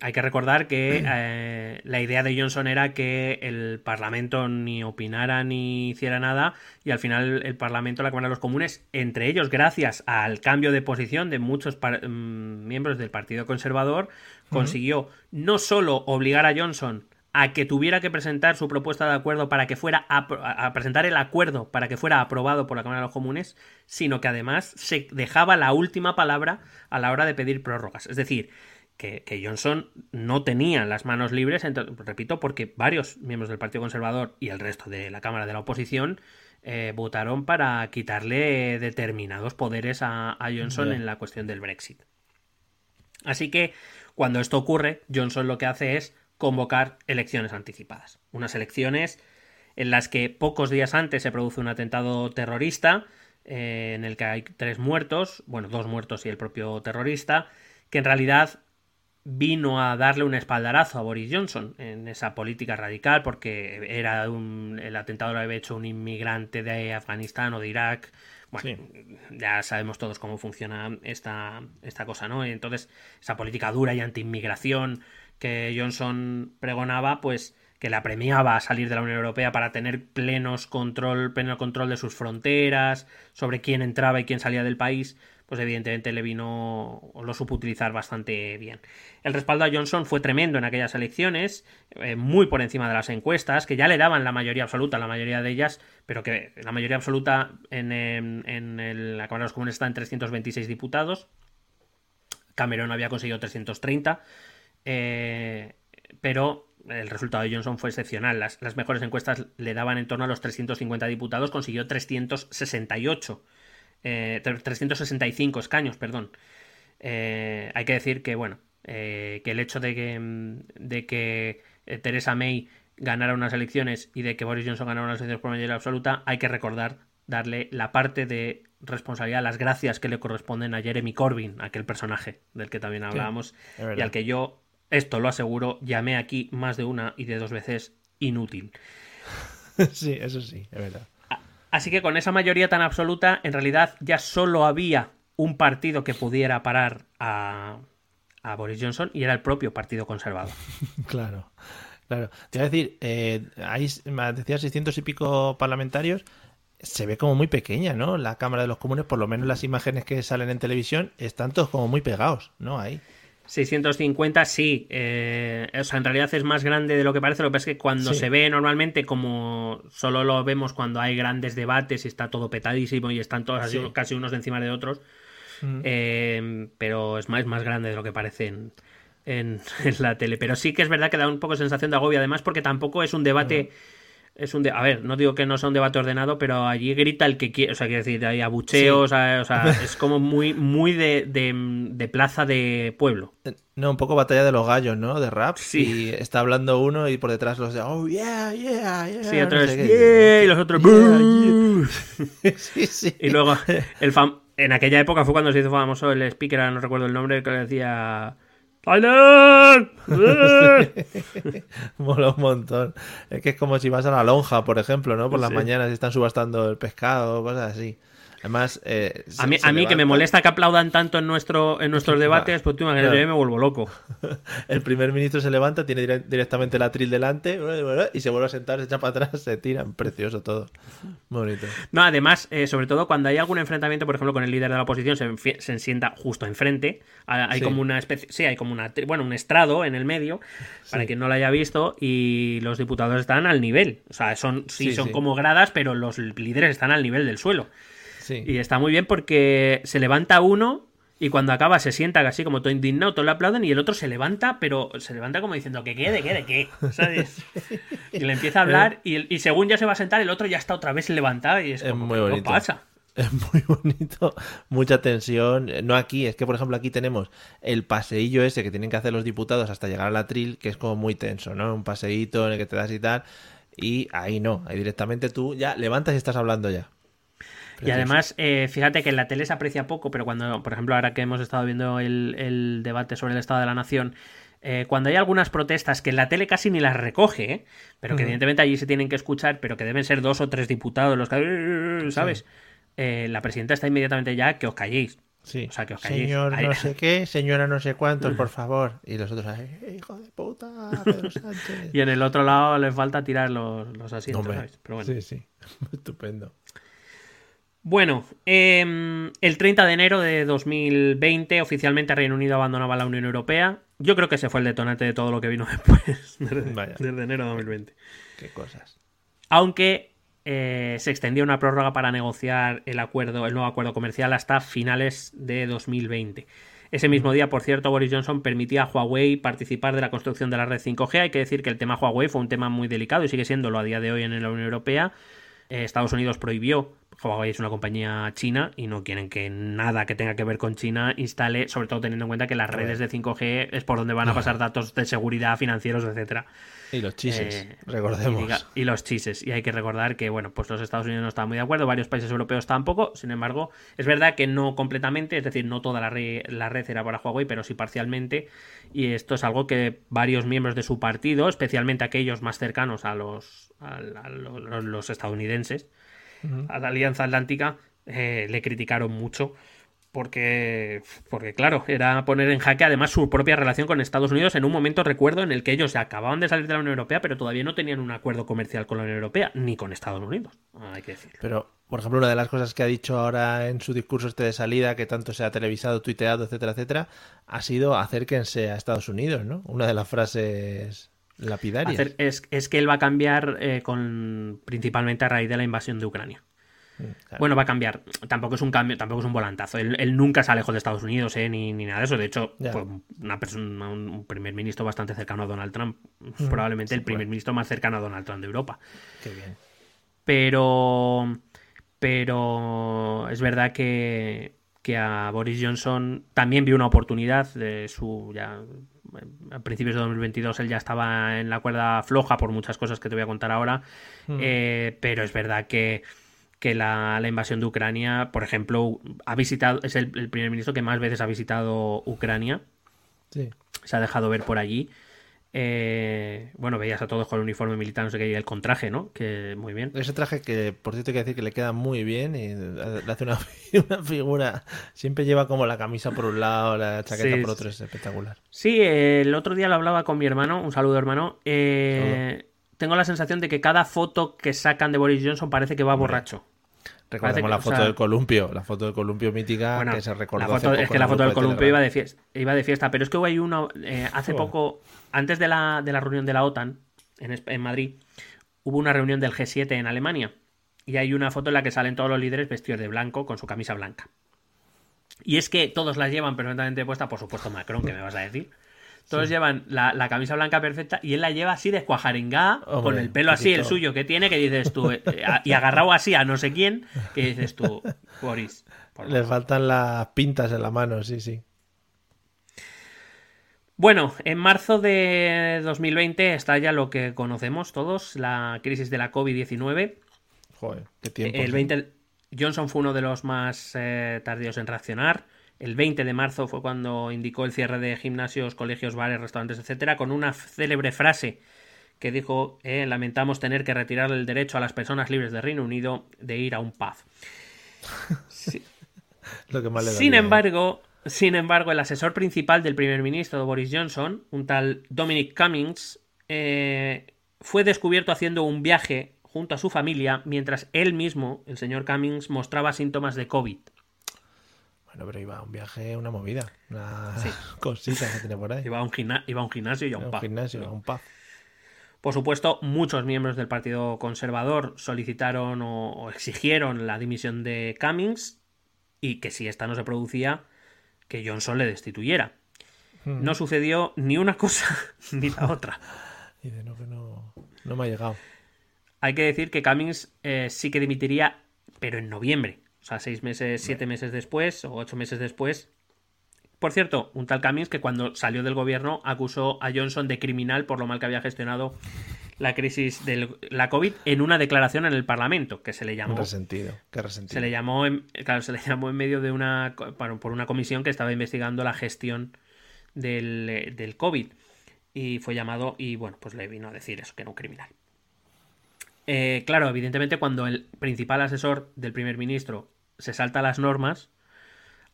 Hay que recordar que eh, la idea de Johnson era que el Parlamento ni opinara ni hiciera nada y al final el Parlamento, la Cámara de los Comunes, entre ellos gracias al cambio de posición de muchos mm, miembros del Partido Conservador, consiguió no solo obligar a Johnson a que tuviera que presentar su propuesta de acuerdo para que fuera a, presentar el acuerdo para que fuera aprobado por la Cámara de los Comunes, sino que además se dejaba la última palabra a la hora de pedir prórrogas. Es decir, que, Johnson no tenía las manos libres, repito, porque varios miembros del Partido Conservador y el resto de la Cámara de la oposición eh, votaron para quitarle determinados poderes a, Johnson en la cuestión del Brexit. Así que cuando esto ocurre, Johnson lo que hace es convocar elecciones anticipadas. Unas elecciones en las que pocos días antes se produce un atentado terrorista, eh, en el que hay tres muertos, bueno, dos muertos y el propio terrorista, que en realidad vino a darle un espaldarazo a Boris Johnson en esa política radical porque era un, el atentado lo había hecho un inmigrante de Afganistán o de Irak. Bueno, ya sabemos todos cómo funciona esta, esta cosa, ¿no? Entonces, esa política dura y anti-inmigración que Johnson pregonaba, pues que la premiaba a salir de la Unión Europea para tener plenos control, pleno control de sus fronteras, sobre quién entraba y quién salía del país, pues evidentemente le vino o lo supo utilizar bastante bien. El respaldo a Johnson fue tremendo en aquellas elecciones, eh, muy por encima de las encuestas, que ya le daban la mayoría absoluta, la mayoría de ellas, pero que la mayoría absoluta en, en, la Cámara de los Comunes está en 326 diputados. Cameron había conseguido 330, eh, pero el resultado de Johnson fue excepcional. Las, las mejores encuestas le daban en torno a los 350 diputados, consiguió 368 365 eh, escaños, perdón. Eh, hay que decir que, bueno, eh, que el hecho de que, mm, de que Theresa May ganara unas elecciones y de que Boris Johnson ganara unas elecciones por mayoría absoluta, hay que recordar darle la parte de responsabilidad, las gracias que le corresponden a Jeremy Corbyn, aquel personaje del que también hablábamos, y al que yo, esto lo aseguro, llamé aquí más de una y de dos veces inútil. sí, eso sí, es verdad. Así que con esa mayoría tan absoluta, en realidad ya solo había un partido que pudiera parar a, Boris Johnson y era el propio Partido Conservador. claro, claro. Te voy a decir, eh, hay, decía 600 y pico parlamentarios, se ve como muy pequeña, ¿no? La Cámara de los Comunes, por lo menos las imágenes que salen en televisión, están todos como muy pegados, ¿no? Ahí. 650 sí, eh, o sea, en realidad es más grande de lo que parece, lo que pasa es que cuando se ve normalmente como solo lo vemos cuando hay grandes debates y está todo petadísimo y están todos así, casi unos encima de otros, mm. eh, pero es más, más grande de lo que parece en, en, la tele. Pero sí que es verdad que da un poco sensación de agobio, además porque tampoco es un debate es un a ver, no digo que no sea un debate ordenado, pero allí grita el que quiere, o sea, quiero decir, hay abucheos, o sea, es como muy muy de, de, plaza de pueblo. Eh, no, un poco batalla de los gallos, ¿no? De rap. Sí. Y está hablando uno y por detrás los de, oh, yeah, yeah, yeah. Sí, otros, yeah, y los otros, sí, sí. Y luego, el en aquella época fue cuando se hizo famoso el speaker, no recuerdo el nombre, que decía Mola un montón. Es que es como si vas a la lonja, por ejemplo, ¿no? Por las mañanas y están subastando el pescado, cosas así. Además, eh, a mí, a mí que me molesta que aplaudan tanto en nuestro en nuestros debates, pues tú imagínate, yo me vuelvo loco. El primer ministro se levanta, tiene directamente el atril delante y se vuelve a sentar, se echa para atrás, se tiran. Precioso todo. Muy bonito. No, además, eh, sobre todo cuando hay algún enfrentamiento, por ejemplo, con el líder de la oposición, se, se sienta justo enfrente. Hay como una especie, sí, hay como una, bueno, un estrado en el medio, para quien no lo haya visto, y los diputados están al nivel. O sea, son, sí, son como gradas, pero los líderes están al nivel del suelo. Y está muy bien porque se levanta uno y cuando acaba se sienta así como todo indignado, todos le aplauden y el otro se levanta, pero se levanta como diciendo que quede, quede, que, ¿sabes? y le empieza a hablar y, según ya se va a sentar, el otro ya está otra vez levantado y es, como, muy bonito. pasa? Es muy bonito, mucha tensión. No aquí, es que por ejemplo aquí tenemos el paseillo ese que tienen que hacer los diputados hasta llegar al atril, que es como muy tenso, ¿no? Un paseíto en el que te das y tal. Y ahí no, ahí directamente tú ya levantas y estás hablando ya. Y además, eh, fíjate que en la tele se aprecia poco, pero cuando, por ejemplo, ahora que hemos estado viendo el, el debate sobre el Estado de la Nación, eh, cuando hay algunas protestas que en la tele casi ni las recoge, ¿eh? pero que evidentemente allí se tienen que escuchar, pero que deben ser dos o tres diputados los que... ¿Sabes? Eh, la presidenta está inmediatamente ya que os calléis. Sí. O sea, que os calléis. Señor no sé qué, señora no sé cuántos, por favor. Y los otros, "Ay, hijo de puta, Pedro Sánchez. Y en el otro lado les falta tirar los, los asientos, ¿sabes? Pero bueno. Sí, sí. Estupendo. Bueno, em, el 30 de enero de 2020 oficialmente Reino Unido abandonaba la Unión Europea. Yo creo que ese fue el detonante de todo lo que vino después, desde, Vaya. desde enero de 2020. Qué cosas. Aunque eh, se extendió una prórroga para negociar el acuerdo, el nuevo acuerdo comercial hasta finales de 2020. Ese mismo día, por cierto, Boris Johnson permitía a Huawei participar de la construcción de la red 5G. Hay que decir que el tema Huawei fue un tema muy delicado y sigue siéndolo a día de hoy en la Unión Europea. Eh, Estados Unidos prohibió, Huawei es una compañía china y no quieren que nada que tenga que ver con China instale, sobre todo teniendo en cuenta que las redes de 5G es por donde van a pasar datos de seguridad, financieros, etcétera. Y los chises, Eh, recordemos. Y, diga- y los chises. Y hay que recordar que, bueno, pues los Estados Unidos no estaban muy de acuerdo, varios países europeos tampoco. Sin embargo, es verdad que no completamente, es decir, no toda la, re- la red era para Huawei, pero sí parcialmente. Y esto es algo que varios miembros de su partido, especialmente aquellos más cercanos a los, a la- a los, los estadounidenses, a la Alianza Atlántica, eh, le criticaron mucho. Porque, porque, claro, era poner en jaque además su propia relación con Estados Unidos en un momento, recuerdo, en el que ellos acababan de salir de la Unión Europea, pero todavía no tenían un acuerdo comercial con la Unión Europea, ni con Estados Unidos, hay que decirlo. Pero, por ejemplo, una de las cosas que ha dicho ahora en su discurso este de salida, que tanto se ha televisado, tuiteado, etcétera, etcétera, ha sido acérquense a Estados Unidos, ¿no? Una de las frases lapidarias. Hacer- es, es que él va a cambiar eh, con principalmente a raíz de la invasión de Ucrania. Claro. Bueno, va a cambiar. Tampoco es un cambio, tampoco es un volantazo. Él, él nunca se alejó de Estados Unidos, eh, ni, ni nada de eso. De hecho, fue una persona, un, un primer ministro bastante cercano a Donald Trump. Probablemente el primer ministro más cercano a Donald Trump de Europa. Qué bien. Pero. Pero es verdad que, que a Boris Johnson también vio una oportunidad de su. Ya, a principios de 2022 él ya estaba en la cuerda floja por muchas cosas que te voy a contar ahora. Eh, pero es verdad que, que la, la invasión de Ucrania, por ejemplo, ha visitado. Es el, el primer ministro que más veces ha visitado Ucrania. Sí. Se ha dejado ver por allí. Eh, bueno, veías a todos con el uniforme militar, no sé qué, y el contraje, ¿no? Que muy bien. Ese traje que, por cierto, hay que decir que le queda muy bien y le hace una, una figura. Siempre lleva como la camisa por un lado, la chaqueta Sí, por otro, es espectacular. Sí, el otro día lo hablaba con mi hermano, un saludo hermano. Eh, tengo la sensación de que cada foto que sacan de Boris Johnson parece que va borracho. Recordemos que- la o foto sea- del columpio, la foto del columpio mítica Bueno, que se recordó la hace foto- poco es que la foto del columpio iba de, fiesta, iba de fiesta, pero es que hubo ahí uno eh, hace poco, antes de la, de la reunión de la OTAN en Madrid, hubo una reunión del G7 en Alemania y hay una foto en la que salen todos los líderes vestidos de blanco con su camisa blanca. Y es que todos las llevan perfectamente puesta, por supuesto Macron, que me vas a decir. Todos llevan la, la camisa blanca perfecta y él la lleva así de cuajaringá, Hombre, con el pelo así, el suyo que tiene, que dices tú, eh, eh, y agarrado así a no sé quién, que dices tú, Boris. Le faltan las pintas en la mano, sí, sí. Bueno, en marzo de 2020 estalla lo que conocemos todos, la crisis de la COVID-19. Joder, qué tiempo. El 20, Johnson fue uno de los más eh, tardíos en reaccionar. El 20 de marzo fue cuando indicó el cierre de gimnasios, colegios, bares, restaurantes, etcétera, con una célebre frase que dijo: eh, Lamentamos tener que retirar el derecho a las personas libres de Reino Unido de ir a un pub. Sí. Lo que más le Sin ¿eh? embargo, sin embargo, el asesor principal del primer ministro Boris Johnson, un tal Dominic Cummings, eh, fue descubierto haciendo un viaje junto a su familia mientras él mismo, el señor Cummings, mostraba síntomas de COVID. Bueno, pero iba a un viaje, una movida, una Sí. cosita que tiene por ahí. Iba a un, gimna- iba a un gimnasio y a un un pub. gimnasio, a un pub. Por supuesto, muchos miembros del Partido Conservador solicitaron o, o exigieron la dimisión de Cummings y que si esta no se producía, que Johnson le destituyera. Hmm. No sucedió ni una cosa ni la otra. Y de no, que no, no me ha llegado. Hay que decir que Cummings eh, sí que dimitiría, pero en noviembre. O sea, seis meses, siete meses después o ocho meses después. Por cierto, un tal Cummings que cuando salió del gobierno acusó a Johnson de criminal por lo mal que había gestionado la crisis de la COVID en una declaración en el Parlamento, que se le llamó. resentido, qué resentido. Se le llamó, en, claro, se le llamó en medio de una. por una comisión que estaba investigando la gestión del, del COVID. Y fue llamado, y bueno, pues le vino a decir eso, que era un criminal. Eh, claro, evidentemente, cuando el principal asesor del primer ministro se salta las normas,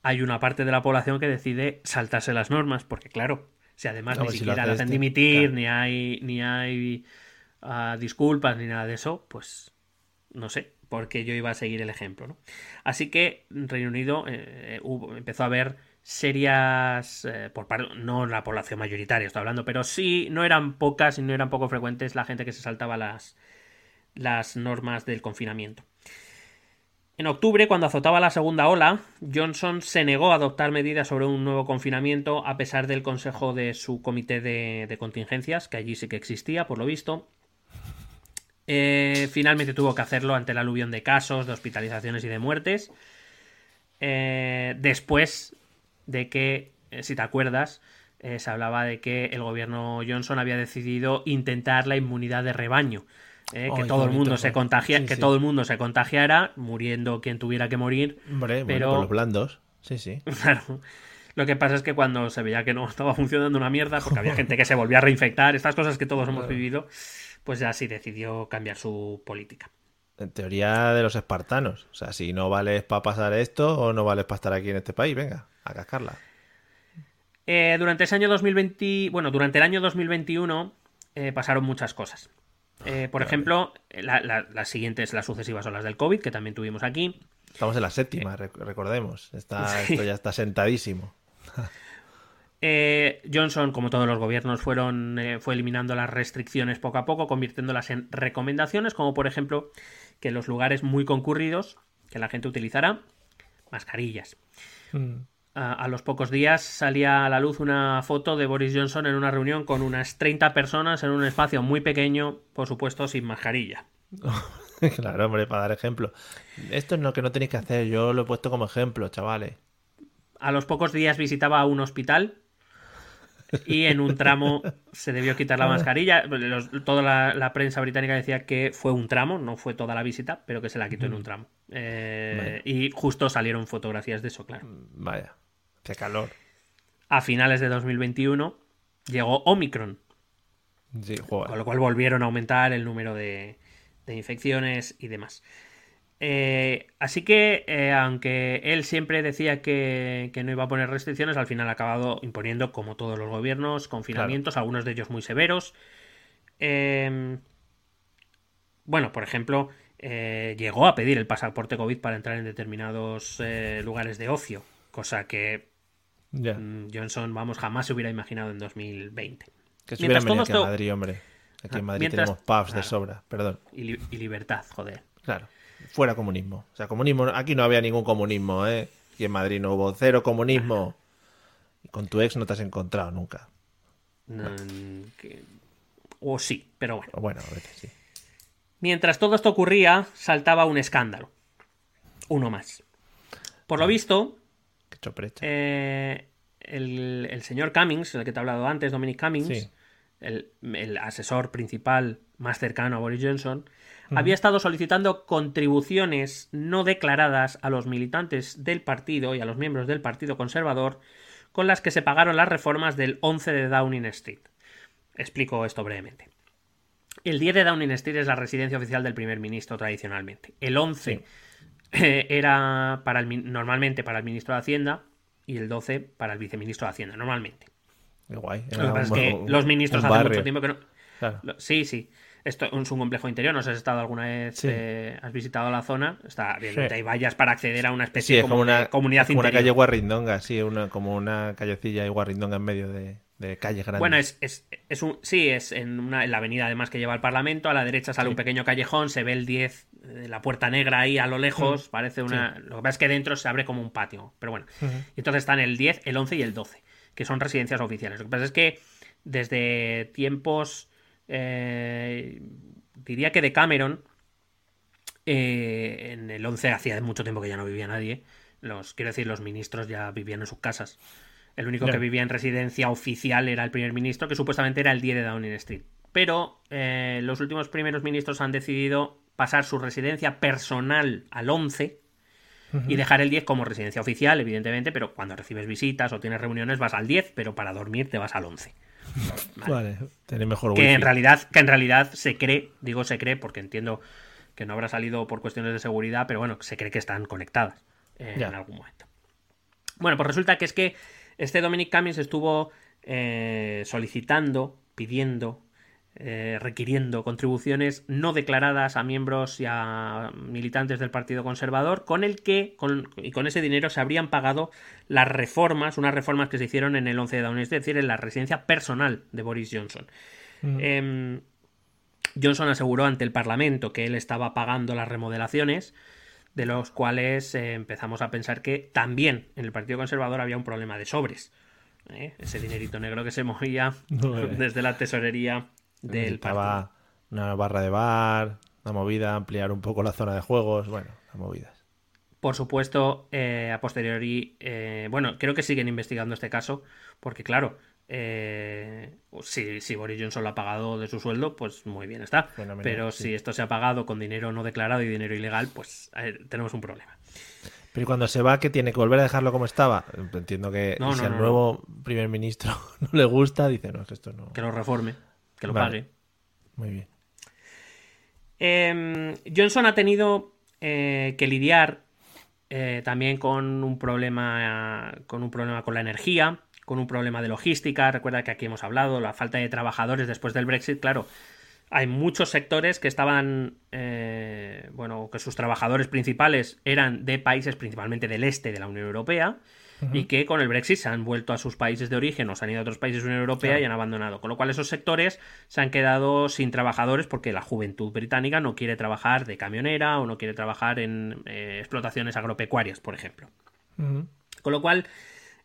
hay una parte de la población que decide saltarse las normas, porque claro, si además ni siquiera la hacen este, dimitir, ni hay, ni hay ah, disculpas, ni nada de eso, pues no sé, porque yo iba a seguir el ejemplo. ¿no? Así que Reino Unido eh, empezó a ver serias, eh, por parte, no la población mayoritaria estoy hablando, pero sí, no eran pocas y no eran poco frecuentes la gente que se saltaba las, las normas del confinamiento. En octubre, cuando azotaba la segunda ola, Johnson se negó a adoptar medidas sobre un nuevo confinamiento a pesar del consejo de su comité de, contingencias, que allí sí que existía, por lo visto. Eh, finalmente tuvo que hacerlo ante el aluvión de casos, de hospitalizaciones y de muertes. Eh, después de que, eh, si te acuerdas, se hablaba de que el gobierno Johnson había decidido intentar la inmunidad de rebaño ¿eh? que todo el mundo se contagia, que todo el mundo se contagiara, muriendo quien tuviera que morir. Hombre, pero por los blandos. Sí, sí. Claro. Lo que pasa es que cuando se veía que no estaba funcionando una mierda, porque había gente que se volvía a reinfectar, estas cosas que todos hemos vivido, pues ya sí decidió cambiar su política. En teoría de los espartanos. O sea, si no vales para pasar esto o no vales para estar aquí en este país, venga, a cascarla. Eh, durante ese año 2020, bueno, durante el año 2021 eh, pasaron muchas cosas. Eh, por ejemplo, las siguientes, las sucesivas olas del COVID, que también tuvimos aquí. Estamos en la séptima, recordemos. Está, Esto ya está sentadísimo. Eh, Johnson, como todos los gobiernos, fueron, eh, fue eliminando las restricciones poco a poco, convirtiéndolas en recomendaciones, como por ejemplo que en los lugares muy concurridos, que la gente utilizará mascarillas. Mm a, los pocos días salía a la luz una foto de Boris Johnson en una reunión con unas 30 personas en un espacio muy pequeño, por supuesto sin mascarilla. claro, hombre, para dar ejemplo. Esto es lo que no tenéis que hacer, yo lo he puesto como ejemplo, chavales. A los pocos días visitaba un hospital y en un tramo se debió quitar la mascarilla. toda la, prensa británica decía que fue un tramo, no fue toda la visita, pero que se la quitó en un tramo. Eh, y justo salieron fotografías de eso, claro. Vaya. Qué calor. A finales de 2021 llegó Omicron. Con lo cual volvieron a aumentar el número de, infecciones y demás. Eh, así que, eh, aunque él siempre decía que, no iba a poner restricciones, al final ha acabado imponiendo, como todos los gobiernos, confinamientos, algunos de ellos muy severos. Em, bueno, por ejemplo, eh, llegó a pedir el pasaporte COVID para entrar en determinados lugares de ocio, cosa que Mm, Johnson, vamos, jamás se hubiera imaginado en 2020. Que se hubieran venido aquí a Madrid, hombre. Aquí en Madrid tenemos pubs de sobra, perdón. Y, libertad, joder. Claro, fuera comunismo. O sea, comunismo, aquí no había ningún comunismo, ¿eh? Y en Madrid no hubo cero comunismo. Y con tu ex no te has encontrado nunca. O sí, pero bueno. Bueno, sí. Mientras todo esto ocurría, saltaba un escándalo. Uno más. Por lo visto, eh, el, señor Cummings, el que te he hablado antes, Dominic Cummings, el, asesor principal más cercano a Boris Johnson, había estado solicitando contribuciones no declaradas a los militantes del partido y a los miembros del Partido Conservador con las que se pagaron las reformas del 11 de Downing Street. Explico esto brevemente. El 10 de Downing Street es la residencia oficial del primer ministro tradicionalmente. El 11 era para el, normalmente para el ministro de Hacienda y el 12 para el viceministro de Hacienda, normalmente. Qué guay. Lo que pasa es que los ministros hace mucho tiempo que no. Sí, sí. Esto es un complejo interior. No sé si has estado alguna vez, eh, has visitado la zona. Está bien, hay vallas para acceder a una especie de comunidad como una calle Guarrindonga, sí, una, como una callecilla y Guarrindonga en medio de, de calles grandes. Bueno, es, es, es un, sí, es en, una, en la avenida además que lleva al Parlamento. A la derecha sale un pequeño callejón, se ve el 10, eh, la puerta negra ahí a lo lejos. Mm. Parece una. Lo que pasa es que dentro se abre como un patio. Pero bueno. Y entonces están el 10, el 11 y el 12, que son residencias oficiales. Lo que pasa es que desde tiempos. Eh, diría que de Cameron. Eh, en el 11 hacía mucho tiempo que ya no vivía nadie. Los, quiero decir, los ministros ya vivían en sus casas. El único que vivía en residencia oficial era el primer ministro, que supuestamente era el 10 de Downing Street. pero eh, los últimos primeros ministros han decidido pasar su residencia personal al 11 y dejar el 10 como residencia oficial, evidentemente, pero cuando recibes visitas o tienes reuniones vas al 10, pero para dormir te vas al 11. Vale, tiene mejor que en realidad Que en realidad se cree, digo se cree porque entiendo que no habrá salido por cuestiones de seguridad, pero bueno, se cree que están conectadas eh, en algún momento. Bueno, pues resulta que es que este Dominic Cummings estuvo eh, solicitando, pidiendo, eh, requiriendo contribuciones no declaradas a miembros y a militantes del Partido Conservador, con el que, y con ese dinero, se habrían pagado las reformas, unas reformas que se hicieron en el 11 de Downing es decir, en la residencia personal de Boris Johnson. Mm. Em, Johnson aseguró ante el Parlamento que él estaba pagando las remodelaciones, de los cuales eh, empezamos a pensar que también en el Partido Conservador había un problema de sobres. ¿eh? Ese dinerito negro que se movía desde la tesorería del partido. una barra de bar, una movida, ampliar un poco la zona de juegos, bueno, las movidas. Por supuesto, eh, a posteriori, bueno, creo que siguen investigando este caso, porque claro, eh, si, Boris Johnson lo ha pagado de su sueldo, pues muy bien está. Pero si esto se ha pagado con dinero no declarado y dinero ilegal, pues tenemos un problema. Pero cuando se va, que tiene que volver a dejarlo como estaba. Entiendo que si al nuevo primer ministro no le gusta, dice, no, que esto no. Que lo reforme, que lo pague. Muy bien. Em, Johnson ha tenido eh, que lidiar eh, también con un problema con un problema con la energía con un problema de logística. Recuerda que aquí hemos hablado, la falta de trabajadores después del Brexit, claro. Hay muchos sectores que estaban, eh, bueno, que sus trabajadores principales eran de países principalmente del este de la Unión Europea y que con el Brexit se han vuelto a sus países de origen o se han ido a otros países de la Unión Europea y han abandonado. Con lo cual esos sectores se han quedado sin trabajadores porque la juventud británica no quiere trabajar de camionera o no quiere trabajar en eh, explotaciones agropecuarias, por ejemplo. Con lo cual,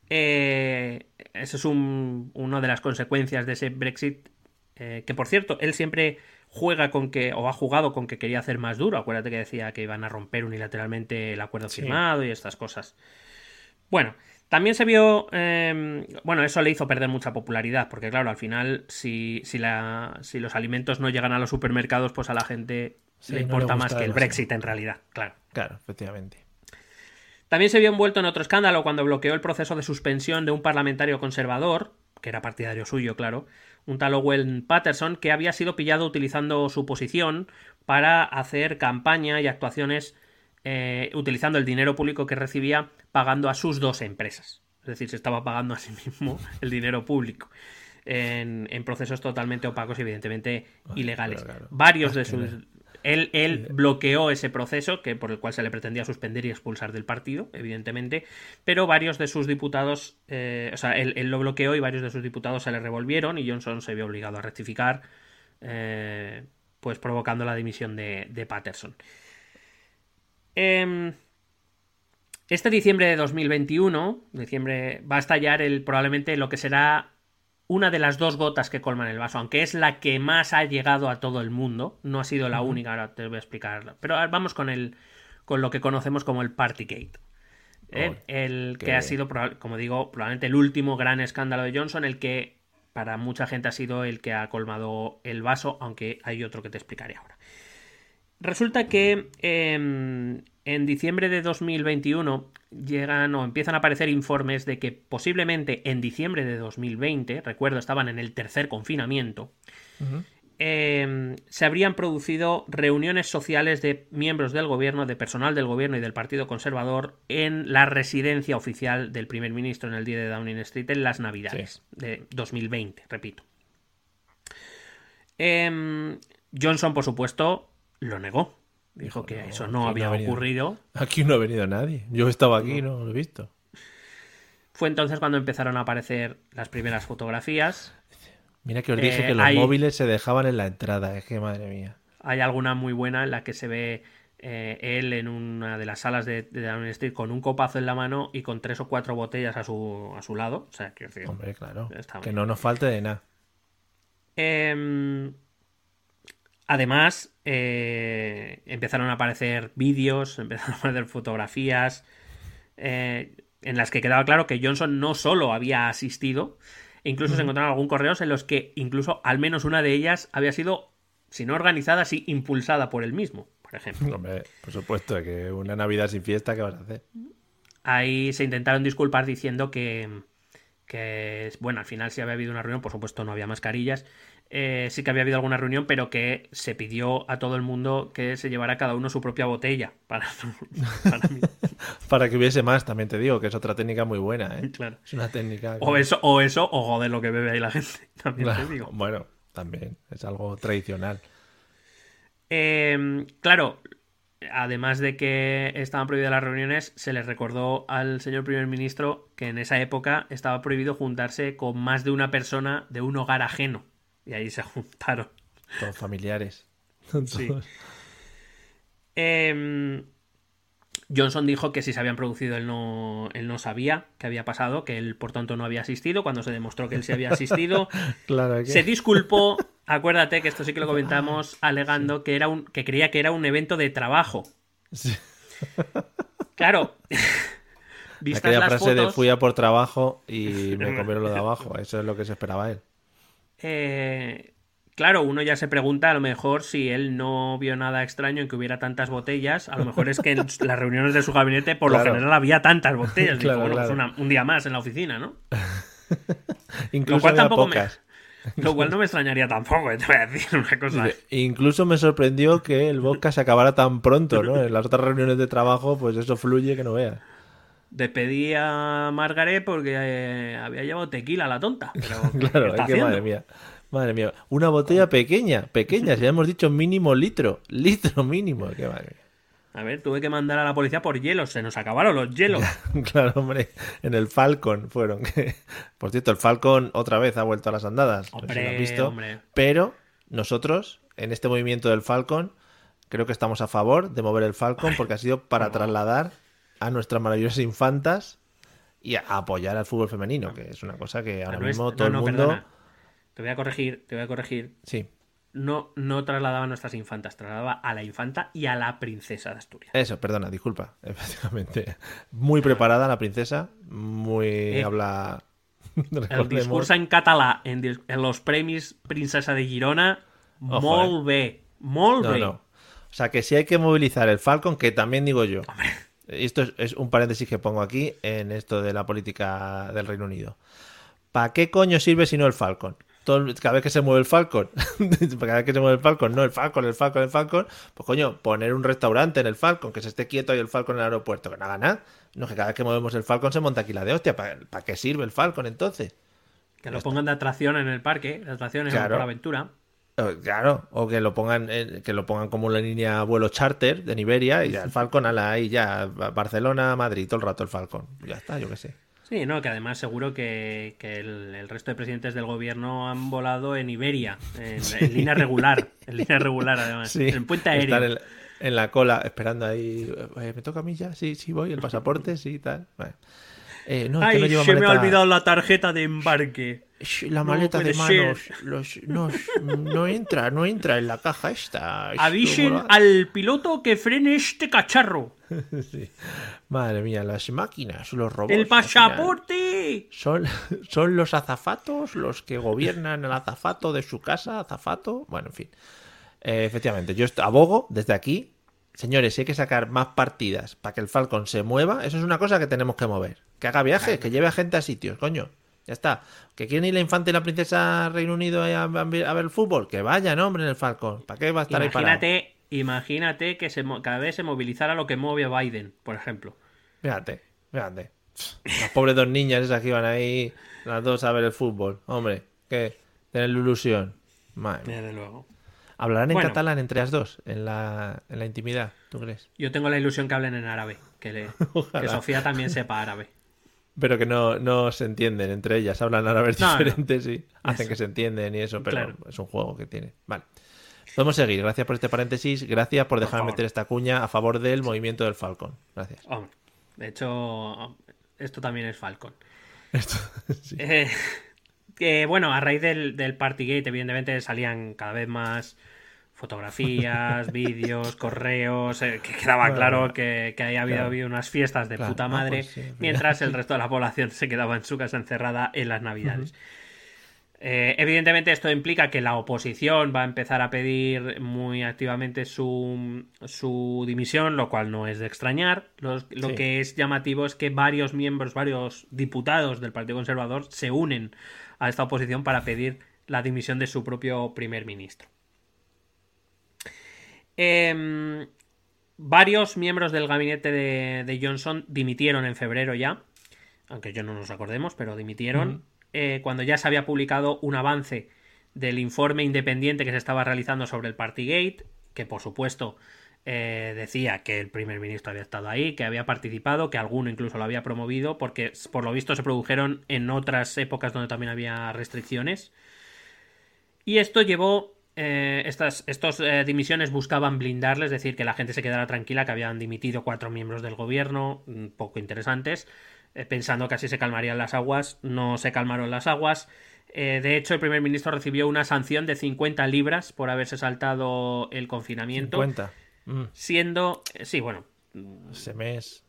eh, eso es una de las consecuencias de ese Brexit. Eh, que por cierto, él siempre juega con que, o ha jugado con que quería hacer más duro. Acuérdate que decía que iban a romper unilateralmente el acuerdo firmado y estas cosas. Bueno, también se vio. Em, bueno, eso le hizo perder mucha popularidad, porque claro, al final, si, si, la, si los alimentos no llegan a los supermercados, pues a la gente le importa más que el Brexit en realidad, claro. Claro, efectivamente. También se vio envuelto en otro escándalo cuando bloqueó el proceso de suspensión de un parlamentario conservador, que era partidario suyo, claro, un tal Owen Patterson, que había sido pillado utilizando su posición para hacer campaña y actuaciones eh, utilizando el dinero público que recibía pagando a sus dos empresas. Es decir, se estaba pagando a sí mismo el dinero público. En, procesos totalmente opacos y evidentemente ilegales. Varios de sus, él, bloqueó ese proceso que, por el cual se le pretendía suspender y expulsar del partido, evidentemente, pero varios de sus diputados, eh, o sea, él, lo bloqueó y varios de sus diputados se le revolvieron y Johnson se vio obligado a rectificar, eh, pues provocando la dimisión de, Patterson. Em, este diciembre de 2021, diciembre, va a estallar el, probablemente lo que será una de las dos gotas que colman el vaso, aunque es la que más ha llegado a todo el mundo, no ha sido la única, ahora te voy a explicar. Pero vamos con el con lo que conocemos como el Partygate. ¿eh? el que ha sido, como digo, probablemente el último gran escándalo de Johnson, el que para mucha gente ha sido el que ha colmado el vaso, aunque hay otro que te explicaré ahora. Resulta que em, en diciembre de 2021 llegan o empiezan a aparecer informes de que posiblemente en diciembre de 2020, recuerdo, estaban en el tercer confinamiento, em, se habrían producido reuniones sociales de miembros del gobierno, de personal del gobierno y del Partido Conservador en la residencia oficial del primer ministro en el día de Downing Street en las Navidades de 2020, repito. Em, Johnson, por supuesto, lo negó. Dijo que eso no había ocurrido. Aquí no ha venido nadie. Yo estaba aquí, no, lo he visto. Fue entonces cuando empezaron a aparecer las primeras fotografías. Mira que os dije que eh, los móviles se dejaban en la entrada. Es que madre mía. Hay alguna muy buena en la que se ve eh, él en una de las salas de, Downing Street con un copazo en la mano y con tres o cuatro botellas a su, a su lado. O sea, que, Hombre, claro. Que no nos falte de nada. Eh, Además, eh, empezaron a aparecer vídeos, empezaron a aparecer fotografías eh, en las que quedaba claro que Johnson no solo había asistido, Incluso se encontraron algún correos en los que incluso al menos una de ellas había sido, si no organizada, sí impulsada por él mismo, por ejemplo. Hombre, por supuesto, que una Navidad sin fiesta, ¿qué vas a hacer? Ahí se intentaron disculpar diciendo que, que bueno, al final sí había habido una reunión, por supuesto no había mascarillas, eh, sí que había habido alguna reunión, pero que se pidió a todo el mundo que se llevara cada uno su propia botella para, para mí. Para que hubiese más, también te digo, que es otra técnica muy buena, ¿eh? Claro. Es una técnica... O eso, o eso, o joder lo que bebe ahí la gente. También Claro, te digo. Bueno, también, es algo tradicional. Eh, claro, además de que estaban prohibidas las reuniones, se les recordó al señor primer ministro que en esa época estaba prohibido juntarse con más de una persona de un hogar ajeno. Y ahí se juntaron. Todos familiares. Sí. Todos. Eh, Johnson dijo que si se habían producido él no, él no sabía qué había pasado, que él por tanto no había asistido. Cuando se demostró que él sí había asistido, Claro que... se disculpó. Acuérdate que esto sí que lo comentamos, alegando que, era un, que creía que era un evento de trabajo. Sí. Claro. Vistas Aquella las frase de fui a por trabajo y me comieron lo de abajo. Eso es lo que se esperaba él. Eh, claro, uno ya se pregunta a lo mejor si él no vio nada extraño en que hubiera tantas botellas. A lo mejor es que en las reuniones de su gabinete por Claro. lo general había tantas botellas. Dijo, Claro, bueno, pues una- un día más en la oficina, ¿no? Incluso cual había tampoco me- pocas. Lo cual no me extrañaría tampoco, te voy a decir una cosa. Incluso me sorprendió que el vodka se acabara tan pronto, ¿no? En las otras reuniones de trabajo, pues eso fluye que no veas. Despedí a Margaret porque eh, había llevado tequila la tonta. Pero, ¿qué Claro, es que madre mía. Madre mía. Una botella pequeña, pequeña. Si ya hemos dicho mínimo litro. Litro mínimo. Qué madre mía. A ver, tuve que mandar a la policía por hielos. Se nos acabaron los hielos. Claro, hombre. En el Falcon fueron. Por cierto, el Falcon otra vez ha vuelto a las andadas. No sé si lo Hombre, has visto. hombre. Pero nosotros, en este movimiento del Falcon, creo que estamos a favor de mover el Falcon porque ha sido para trasladar a nuestras maravillosas infantas y a apoyar al fútbol femenino, que es una cosa que ahora Ah, es- mismo no, todo no, el mundo. perdona. Te voy a corregir, te voy a corregir. Sí, No, no trasladaba a nuestras infantas, trasladaba a la infanta y a la princesa de Asturias. eso, perdona, disculpa. Efectivamente. Muy preparada la princesa, muy Eh, habla. El discurso en català en, dis- en los premis Princesa de Girona, Ojo, No, bé. no. O sea, que si hay que movilizar el Falcon, que también digo yo. Esto es, es un paréntesis que pongo aquí en esto de la política del Reino Unido. ¿Para qué coño sirve si no el Falcon? Cada vez que se mueve el Falcon, cada vez que se mueve el Falcon, no el Falcon, el Falcon, el Falcon, pues coño, poner un restaurante en el Falcon, que se esté quieto ahí el Falcon en el aeropuerto, que no haga nada. No, que cada vez que movemos el Falcon se monta aquí la de hostia. ¿Para, qué sirve el Falcon entonces? Que lo pongan de atracción en el parque, de atracciones Claro. por aventura. Eh, Claro, o que lo pongan en- que lo pongan como una línea vuelo charter de Iberia y ya el Falcon ala, ahí ya Ba- Barcelona, Madrid, todo el rato el Falcon. Ya está, yo qué sé. Sí, no, que además seguro que, que el, el resto de presidentes del gobierno han volado en Iberia, en, en línea regular, en línea regular además, Sí, en puente aéreo. En, la- en la cola esperando ahí. eh, ¿Me toca a mí ya? Sí, sí voy, el pasaporte, sí, tal. Bueno. Eh, no, Ay, no se me ha maleta- olvidado la tarjeta de embarque. La No maleta de manos los- no, no entra, no entra en la caja esta. Avisen al piloto que frene este cacharro. Sí. Madre mía, las máquinas, los robots. ¡El pasaporte! ¿Son, ¿Son los azafatos los que gobiernan el azafato de su casa? ¿Azafato? Bueno, en fin. Eh, efectivamente, yo abogo desde aquí. Señores, si hay que sacar más partidas para que el Falcon se mueva, eso es una cosa que tenemos que mover. Que haga viajes, que lleve a gente a sitios, coño. Ya está. ¿Que quieren ir la infanta y la princesa Reino Unido a, a ver a ver el fútbol? Que vayan, hombre, en el Falcon. ¿Para qué va a estar ahí parado? Imagínate, imagínate que se, cada vez se movilizara lo que mueve a Biden, por ejemplo. Fíjate, fíjate. Las pobres dos niñas esas que iban ahí, las dos a ver el fútbol. Hombre, que tener la ilusión. Madre. Desde luego. ¿Hablarán en Bueno. catalán entre las dos? En la, en la intimidad, ¿tú crees? Yo tengo la ilusión que hablen en árabe, que, le, que Sofía también sepa árabe. Pero que no, no se entienden entre ellas, hablan árabes No, no. diferentes y hacen Eso. que se entienden y eso, pero Claro. es un juego que tiene. Vale. Podemos seguir. Gracias por este paréntesis. Gracias por dejarme favor. meter esta cuña a favor del movimiento del Falcon. Gracias. Hombre, de hecho, esto también es Falcon. Esto- sí. Eh, bueno, a raíz del, del Partygate, evidentemente salían cada vez más fotografías, vídeos, correos, eh, que quedaba Bueno, claro que, que ahí había claro. habido unas fiestas de Claro, puta ah, madre, pues sí, mientras el resto de la población se quedaba en su casa encerrada en las navidades. Eh, evidentemente esto implica que la oposición va a empezar a pedir muy activamente su, su dimisión, lo cual no es de extrañar. lo que es llamativo es que varios miembros, varios diputados del Partido Conservador se unen a esta oposición para pedir la dimisión de su propio primer ministro. Em, varios miembros del gabinete de, Johnson dimitieron en febrero ya, aunque yo no nos acordemos, pero dimitieron. Eh, cuando ya se había publicado un avance del informe independiente que se estaba realizando sobre el Partygate, que por supuesto eh, decía que el primer ministro había estado ahí, que había participado, que alguno incluso lo había promovido, porque por lo visto se produjeron en otras épocas donde también había restricciones. Y esto llevó. Eh, estas estos, dimisiones buscaban blindarles, es decir, que la gente se quedara tranquila, que habían dimitido cuatro miembros del gobierno, poco interesantes. Eh, pensando que así se calmarían las aguas. No se calmaron las aguas. Eh, de hecho, el primer ministro recibió una sanción de 50 libras por haberse saltado el confinamiento. 50. Mm. Siendo. Eh, sí, bueno. Ese mes.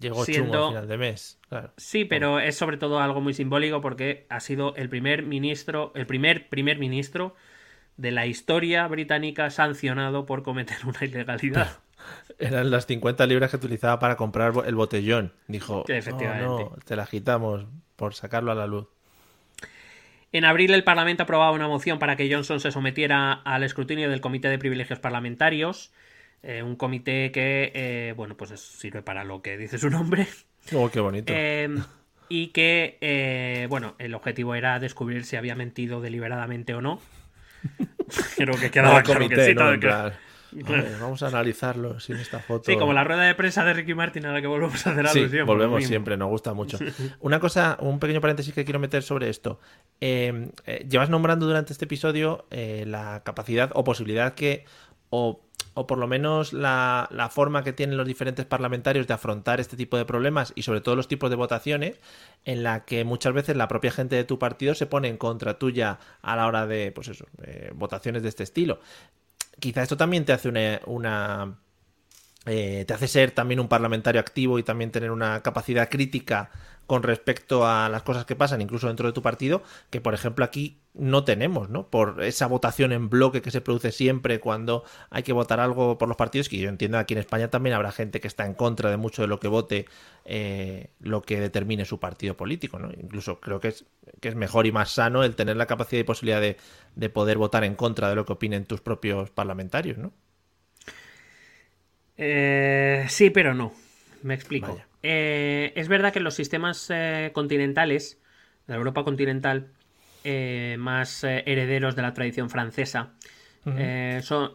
Llegó siendo, al final de mes. Sí, pero es sobre todo algo muy simbólico porque ha sido el primer ministro, el primer primer ministro de la historia británica sancionado por cometer una ilegalidad. Eran las 50 libras que utilizaba para comprar el botellón. Dijo, Efectivamente. no, te la quitamos por sacarlo a la luz. En abril el Parlamento aprobaba una moción para que Johnson se sometiera al escrutinio del Comité de Privilegios Parlamentarios, eh, un comité que, eh, bueno, pues sirve para lo que dice su nombre. Oh, qué bonito. Em, y que, eh, bueno, el objetivo era descubrir si había mentido deliberadamente o no. Creo que quedaba claro que sí. vamos a analizarlo sin esta foto. Sí, como la rueda de prensa de Ricky Martin a la que volvemos a hacer algo sí, Volvemos siempre, nos gusta mucho. Una cosa, un pequeño paréntesis que quiero meter sobre esto. Eh, eh, llevas nombrando durante este episodio eh, la capacidad o posibilidad que, o, o por lo menos la, la, forma que tienen los diferentes parlamentarios de afrontar este tipo de problemas y sobre todo los tipos de votaciones, en la que muchas veces la propia gente de tu partido se pone en contra tuya a la hora de, pues eso, votaciones de este estilo. Quizá esto también te hace una, eh, te hace ser también un parlamentario activo y también tener una capacidad crítica con respecto a las cosas que pasan, incluso dentro de tu partido, que por ejemplo aquí no tenemos, ¿no? Por esa votación en bloque que se produce siempre cuando hay que votar algo por los partidos, que yo entiendo aquí en España también habrá gente que está en contra de mucho de lo que vote eh, lo que determine su partido político, ¿no? Incluso creo que es, que es mejor y más sano el tener la capacidad y posibilidad de, de poder votar en contra de lo que opinen tus propios parlamentarios, ¿no? Eh, sí, pero no. Me explico. Eh, es verdad que los sistemas eh, continentales, de la Europa continental, eh, más herederos de la tradición francesa,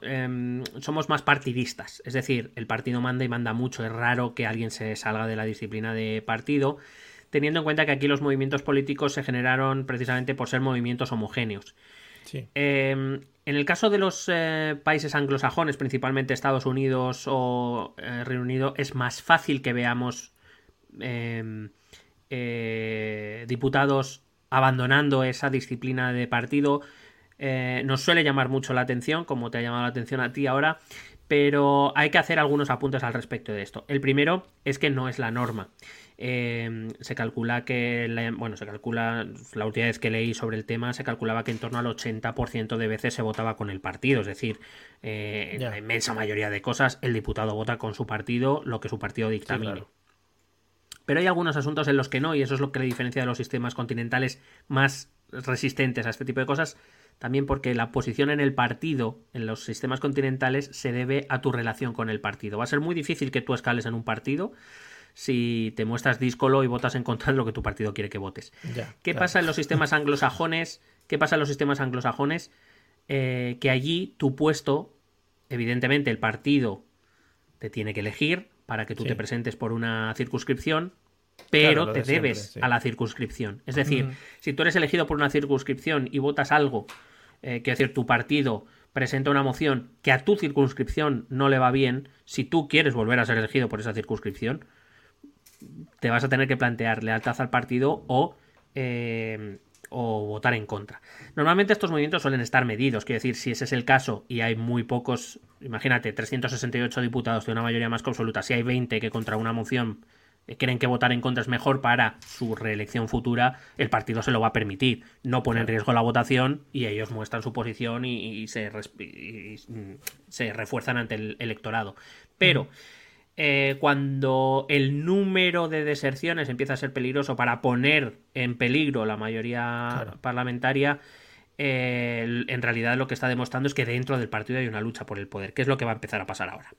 em, somos más partidistas. Es decir, el partido manda y manda mucho. Es raro que alguien se salga de la disciplina de partido, teniendo en cuenta que aquí los movimientos políticos se generaron precisamente por ser movimientos homogéneos. Em, en el caso de los países anglosajones, principalmente Estados Unidos o Reino Unido, es más fácil que veamos Em, eh, diputados abandonando esa disciplina de partido. Eh, nos suele llamar mucho la atención, como te ha llamado la atención a ti ahora, pero hay que hacer algunos apuntes al respecto de esto. El primero es que no es la norma. Em, se calcula que, bueno, se calcula, la última vez que leí sobre el tema, se calculaba que en torno al 80% de veces se votaba con el partido, es decir, eh, en la inmensa mayoría de cosas el diputado vota con su partido lo que su partido dictamine. Pero hay algunos asuntos en los que no, y eso es lo que le diferencia de los sistemas continentales más resistentes a este tipo de cosas, también porque la posición en el partido, en los sistemas continentales, se debe a tu relación con el partido. Va a ser muy difícil que tú escales en un partido si te muestras díscolo y votas en contra de lo que tu partido quiere que votes. ¿Qué pasa en los sistemas anglosajones? ¿Qué pasa en los sistemas anglosajones? Eh, que allí tu puesto, evidentemente el partido te tiene que elegir, para que tú te presentes por una circunscripción, pero te debes a la circunscripción. Es decir, si tú eres elegido por una circunscripción y votas algo, eh, quiero decir, tu partido presenta una moción que a tu circunscripción no le va bien, si tú quieres volver a ser elegido por esa circunscripción, te vas a tener que plantear lealtad al partido o eh, o votar en contra. Normalmente estos movimientos suelen estar medidos, quiero decir, si ese es el caso y hay muy pocos, imagínate, 368 diputados de una mayoría más que absoluta, si hay 20 que contra una moción eh, creen que votar en contra es mejor para su reelección futura, el partido se lo va a permitir. No pone en riesgo la votación y ellos muestran su posición y, se, mm, se, refuerzan ante el electorado. Pero eh, cuando el número de deserciones empieza a ser peligroso para poner en peligro la mayoría parlamentaria, eh, en realidad lo que está demostrando es que dentro del partido hay una lucha por el poder, que es lo que va a empezar a pasar ahora.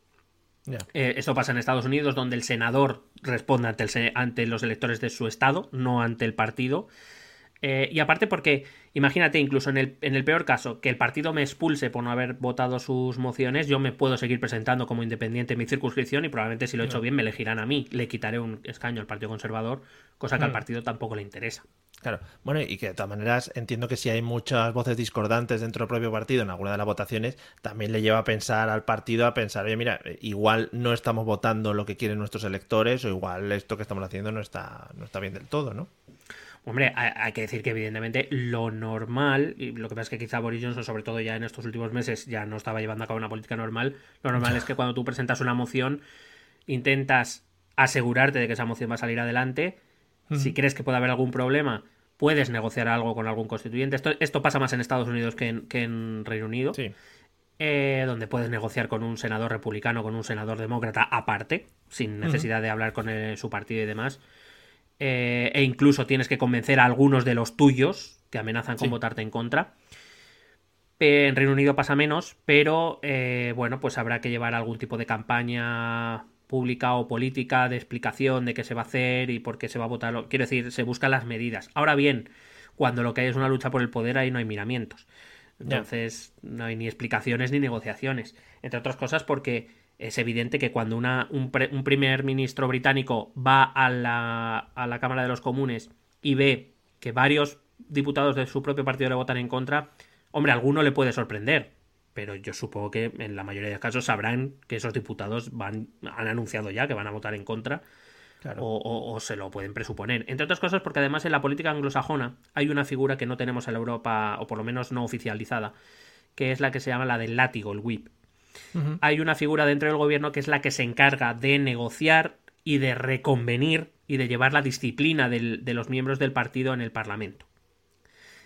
Eh, esto pasa en Estados Unidos, donde el senador responde ante, ante, los electores de su estado, no ante el partido. Eh, y aparte porque, imagínate, incluso en el, en el, peor caso, que el partido me expulse por no haber votado sus mociones, yo me puedo seguir presentando como independiente en mi circunscripción y probablemente si lo he hecho bien me elegirán a mí. Le quitaré un escaño al Partido Conservador, cosa que al mm. partido tampoco le interesa. Claro, bueno, y que de todas maneras entiendo que si hay muchas voces discordantes dentro del propio partido en alguna de las votaciones, también le lleva a pensar al partido a pensar, oye, mira, igual no estamos votando lo que quieren nuestros electores o igual esto que estamos haciendo no está, no está bien del todo, ¿no? Hombre, hay, que decir que evidentemente lo normal, y lo que pasa es que quizá Boris Johnson, sobre todo ya en estos últimos meses, ya no estaba llevando a cabo una política normal, lo normal es que cuando tú presentas una moción, intentas asegurarte de que esa moción va a salir adelante, si crees que puede haber algún problema, puedes negociar algo con algún constituyente. Esto, esto pasa más en Estados Unidos que en, Reino Unido. Eh, donde puedes negociar con un senador republicano, con un senador demócrata aparte, sin necesidad de hablar con su partido y demás. Eh, e incluso tienes que convencer a algunos de los tuyos que amenazan con votarte en contra. En Reino Unido pasa menos, pero eh, bueno, pues habrá que llevar algún tipo de campaña pública o política de explicación de qué se va a hacer y por qué se va a votar. Quiero decir, se buscan las medidas. Ahora bien, cuando lo que hay es una lucha por el poder, ahí no hay miramientos. Entonces, no hay ni explicaciones ni negociaciones. Entre otras cosas, porque es evidente que cuando una, un, primer ministro británico va a la, a la Cámara de los Comunes y ve que varios diputados de su propio partido le votan en contra, hombre, a alguno le puede sorprender pero yo supongo que en la mayoría de casos sabrán que esos diputados van, han anunciado ya que van a votar en contra o, se lo pueden presuponer. Entre otras cosas porque además en la política anglosajona hay una figura que no tenemos en la Europa, o por lo menos no oficializada, que es la que se llama la del látigo, el whip. Hay una figura dentro del gobierno que es la que se encarga de negociar y de reconvenir y de llevar la disciplina de los miembros del partido en el Parlamento.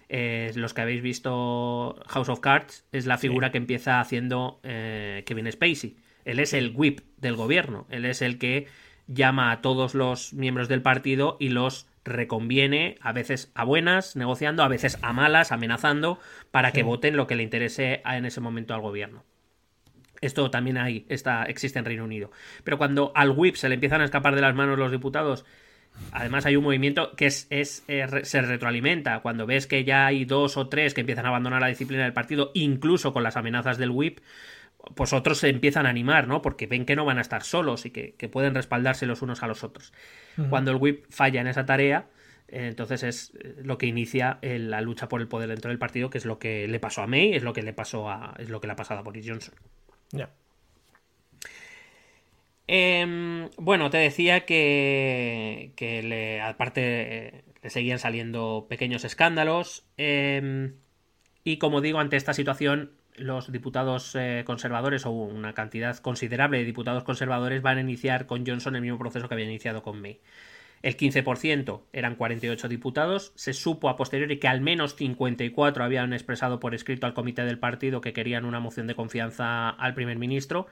Eh, los que habéis visto House of Cards, es la figura que empieza haciendo eh, Kevin Spacey. Él es el whip del gobierno, él es el que llama a todos los miembros del partido y los reconviene, a veces a buenas, negociando, a veces a malas, amenazando, para que voten lo que le interese en ese momento al gobierno. Esto también hay, está, existe en Reino Unido. Pero cuando al whip se le empiezan a escapar de las manos los diputados Además hay un movimiento que es, es, eh, se retroalimenta. Cuando ves que ya hay dos o tres que empiezan a abandonar la disciplina del partido, incluso con las amenazas del whip, pues otros se empiezan a animar, ¿no? Porque ven que no van a estar solos y que, pueden respaldarse los unos a los otros. Cuando el whip falla en esa tarea, eh, entonces es eh, lo que inicia la lucha por el poder dentro del partido, que es lo que le pasó a May, es lo que le pasó a, es lo que le ha pasado a Boris Johnson. Em, bueno, te decía que, aparte eh, le seguían saliendo pequeños escándalos. Em, y como digo, ante esta situación, los diputados eh, conservadores o una cantidad considerable de diputados conservadores van a iniciar con Johnson el mismo proceso que había iniciado con May. El 15% eran 48 diputados. Se supo a posteriori que al menos 54 habían expresado por escrito al comité del partido que querían una moción de confianza al primer ministro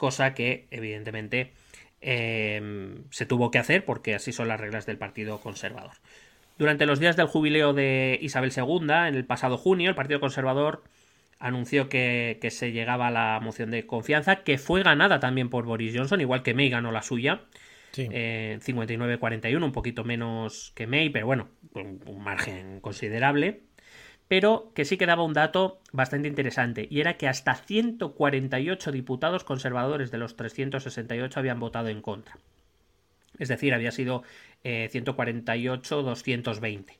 cosa que evidentemente em, se tuvo que hacer porque así son las reglas del Partido Conservador. Durante los días del jubileo de Isabel II, en el pasado junio, el Partido Conservador anunció que, se llegaba a la moción de confianza, que fue ganada también por Boris Johnson, igual que May ganó la suya, sí. 59-41, eh, un poquito menos que May, pero bueno, un margen considerable pero que sí que daba un dato bastante interesante, y era que hasta 148 diputados conservadores de los 368 habían votado en contra. Es decir, había sido 148-220. Eh,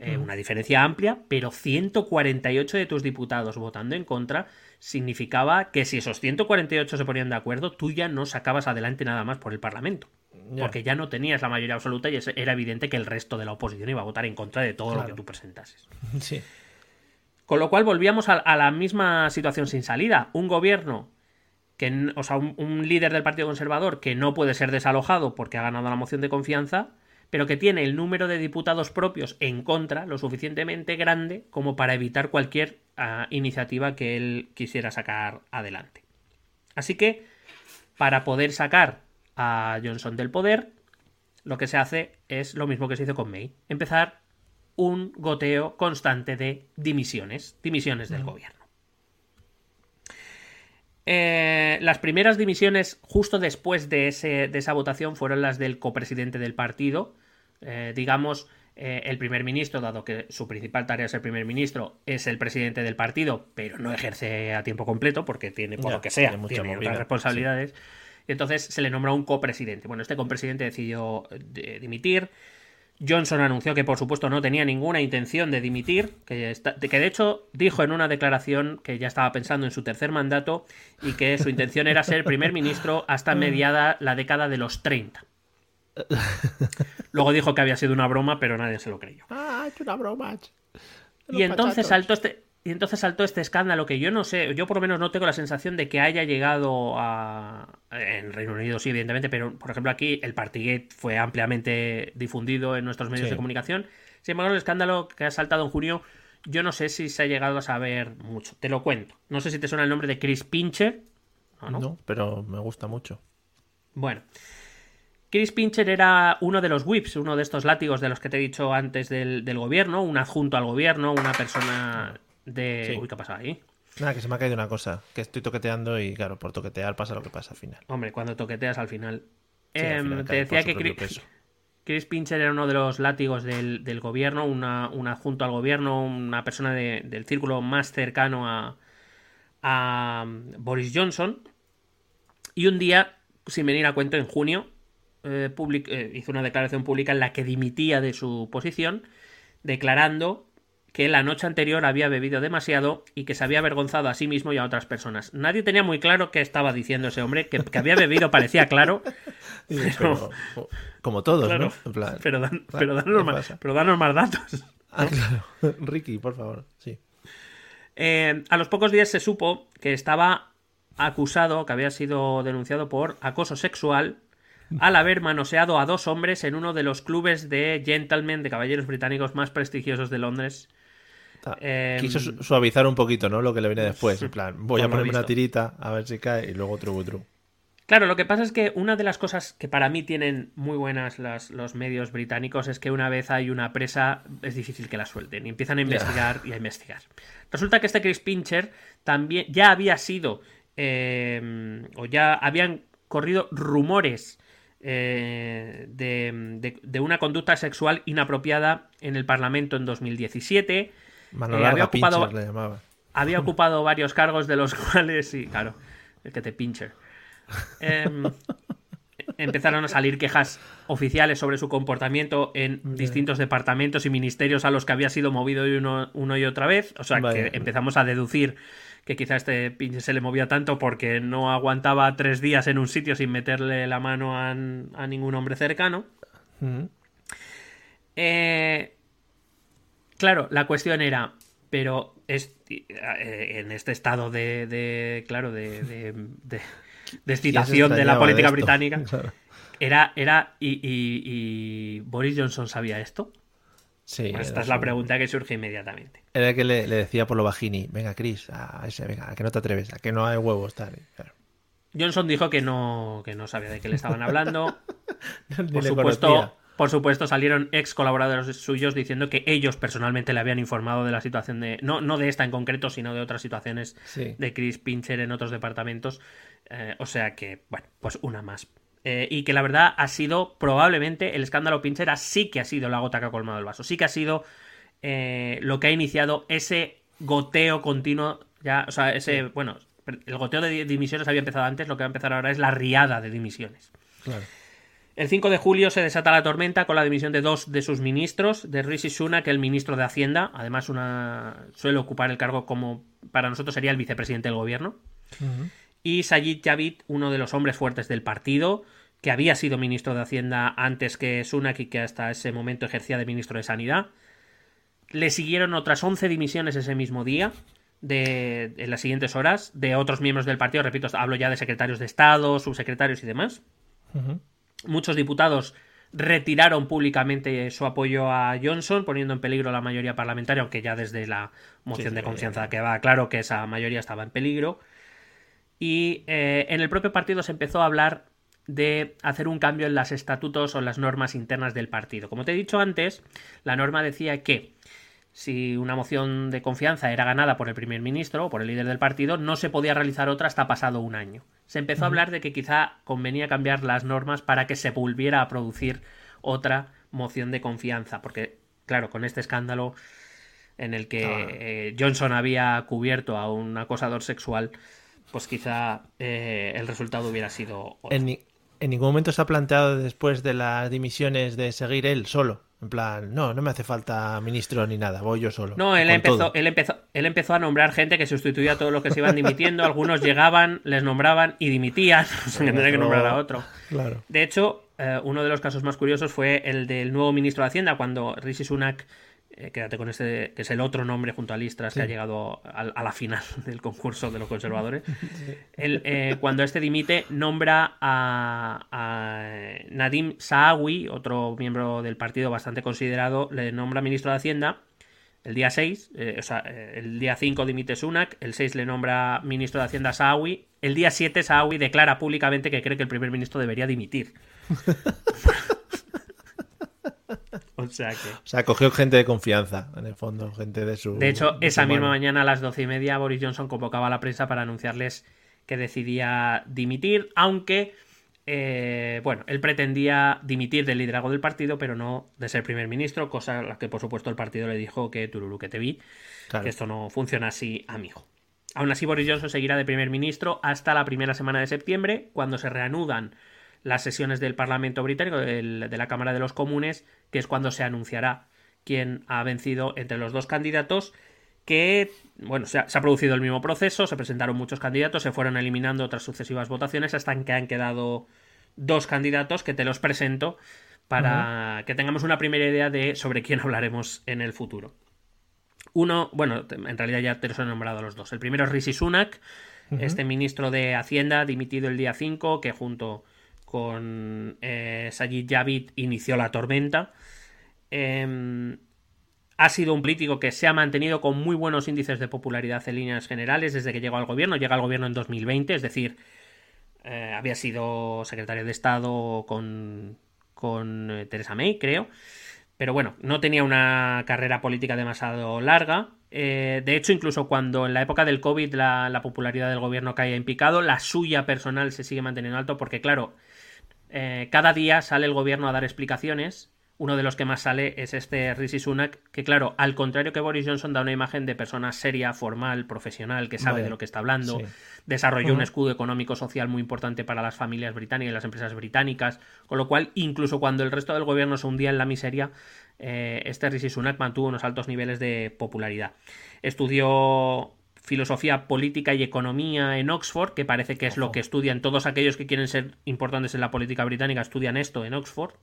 eh, una diferencia amplia, pero 148 de tus diputados votando en contra significaba que si esos 148 se ponían de acuerdo, tú ya no sacabas adelante nada más por el Parlamento. Porque ya no tenías la mayoría absoluta y era evidente que el resto de la oposición iba a votar en contra de todo lo que tú presentases. Sí. Con lo cual volvíamos a, la misma situación sin salida. Un gobierno que, o sea, un, líder del Partido Conservador que no puede ser desalojado porque ha ganado la moción de confianza, pero que tiene el número de diputados propios en contra lo suficientemente grande como para evitar cualquier ah, iniciativa que él quisiera sacar adelante. Así que, para poder sacar a Johnson del poder, lo que se hace es lo mismo que se hizo con May, empezar un goteo constante de dimisiones, dimisiones del gobierno. Eh, las primeras dimisiones justo después de, esa votación fueron las del copresidente del partido. Eh, digamos, eh, el primer ministro, dado que su principal tarea es el primer ministro, es el presidente del partido, pero no ejerce a tiempo completo porque tiene, por lo que sea, tiene, otras responsabilidades. Y entonces se le nombró un copresidente. Bueno, este copresidente decidió dimitir. Johnson anunció que por supuesto no tenía ninguna intención de dimitir, que, que, de hecho dijo en una declaración que ya estaba pensando en su tercer mandato y que su intención era ser primer ministro hasta mediada la década de los 30. Luego dijo que había sido una broma, pero nadie se lo creyó. Ah, es una broma. Y entonces saltó este, y entonces saltó este escándalo que yo no sé, yo por lo menos no tengo la sensación de que haya llegado a... En Reino Unido sí, evidentemente, pero por ejemplo aquí el Partygate fue ampliamente difundido en nuestros medios de comunicación. Sin embargo, el escándalo que ha saltado en junio, yo no sé si se ha llegado a saber mucho. Te lo cuento. No sé si te suena el nombre de Chris Pincher. No, no pero me gusta mucho. Bueno. Chris Pincher era uno de los whips, uno de estos látigos de los que te he dicho antes del, del gobierno, un adjunto al gobierno, una persona de... Uy, ¿qué ha pasado ahí? Nada, que se me ha caído una cosa, que estoy toqueteando y claro, por toquetear pasa lo que pasa al final. Hombre, cuando toqueteas al final... Em, te decía que Chris, Pincher era uno de los látigos del, gobierno, una, un adjunto al gobierno, una persona del círculo más cercano a, a Boris Johnson. Y un día, sin venir a cuento, en junio, eh, eh, hizo una declaración pública en la que dimitía de su posición, declarando que la noche anterior había bebido demasiado y que se había avergonzado a sí mismo y a otras personas. Nadie tenía muy claro qué estaba diciendo ese hombre, que, había bebido parecía claro. como todos, ¿no? pero, dan, pero, danos más, datos. Ah, claro. Ricky, por favor, sí. Eh, a los pocos días se supo que estaba acusado, que había sido denunciado por acoso sexual al haber manoseado a dos hombres en uno de los clubes de gentlemen, de caballeros británicos más prestigiosos de Londres, Em, Quiso suavizar un poquito, ¿no? Lo que le viene después. En plan, voy a ponerme una tirita a ver si cae y luego otro otro. Claro, lo que pasa es que una de las cosas que para mí tienen muy buenas los medios británicos es que una vez hay una presa es difícil que la suelten y empiezan a investigar y a investigar. Resulta que este Chris Pincher también ya había sido em, o ya habían corrido rumores eh, de, de, una conducta sexual inapropiada en el Parlamento en 2017 eh, había, ocupado, había ocupado varios cargos de los cuales, sí, claro, el que te pinche. Em, empezaron a salir quejas oficiales sobre su comportamiento en distintos departamentos y ministerios a los que había sido movido uno, y otra vez. O sea que empezamos a deducir que quizá este pinche se le movía tanto porque no aguantaba tres días en un sitio sin meterle la mano a, ningún hombre cercano. eh, Claro, la cuestión era, pero es, eh, en este estado de, claro, de, de, excitación de la política británica, era, era y, Boris Johnson sabía esto. Sí, esta es la pregunta que surge inmediatamente. Era que le, decía por lo bajini, venga Chris, a ese, venga, a que no te atreves, a que no hay huevos, tal. Johnson dijo que no, que no sabía de qué le estaban hablando. por supuesto, por supuesto, salieron ex colaboradores suyos diciendo que ellos personalmente le habían informado de la situación de. No, no de esta en concreto, sino de otras situaciones de Chris Pincher en otros departamentos. Eh, o sea que, bueno, pues una más. Eh, y que la verdad ha sido probablemente el escándalo Pincher sí que ha sido la gota que ha colmado el vaso. Sí que ha sido eh, lo que ha iniciado ese goteo continuo. Ya, o sea, ese. Bueno, el goteo de dimisiones había empezado antes, lo que va a empezar ahora es la riada de dimisiones. Claro. El 5 de julio se desata la tormenta con la dimisión de dos de sus ministros, de Rishi Sunak, el ministro de Hacienda, además una suele ocupar el cargo como para nosotros sería el vicepresidente del gobierno, y Sajid Javid, uno de los hombres fuertes del partido, que había sido ministro de Hacienda antes que Sunak y que hasta ese momento ejercía de ministro de Sanidad. Le siguieron otras 11 dimisiones ese mismo día, de, en las siguientes horas de otros miembros del partido. Repito, hablo ya de secretarios de Estado, subsecretarios y demás. Muchos diputados retiraron públicamente su apoyo a Johnson, poniendo en peligro la mayoría parlamentaria, aunque ya desde la moción de confianza que va claro que esa mayoría estaba en peligro. Y eh, en el propio partido se empezó a hablar de hacer un cambio en los estatutos o las normas internas del partido. Como te he dicho antes, la norma decía que si una moción de confianza era ganada por el primer ministro o por el líder del partido, no se podía realizar otra hasta pasado un año. Se empezó a hablar de que quizá convenía cambiar las normas para que se volviera a producir otra moción de confianza, porque, claro, con este escándalo en el que eh, Johnson había cubierto a un acosador sexual, pues quizá eh, el resultado hubiera sido otro. En, en ningún momento se ha planteado después de las dimisiones de seguir él solo. En plan, no, no me hace falta ministro ni nada, voy yo solo. No, él empezó, él empezó, él empezó a nombrar gente que sustituía a todos los que se iban dimitiendo. Algunos llegaban, les nombraban y dimitían. sin tener que nombrar a otro. Claro. De hecho, eh, uno de los casos más curiosos fue el del nuevo ministro de Hacienda, cuando Rishi Sunak eh, quédate con este, que es el otro nombre junto a Listras que ha llegado a, la final del concurso de los conservadores. Eh, cuando este dimite, nombra a, Nadim Saawi, otro miembro del partido bastante considerado, le nombra ministro de Hacienda. El día 6, eh, o sea, el día 5 dimite Sunak, el 6 le nombra ministro de Hacienda Saawi, el día 7 Saawi declara públicamente que cree que el primer ministro debería dimitir. O sea que. O sea, cogió gente de confianza, en el fondo, gente de su. De hecho, esa misma mañana a las doce y media, Boris Johnson convocaba a la prensa para anunciarles que decidía dimitir, aunque. Eh, bueno, él pretendía dimitir del liderazgo del partido, pero no de ser primer ministro, cosa a la que por supuesto el partido le dijo que Tururu que te vi, que esto no funciona así, amigo. Aún así, Boris Johnson seguirá de primer ministro hasta la primera semana de septiembre, cuando se reanudan las sesiones del Parlamento británico, de la Cámara de los Comunes, que es cuando se anunciará quién ha vencido entre los dos candidatos que, bueno, se ha, producido el mismo proceso, se presentaron muchos candidatos, se fueron eliminando otras sucesivas votaciones hasta que han quedado dos candidatos que te los presento para que tengamos una primera idea de sobre quién hablaremos en el futuro. Uno, bueno, en realidad ya te los he nombrado los dos. El primero es Rishi Sunak, este ministro de Hacienda, dimitido el día 5, que junto con eh, Sajid Javid inició la tormenta. Em, ha sido un político que se ha mantenido con muy buenos índices de popularidad en líneas generales desde que llegó al gobierno. Llega al gobierno en 2020, es decir, eh, había sido secretario de Estado con, con eh, Theresa May, creo. Pero bueno, no tenía una carrera política demasiado larga. de hecho, incluso cuando en la época del COVID la popularidad del gobierno caía en picado, la suya personal se sigue manteniendo alto porque, claro, eh, cada día sale el gobierno a dar explicaciones. Uno de los que más sale es este Rishi Sunak, que claro, al contrario que Boris Johnson da una imagen de persona seria, formal, profesional, que sabe de lo que está hablando, desarrolló un escudo económico social muy importante para las familias británicas y las empresas británicas, con lo cual incluso cuando el resto del gobierno se hundía en la miseria, eh, este Rishi Sunak mantuvo unos altos niveles de popularidad. Estudió filosofía política y economía en Oxford, que parece que es lo que estudian todos aquellos que quieren ser importantes en la política británica, estudian esto en Oxford.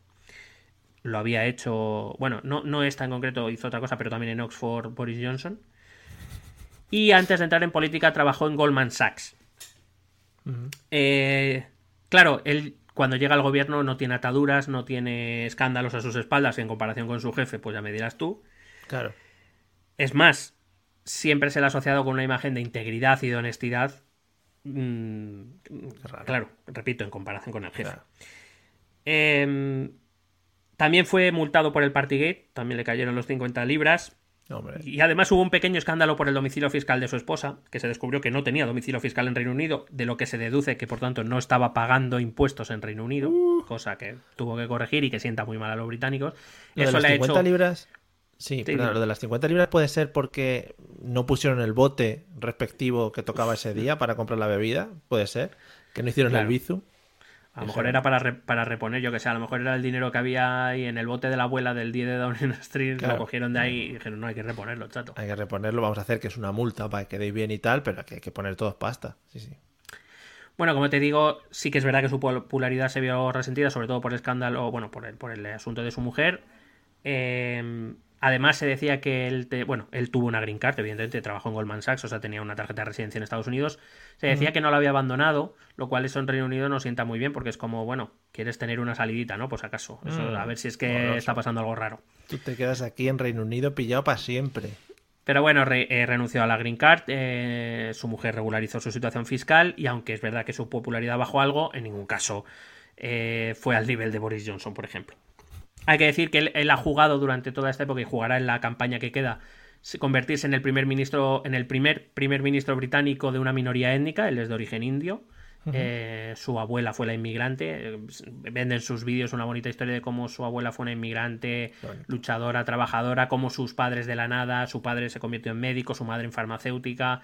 Lo había hecho, bueno, no, no esta en concreto, hizo otra cosa, pero también en Oxford Boris Johnson. Y antes de entrar en política trabajó en Goldman Sachs. Eh, claro, él cuando llega al gobierno no tiene ataduras, no tiene escándalos a sus espaldas en comparación con su jefe, pues ya me dirás tú. Claro. Es más, siempre se le ha asociado con una imagen de integridad y de honestidad. Mm, claro, repito, en comparación con el jefe. Em, también fue multado por el Partygate, también le cayeron los 50 libras. Y además hubo un pequeño escándalo por el domicilio fiscal de su esposa, que se descubrió que no tenía domicilio fiscal en Reino Unido, de lo que se deduce que por tanto no estaba pagando impuestos en Reino Unido, uh. cosa que tuvo que corregir y que sienta muy mal a los británicos. Eso le ha hecho... libras Sí, pero lo de las 50 libras puede ser porque no pusieron el bote respectivo que tocaba ese día para comprar la bebida, puede ser, que no hicieron el bizu. A lo mejor era para, para reponer, yo que sé, a lo mejor era el dinero que había ahí en el bote de la abuela del día de Downing Street, lo cogieron de ahí y dijeron, no, hay que reponerlo, chato. Hay que reponerlo, vamos a hacer que es una multa para que quedéis bien y tal, pero que hay que poner todo pasta, sí, sí. Bueno, como te digo, sí que es verdad que su popularidad se vio resentida, sobre todo por el escándalo, bueno, por el, por el asunto de su mujer. Eh, Además, se decía que él, bueno, él tuvo una green card, evidentemente, trabajó en Goldman Sachs, o sea, tenía una tarjeta de residencia en Estados Unidos. Se decía que no lo había abandonado, lo cual eso en Reino Unido no sienta muy bien, porque es como, bueno, quieres tener una salidita, ¿no? Pues acaso, mm. a ver si es que está pasando algo raro. Tú te quedas aquí en Reino Unido pillado para siempre. Pero bueno, eh, renunció a la Green Card, eh, su mujer regularizó su situación fiscal y aunque es verdad que su popularidad bajó algo, en ningún caso eh, fue al nivel de Boris Johnson, por ejemplo. Hay que decir que él, ha jugado durante toda esta época y jugará en la campaña que queda convertirse en el primer ministro, en el primer primer ministro británico de una minoría étnica, él es de origen indio. Eh, su abuela fue la inmigrante. Venden sus vídeos una bonita historia de cómo su abuela fue una inmigrante, luchadora, trabajadora, cómo sus padres de la nada, su padre se convirtió en médico, su madre en farmacéutica.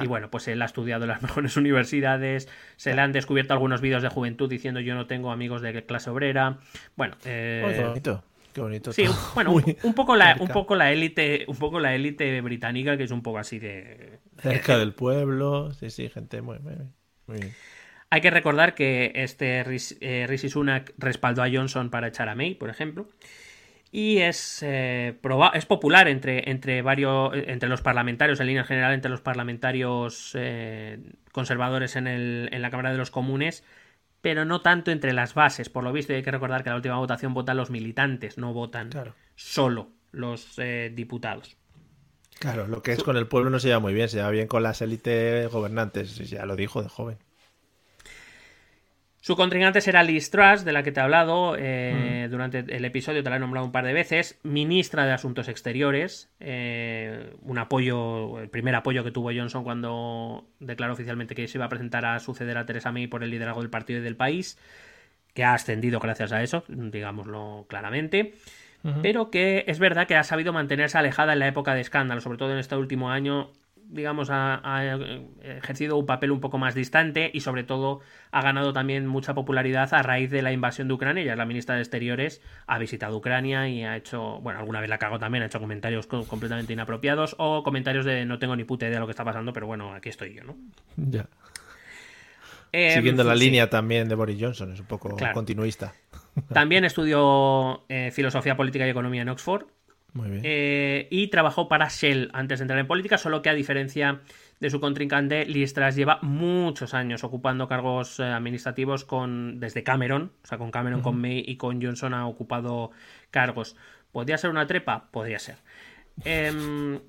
Y bueno, pues él ha estudiado en las mejores universidades, se le han descubierto algunos vídeos de juventud diciendo yo no tengo amigos de clase obrera. Bueno, eh... qué bonito. Qué bonito. Sí, bueno, un, poco la, un poco la élite, un poco la élite británica que es un poco así de cerca del pueblo, sí, sí, gente muy, muy, bien. Hay que recordar que este Rishi eh, Sunak respaldó a Johnson para echar a May, por ejemplo y es, eh, es popular entre, entre, varios, entre los parlamentarios, en línea general, entre los parlamentarios eh, conservadores en, el, en la Cámara de los Comunes, pero no tanto entre las bases. Por lo visto, hay que recordar que la última votación votan los militantes, no votan solo los eh, diputados. Claro, lo que es con el pueblo no se lleva muy bien, se lleva bien con las élites gobernantes, ya lo dijo de joven. Su contrincante será Liz Truss, de la que te he hablado eh, mm. durante el episodio, te la he nombrado un par de veces, ministra de Asuntos Exteriores, eh, un apoyo, el primer apoyo que tuvo Johnson cuando declaró oficialmente que se iba a presentar a suceder a Theresa May por el liderazgo del partido y del país, que ha ascendido gracias a eso, digámoslo claramente, pero que es verdad que ha sabido mantenerse alejada en la época de escándalo, sobre todo en este último año, digamos, ha, ejercido un papel un poco más distante y sobre todo ha ganado también mucha popularidad a raíz de la invasión de Ucrania. Ella es la ministra de Exteriores, ha visitado Ucrania y ha hecho, bueno, alguna vez la cago también, ha hecho comentarios completamente inapropiados o comentarios de no tengo ni puta idea de lo que está pasando, pero bueno, aquí estoy yo, ¿no? Ya. Em, Siguiendo la línea también de Boris Johnson, es un poco continuista. También estudió eh, filosofía política y economía en Oxford muy bien. Eh, y trabajó para Shell antes de entrar en política, solo que a diferencia de su contrincante, Liz lleva muchos años ocupando cargos eh, administrativos con desde Cameron, o sea, con Cameron, con May y con Johnson ha ocupado cargos. ¿Podría ser una trepa? Podría ser. Em,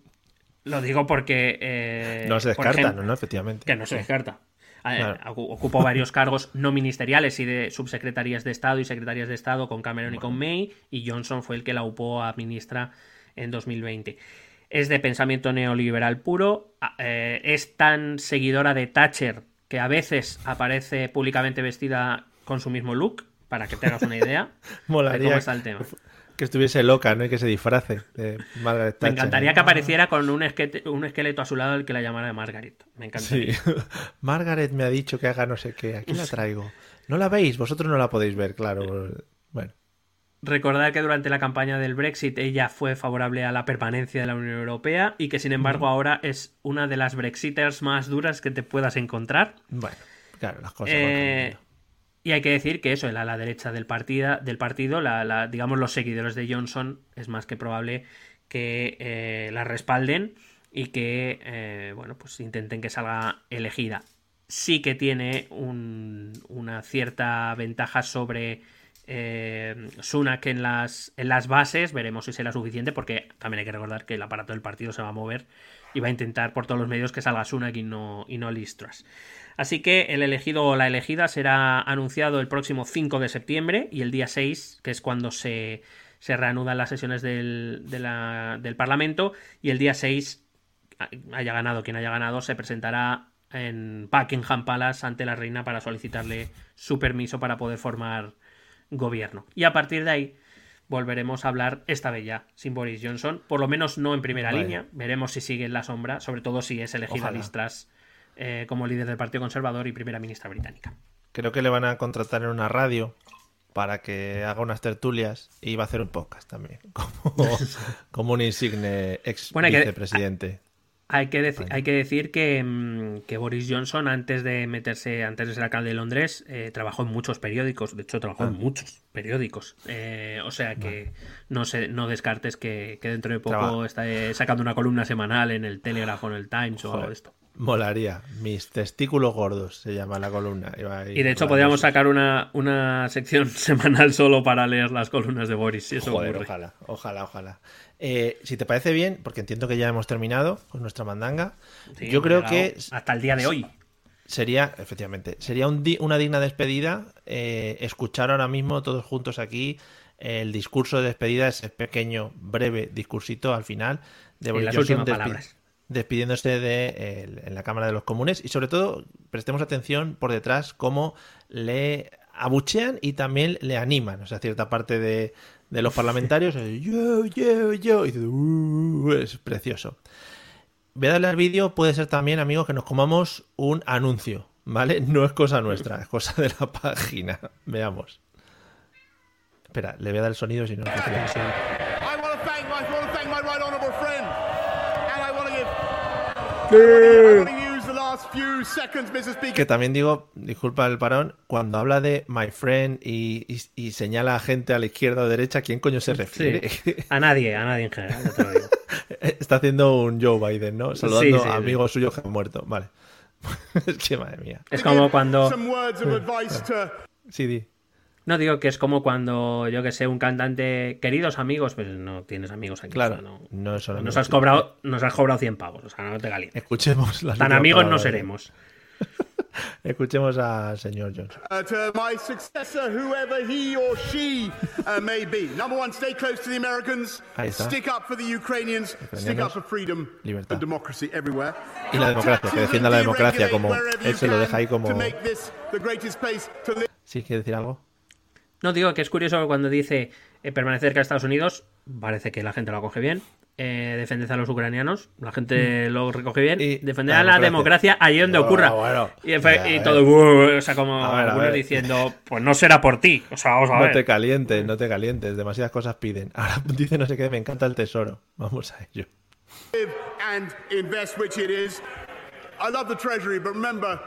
lo digo porque... Eh, no se descarta, ¿no? Efectivamente. Que no se descarta. Ocupó varios cargos no ministeriales y de subsecretarías de Estado y secretarias de Estado con Cameron y con May, y Johnson fue el que la upó a ministra en 2020. Es de pensamiento neoliberal puro, eh, es tan seguidora de Thatcher que a veces aparece públicamente vestida con su mismo look, para que te hagas una idea de cómo está el tema que estuviese loca, ¿no? Y que se disfrace de Margaret Thatcher. Me encantaría que apareciera con un, un esqueleto a su lado el que la llamara Margaret. Me encantaría. Sí. Margaret me ha dicho que haga no sé qué. Aquí la traigo. ¿No la veis? Vosotros no la podéis ver, claro. Bueno. Recordar que durante la campaña del Brexit ella fue favorable a la permanencia de la Unión Europea y que sin embargo ahora es una de las Brexiters más duras que te puedas encontrar. Bueno, claro, las cosas. Eh, y hay que decir que eso, a la derecha del, partido, la, digamos los seguidores de Johnson, es más que probable que eh, la respalden y que, eh, bueno, pues intenten que salga elegida. Sí que tiene una cierta ventaja sobre eh, Sunak en las, en las bases, veremos si será suficiente, porque también hay que recordar que el aparato del partido se va a mover y va a intentar por todos los medios que salga Sunak y no, y no Listras. Así que el elegido o la elegida será anunciado el próximo 5 de septiembre y el día 6, que es cuando se, se reanudan las sesiones del, del Parlamento, y el día 6, haya ganado quien haya ganado, se presentará en Buckingham Palace ante la reina para solicitarle su permiso para poder formar gobierno. Y a partir de ahí volveremos a hablar esta vez ya sin Boris Johnson, por lo menos no en primera línea, veremos si sigue en la sombra, sobre todo si es elegida Listras eh, como líder del Partido Conservador y primera ministra británica. Creo que le van a contratar en una radio para que haga unas tertulias y va a hacer un podcast también, como, un insigne ex vicepresidente. Hay que, deci- hay que decir que, mm, que Boris Johnson, antes de meterse, antes de ser alcalde de Londres, eh, trabajó en muchos periódicos. De hecho, trabajó en muchos periódicos. Eh, o sea que no se, no descartes que, que dentro de poco está eh, sacando una columna semanal en el Telegraph o en el Times o algo de esto. Molaría. Mis testículos gordos se llama la columna. Y de hecho podríamos sacar una, una sección semanal solo para leer las columnas de Boris. Si eso Joder, ocurre. ojalá, ojalá, ojalá. Eh, si te parece bien, porque entiendo que ya hemos terminado con nuestra mandanga, Sí, yo creo que Hasta el día de hoy. sería, efectivamente, sería un di- una digna despedida eh, escuchar ahora mismo todos juntos aquí el discurso de despedida, ese pequeño, breve discursito al final de Boris Johnson despi- palabras. despidiéndose de el- en la Cámara de los Comunes y sobre todo prestemos atención por detrás cómo le abuchean y también le animan, o sea, cierta parte de, de los parlamentarios, eh, yo, yo, yo, y dices, "Uh", es precioso. Voy a darle al vídeo, puede ser también, amigos, que nos comamos un anuncio, ¿vale? No es cosa nuestra, es cosa de la página. Veamos. Espera, le voy a dar el sonido si no. no Que también digo, disculpa el parón, cuando habla de my friend y, y- y señala a gente a la izquierda o derecha, ¿a quién coño se Sí. refiere? A nadie, a nadie en general. ya te lo digo. Está haciendo un Joe Biden, ¿no? Saludando Sí, sí, a sí. amigos suyos que han muerto. Vale. es que madre mía. Es como cuando. Sí, di. No digo que es como cuando, yo que sé, un cantante, queridos amigos, pues no tienes amigos aquí. Claro. o sea, no- No nos has cobrado, nos has cobrado 100 pavos, o sea, no te calientes. Escuchemos la Tan amigos no seremos. Escuchemos al señor Johnson. Uh, to my successor, whoever he or she uh, may be. Number one, stay close to the Americans. Ahí está. Stick up for the Ukrainians. Stick up for freedom Libertad. and democracy everywhere. Y la democracia, que defienda la democracia como- él se lo deja ahí como-. ¿Sí quiere decir algo? No digo que es curioso que cuando dice eh, permanecer cerca de Estados Unidos, parece que la gente lo acoge bien. Eh, defended a los ucranianos, la gente lo recoge bien. Mm. Y defender la a la democracia. democracia allí donde Bueno, ocurra. bueno. y, Ya, todo. "Uh", o sea, como ver, algunos diciendo, pues no será por ti. O sea, vamos a No ver. te calientes, no te calientes. Demasiadas cosas piden. Ahora dice no sé qué, me encanta el tesoro. Vamos a ello. and invest, which it is. I love the Treasury, but remember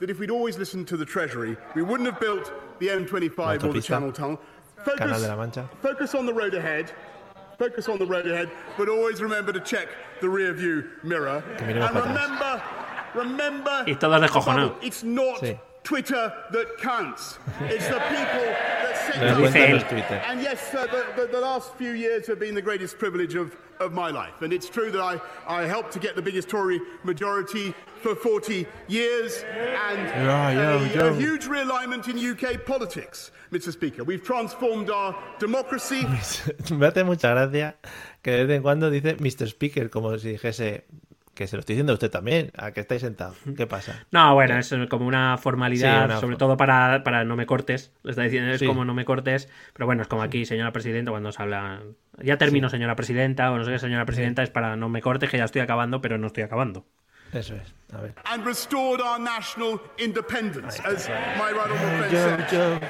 that if we'd always listened to the Treasury, we wouldn't have built the M25 or the. Channel Tunnel. Canal Focus, de la Mancha. focus on the road ahead. Focus on the road ahead, but always remember to check the rear view mirror. And remember, remember, Y it's not Sí. Twitter that counts. It's the people that set Nos up dice cuenta él. los Twitter. and yes, uh, the, the, the last few years have been the greatest privilege of, of my life. And it's true that I, I helped to get the biggest Tory majority for 40 years and Yeah, yeah, a, yeah. a huge realignment in UK politics, Mr. Speaker. We've transformed our democracy. Me hace mucha gracia que de vez en cuando dice Mr. Speaker, como si dijese que se lo estoy diciendo a usted también, a que estáis sentado. ¿Qué pasa? No, bueno, es como una formalidad, Sí, una sobre todo para, para no me cortes. Le está diciendo, es Sí. como no me cortes. Pero bueno, es como aquí, señora presidenta, cuando se habla. Ya termino, señora presidenta, o no sé qué, señora presidenta, es para no me cortes, que ya estoy acabando, pero no estoy acabando. Eso es. A ver. and restored our national independence, as my right honourable friend Yo, said. yo.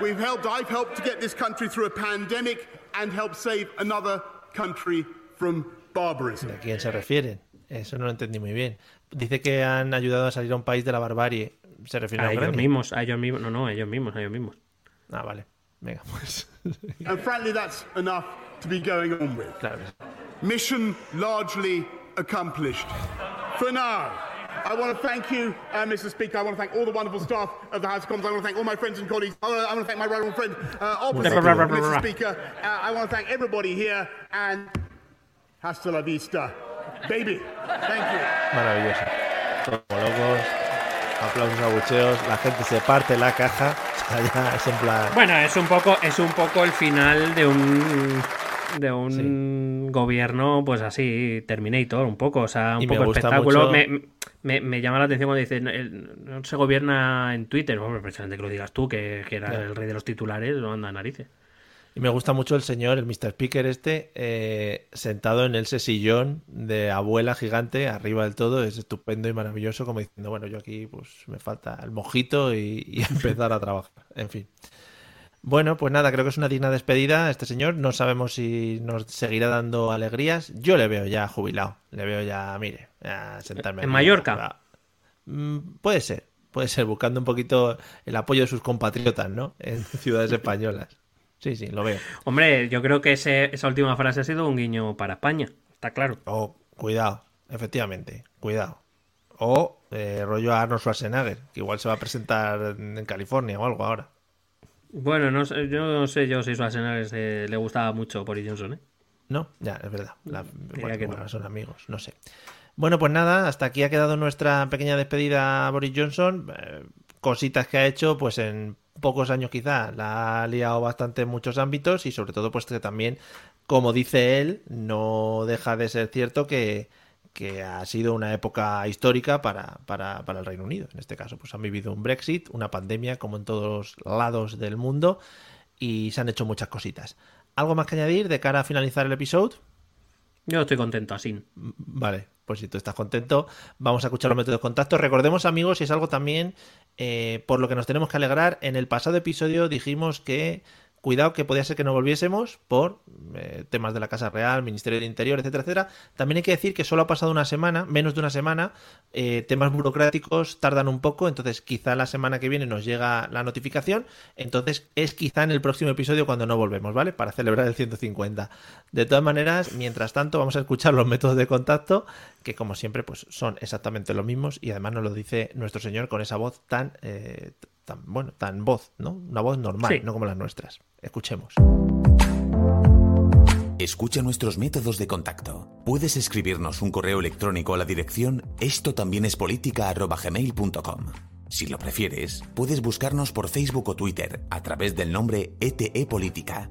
We've helped, I've helped to get this country through a pandemic and helped save another country from barbarism. ¿A quién se refieren? Eso no lo entendí muy bien. Dice que han ayudado a salir a un país de la barbarie. ¿Se refiere a, A ellos Ucrania? mismos, a ellos mismos. No, no, a ellos mismos, a ellos mismos. Ah, vale. Venga, pues. And frankly, that's enough to be going on with. claro. Mission largely accomplished. For now, I want to thank you, uh, Mr. Speaker. I want to thank all the wonderful staff of the House of Commons. I want to thank all my friends and colleagues. I want to, I want to thank my right friend, uh, opposite, Mr. Speaker. Uh, I want to thank everybody here and hasta la vista, baby. Thank you. Maravilloso. Todos como locos. Aplausos, abucheos. La gente se parte la caja. Es en plan. Bueno, es un poco, es un poco el final de un de un gobierno, pues así, Terminator, un poco, o sea, un Y poco espectáculo. mucho- Me, me- me llama la atención cuando dice no, el- no se gobierna en Twitter, hombre, precisamente que lo digas tú, que, que era Claro. el rey de los titulares, no anda narices. Y me gusta mucho el señor, el Mr. Speaker este, eh, sentado en ese sillón de abuela gigante, arriba del todo, es estupendo y maravilloso, como diciendo, bueno, yo aquí pues me falta el mojito y, y empezar a trabajar. En fin. Bueno, pues nada, creo que es una digna despedida este señor. No sabemos si nos seguirá dando alegrías. Yo le veo ya jubilado. Le veo ya, mire, a sentarme. ¿En aquí. Mallorca? Mm, Puede ser, puede ser, buscando un poquito el apoyo de sus compatriotas, ¿no? En ciudades españolas. Sí, sí, lo veo. Hombre, yo creo que ese- esa última frase ha sido un guiño para España, está claro. Oh, cuidado, efectivamente, cuidado. O eh, rollo a Arnold Schwarzenegger, que igual se va a presentar en en California o algo ahora. Bueno, no sé, yo no sé yo si Schwarzenegger se- le gustaba mucho Boris Johnson, ¿eh? No, ya, es verdad. La- bueno, que no. bueno, son amigos, no sé. Bueno, pues nada, hasta aquí ha quedado nuestra pequeña despedida a Boris Johnson. Eh, cositas que ha hecho, pues en pocos años quizá, la ha liado bastante en muchos ámbitos y sobre todo pues que también, como dice él, no deja de ser cierto que, que ha sido una época histórica para, para, para el Reino Unido. En este caso, pues han vivido un Brexit, una pandemia como en todos lados del mundo y se han hecho muchas cositas. ¿Algo más que añadir de cara a finalizar el episodio? Yo estoy contento así. Vale, pues si tú estás contento, vamos a escuchar los métodos de contacto. Recordemos, amigos, y es algo también eh, por lo que nos tenemos que alegrar. En el pasado episodio dijimos que cuidado que podía ser que no volviésemos por eh, temas de la Casa Real, Ministerio del Interior, etcétera, etcétera. También hay que decir que solo ha pasado una semana, menos de una semana. eh, temas burocráticos tardan un poco, entonces quizá la semana que viene nos llega la notificación. Entonces es quizá en el próximo episodio cuando no volvemos, ¿vale? Para celebrar el 150. De todas maneras, mientras tanto, vamos a escuchar los métodos de contacto, que como siempre, pues son exactamente los mismos y además nos lo dice nuestro señor con esa voz tan, eh, tan bueno, tan voz, ¿no? Una voz normal, Sí. no como las nuestras. Escuchemos. Escucha nuestros métodos de contacto. Puedes escribirnos un correo electrónico a la dirección esto también es política@gmail.com. Si lo prefieres, puedes buscarnos por Facebook o Twitter a través del nombre ETE Política.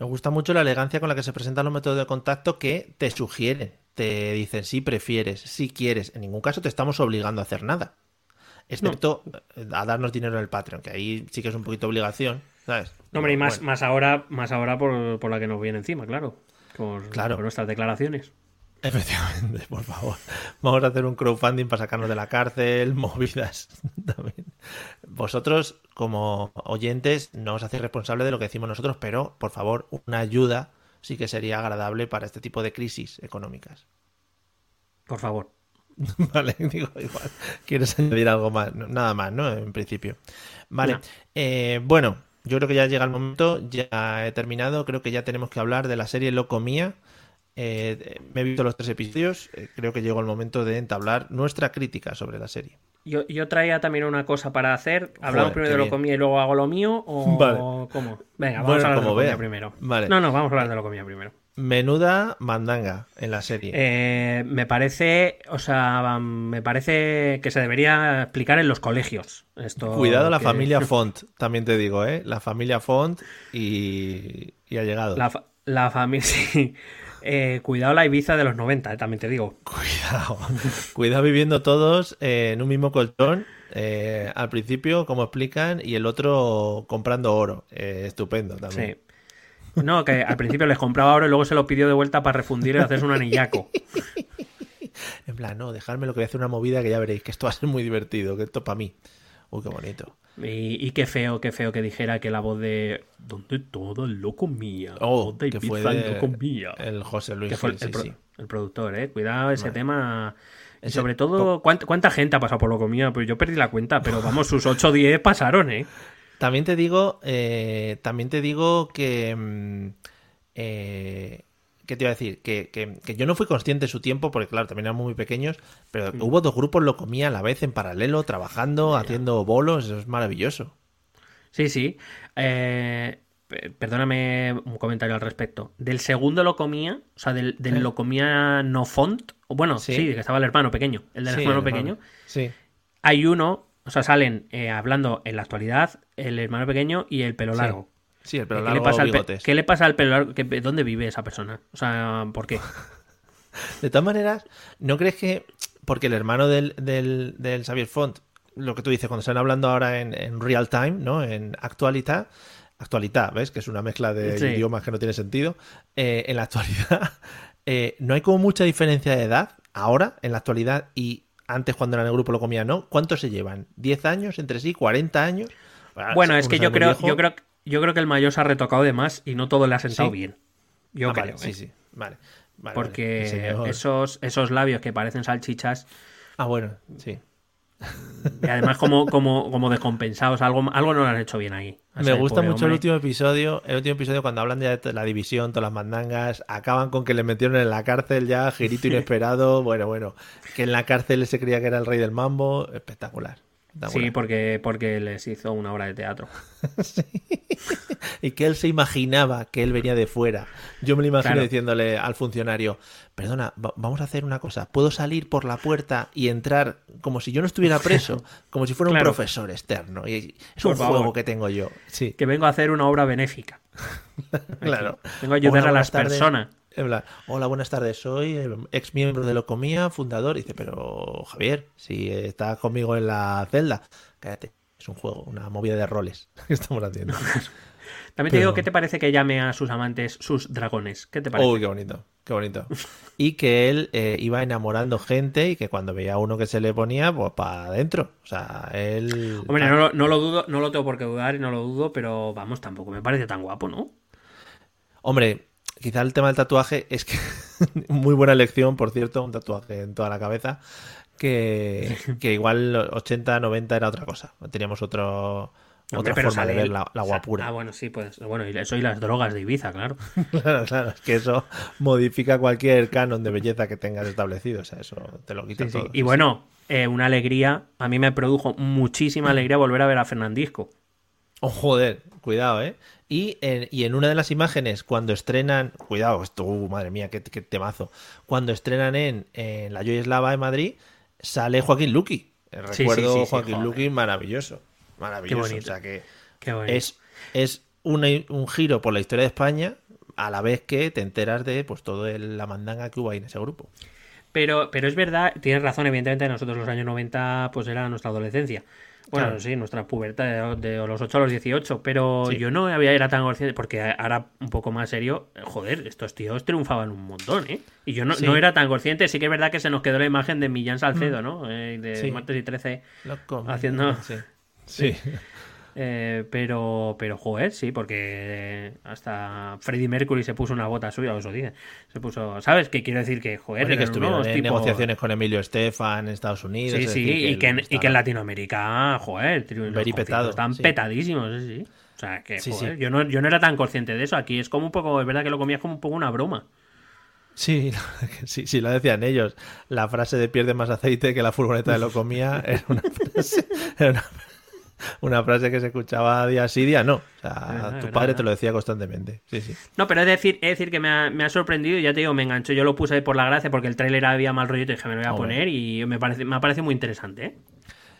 Me gusta mucho la elegancia con la que se presentan los métodos de contacto que te sugieren, te dicen si prefieres, si quieres. En ningún caso te estamos obligando a hacer nada. Excepto eh, a darnos dinero en el Patreon, que ahí sí que es un poquito obligación, ¿sabes? No, hombre, y más, Bueno, más ahora, más ahora por, por la que nos viene encima, claro. Por, Claro. por nuestras declaraciones. Efectivamente, por favor. Vamos a hacer un crowdfunding para sacarnos de la cárcel, movidas también. Vosotros, como oyentes, no os hacéis responsable de lo que decimos nosotros, pero, por favor, una ayuda sí que sería agradable para este tipo de crisis económicas. Por favor. Vale, digo, igual. ¿Quieres añadir algo más? No, nada más, ¿no? En principio. Vale. No. Eh, bueno, yo creo que ya llega el momento. Ya he terminado. Creo que ya tenemos que hablar de la serie Locomía. Eh, me he visto los tres episodios. Eh, creo que llegó el momento de entablar nuestra crítica sobre la serie. Yo, yo traía también una cosa para hacer. ¿Hablamos Joder, primero de lo bien. comía y luego hago lo mío? ¿O Vale. cómo? Venga, vamos Bueno, a hablar de lo comía primero. Vale. No, no, vamos a hablar de lo comía primero. Menuda mandanga en la serie. Eh, me parece, o sea, me parece que se debería explicar en los colegios. Esto Cuidado la que- familia Font, también te digo, ¿eh? La familia Font y, y ha llegado. La, fa- la familia, sí. Eh, cuidado la Ibiza de los 90, eh, también te digo. Cuidado, cuidado viviendo todos eh, en un mismo colchón. eh, al principio, como explican, y el otro comprando oro. Eh, estupendo también. Sí. No, que al principio les compraba oro y luego se lo pidió de vuelta para refundir y hacerse un anillaco. En plan, no, dejadme lo que voy a hacer una movida que ya veréis, que esto va a ser muy divertido, que esto para mí. Uy, qué bonito. Y, y qué feo, qué feo que dijera que la voz de. ¿Dónde todo el loco mía? Oh, voz de que fue de- loco mía. el José Luis Que fue Gil, el, sí, pro- sí. el productor, eh. Cuidado ese Vale. tema. Y Ese- sobre todo, ¿cuánta, cuánta gente ha pasado por loco mía? Pues yo perdí la cuenta, pero vamos, sus 8 o 10 pasaron, eh. También te digo, eh, también te digo que, mm, eh, ¿qué te iba a decir? Que, que- que yo no fui consciente de su tiempo, porque claro, también éramos muy pequeños, pero Mm. hubo dos grupos lo comía a la vez en paralelo, trabajando, haciendo bolos, eso es maravilloso. Sí, sí. Eh, pe- perdóname un comentario al respecto. Del segundo lo comía, o sea, del, del lo comía no font, bueno, Sí. sí. que estaba el hermano pequeño, el del Sí, hermano el pequeño. Sí. Hay uno, o sea, salen eh, hablando en la actualidad el hermano pequeño y el pelo largo. Sí, el pelo ¿Qué le, largo, pasa al pe- bigotes. ¿Qué le pasa al pelo largo? ¿Qué- ¿Dónde vive esa persona? O sea, ¿por qué? De todas maneras, ¿no crees que porque el hermano del, del, del Xavier Font, lo que tú dices, cuando están hablando ahora en, en real time, ¿no? En actualidad, actualidad, ¿ves? Que es una mezcla de Sí. idiomas que no tiene sentido. Eh, en la actualidad, eh, no hay como mucha diferencia de edad ahora, en la actualidad, y antes cuando era en el grupo lo comía, ¿no? ¿Cuántos se llevan? ¿10 años entre sí? ¿40 años? Bueno, Ah, es que yo creo, viejo. yo creo, yo creo que el mayor se ha retocado de más y no todo le ha sentado ¿Sí? bien. Yo Ah, creo. vale, sí, ¿eh? sí. Vale. Vale. Porque esos, esos labios que parecen salchichas Ah, bueno, sí. y además como, como, como descompensados, algo, algo no lo han hecho bien ahí. Me gusta mucho el último episodio. El último episodio cuando hablan de la división, todas las mandangas, acaban con que le metieron en la cárcel ya, girito inesperado. bueno, bueno, que en la cárcel se creía que era el rey del mambo. Espectacular. Sí, porque, porque les hizo una obra de teatro. Y que él se imaginaba que él venía de fuera. Yo me lo imagino Claro. diciéndole al funcionario, perdona, va- vamos a hacer una cosa. ¿Puedo salir por la puerta y entrar como si yo no estuviera preso? Como si fuera un profesor externo. Y es Por un favor. juego que tengo yo. Sí. Que vengo a hacer una obra benéfica. Claro. Vengo a ayudar Hola, a las tardes. personas. En plan, Hola, buenas tardes. Soy ex miembro de Locomía, fundador. Y dice, pero Javier, si estás conmigo en la celda, cállate. Es un juego, una movida de roles que estamos haciendo. También te digo, ¿qué te parece que llame a sus amantes sus dragones? ¿Qué te parece? Uy, qué bonito, qué bonito. Y que él eh, iba enamorando gente y que cuando veía a uno que se le ponía, pues para adentro. O sea, él. Hombre, no, lo- no lo dudo, no lo tengo por qué dudar y no lo dudo, pero vamos, tampoco me parece tan guapo, ¿no? Hombre, quizá el tema del tatuaje es que. Muy buena elección, por cierto, un tatuaje en toda la cabeza. Que, que igual 80, 90 era otra cosa. Teníamos otro, Hombre, otra pero forma de ver la, la guapura. Ah, bueno, sí, pues bueno, y eso y las drogas de Ibiza, claro. Claro, claro, es que eso modifica cualquier canon de belleza que tengas establecido. O sea, eso te lo quita Sí, sí. todo. Y bueno, eh, una alegría, a mí me produjo muchísima alegría volver a ver a Fernandisco. Oh, joder, cuidado, ¿eh? Y en, y en una de las imágenes, cuando estrenan, cuidado, esto, uh, madre mía, qué, qué temazo. Cuando estrenan en, en la Joy Eslava de Madrid, sale Joaquín Luqui. El Sí, recuerdo sí, sí, sí, Joaquín. Luqui, maravilloso. Maravilloso. bonito. O sea que Qué bonito. es, es una- un giro por la historia de España, a la vez que te enteras de pues todo el- la mandanga que hubo ahí en ese grupo. Pero, pero es verdad, tienes razón, evidentemente, nosotros los años 90 pues era nuestra adolescencia. Bueno, Claro. sí, nuestra pubertad de, de los 8 a los 18, pero Sí. yo no había era tan consciente, porque ahora un poco más serio, eh, joder, estos tíos triunfaban un montón, ¿eh? Y yo no, Sí. no era tan consciente, sí que es verdad que se nos quedó la imagen de Millán Salcedo, ¿no? Eh, de Sí. Martes y 13, Loco, Haciendo- Sí. Eh, pero, pero joder, sí, porque hasta Freddie Mercury se puso una bota suya, o eso dice, se puso, ¿sabes? qué quiero decir que, joder, Bueno, que estuvieron en tipos- negociaciones con Emilio Estefan en Estados Unidos. Sí, es sí, decir, y, que y que en Latinoamérica, joder, los petado, están sí. petadísimos, sí, sí. O sea, que, Sí, joder. Yo, no, yo no era tan consciente de eso. Aquí es como un poco, es verdad que lo comías como un poco una broma. Sí, sí, sí, lo decían ellos. La frase de pierde más aceite que la furgoneta de lo comía era una frase, era una, una frase que se escuchaba día sí, día no. O sea, tu padre te lo decía constantemente. Sí, sí. No, pero es decir, es decir que me ha, me ha sorprendido y ya te digo, me enganchó. Yo lo puse ahí por la gracia porque el tráiler había mal rollo y dije, me lo voy a Hombre. poner y me parece, me parece muy interesante, ¿eh?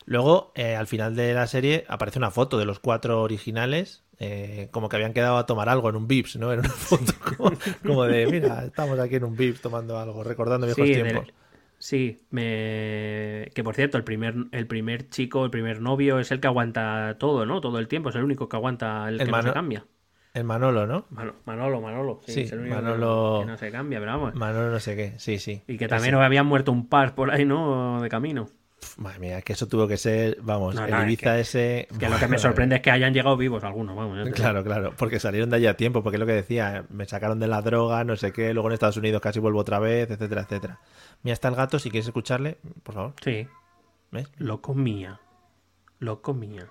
Luego, eh, al final de la serie, aparece una foto de los cuatro originales, eh, como que habían quedado a tomar algo en un Vips, ¿no? Era una foto como, como de, mira, estamos aquí en un Vips tomando algo, recordando viejos Sí, tiempos. del- sí, me... que por cierto, el primer, el primer chico, el primer novio es el que aguanta todo, ¿no? Todo el tiempo, es el único que aguanta el, El que no se cambia. El Manolo, ¿no? Mano- Manolo, Manolo. Sí, Sí, es el único que- Manolo- que no se cambia, pero vamos. Manolo no sé qué, sí, sí. Y que también habían muerto un par por ahí, ¿no? De camino. Madre mía, que eso tuvo que ser, vamos, No, el no, es Ibiza que- ese... Que lo que me sorprende es que hayan llegado vivos algunos, vamos. Claro, claro, porque salieron de allí a tiempo, porque es lo que decía, me sacaron de la droga, no sé qué, luego en Estados Unidos casi vuelvo otra vez, etcétera, etcétera. Mira, está el gato, si quieres escucharle, por favor, Sí, ¿ves? lo comía. Lo comía.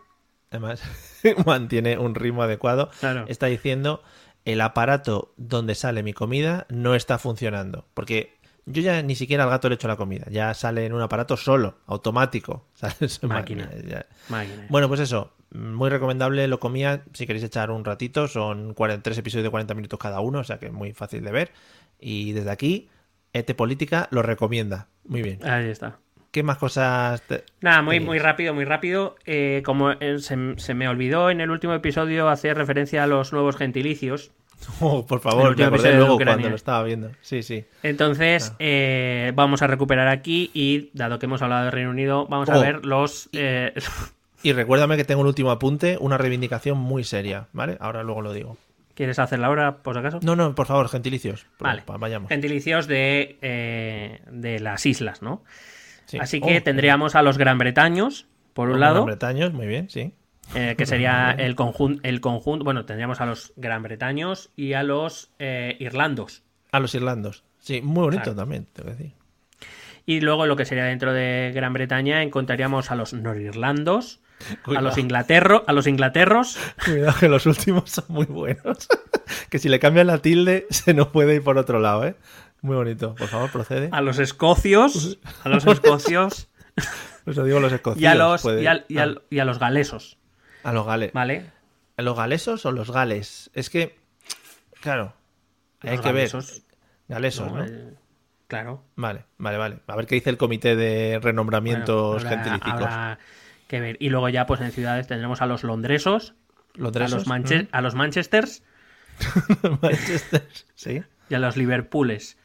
Además, mantiene un ritmo adecuado. Claro. Está diciendo, el aparato donde sale mi comida no está funcionando, porque yo ya ni siquiera al gato le echo la comida, ya sale en un aparato solo, automático. Máquina. Máquina. Bueno, pues eso, muy recomendable, lo comía si queréis echar un ratito, son 43 episodios de 40 minutos cada uno, o sea que es muy fácil de ver. Y desde aquí, ET Política lo recomienda. Muy bien. Ahí está. ¿Qué más cosas? te- Nada, muy, muy rápido, muy rápido. Eh, como eh, se, se me olvidó en el último episodio hacer referencia a los nuevos gentilicios. Oh, por favor, me acordé luego cuando lo estaba viendo. Sí, sí. Entonces, eh, vamos a recuperar aquí y, dado que hemos hablado de Reino Unido, vamos a Oh. ver los... eh, Y recuérdame que tengo un último apunte, una reivindicación muy seria, ¿vale? Ahora luego lo digo. ¿Quieres hacerla ahora, por si acaso? No, no, por favor, gentilicios. Vale. Pa- Vayamos. Gentilicios de, eh, de las islas, ¿no? Sí. Así que Oh, tendríamos a los gran bretaños, por un los lado, Gran Bretaños, muy bien, sí. Eh, que sería el conjunto, el conjunto, bueno, tendríamos a los gran bretaños y a los eh, irlandos. A los irlandos. Sí, muy bonito Claro. también, tengo que decir. Y luego lo que sería dentro de Gran Bretaña encontraríamos a los norirlandos, a los inglaterros, a los inglaterros, Cuidado que los últimos son muy buenos. que si le cambian la tilde, se nos puede ir por otro lado, ¿eh? Muy bonito. Por favor, procede. a los escocios, a los escocios Eso digo los escocíos. y a los puede- y a, y a- y a los galesos, a los gales. ¿vale? ¿A ¿Los galesos o los gales? Es que, claro, hay Los que galesos, ver. Galesos, ¿no? ¿no? El- Claro. Vale, vale, vale. A ver qué dice el comité de renombramientos Bueno, habrá- gentilíficos. habrá que ver. Y luego ya, pues en ciudades tendremos a los londresos, Los a los, Manche- a los manchesters ¿Mm? Manchester, sí. y a los liverpooles.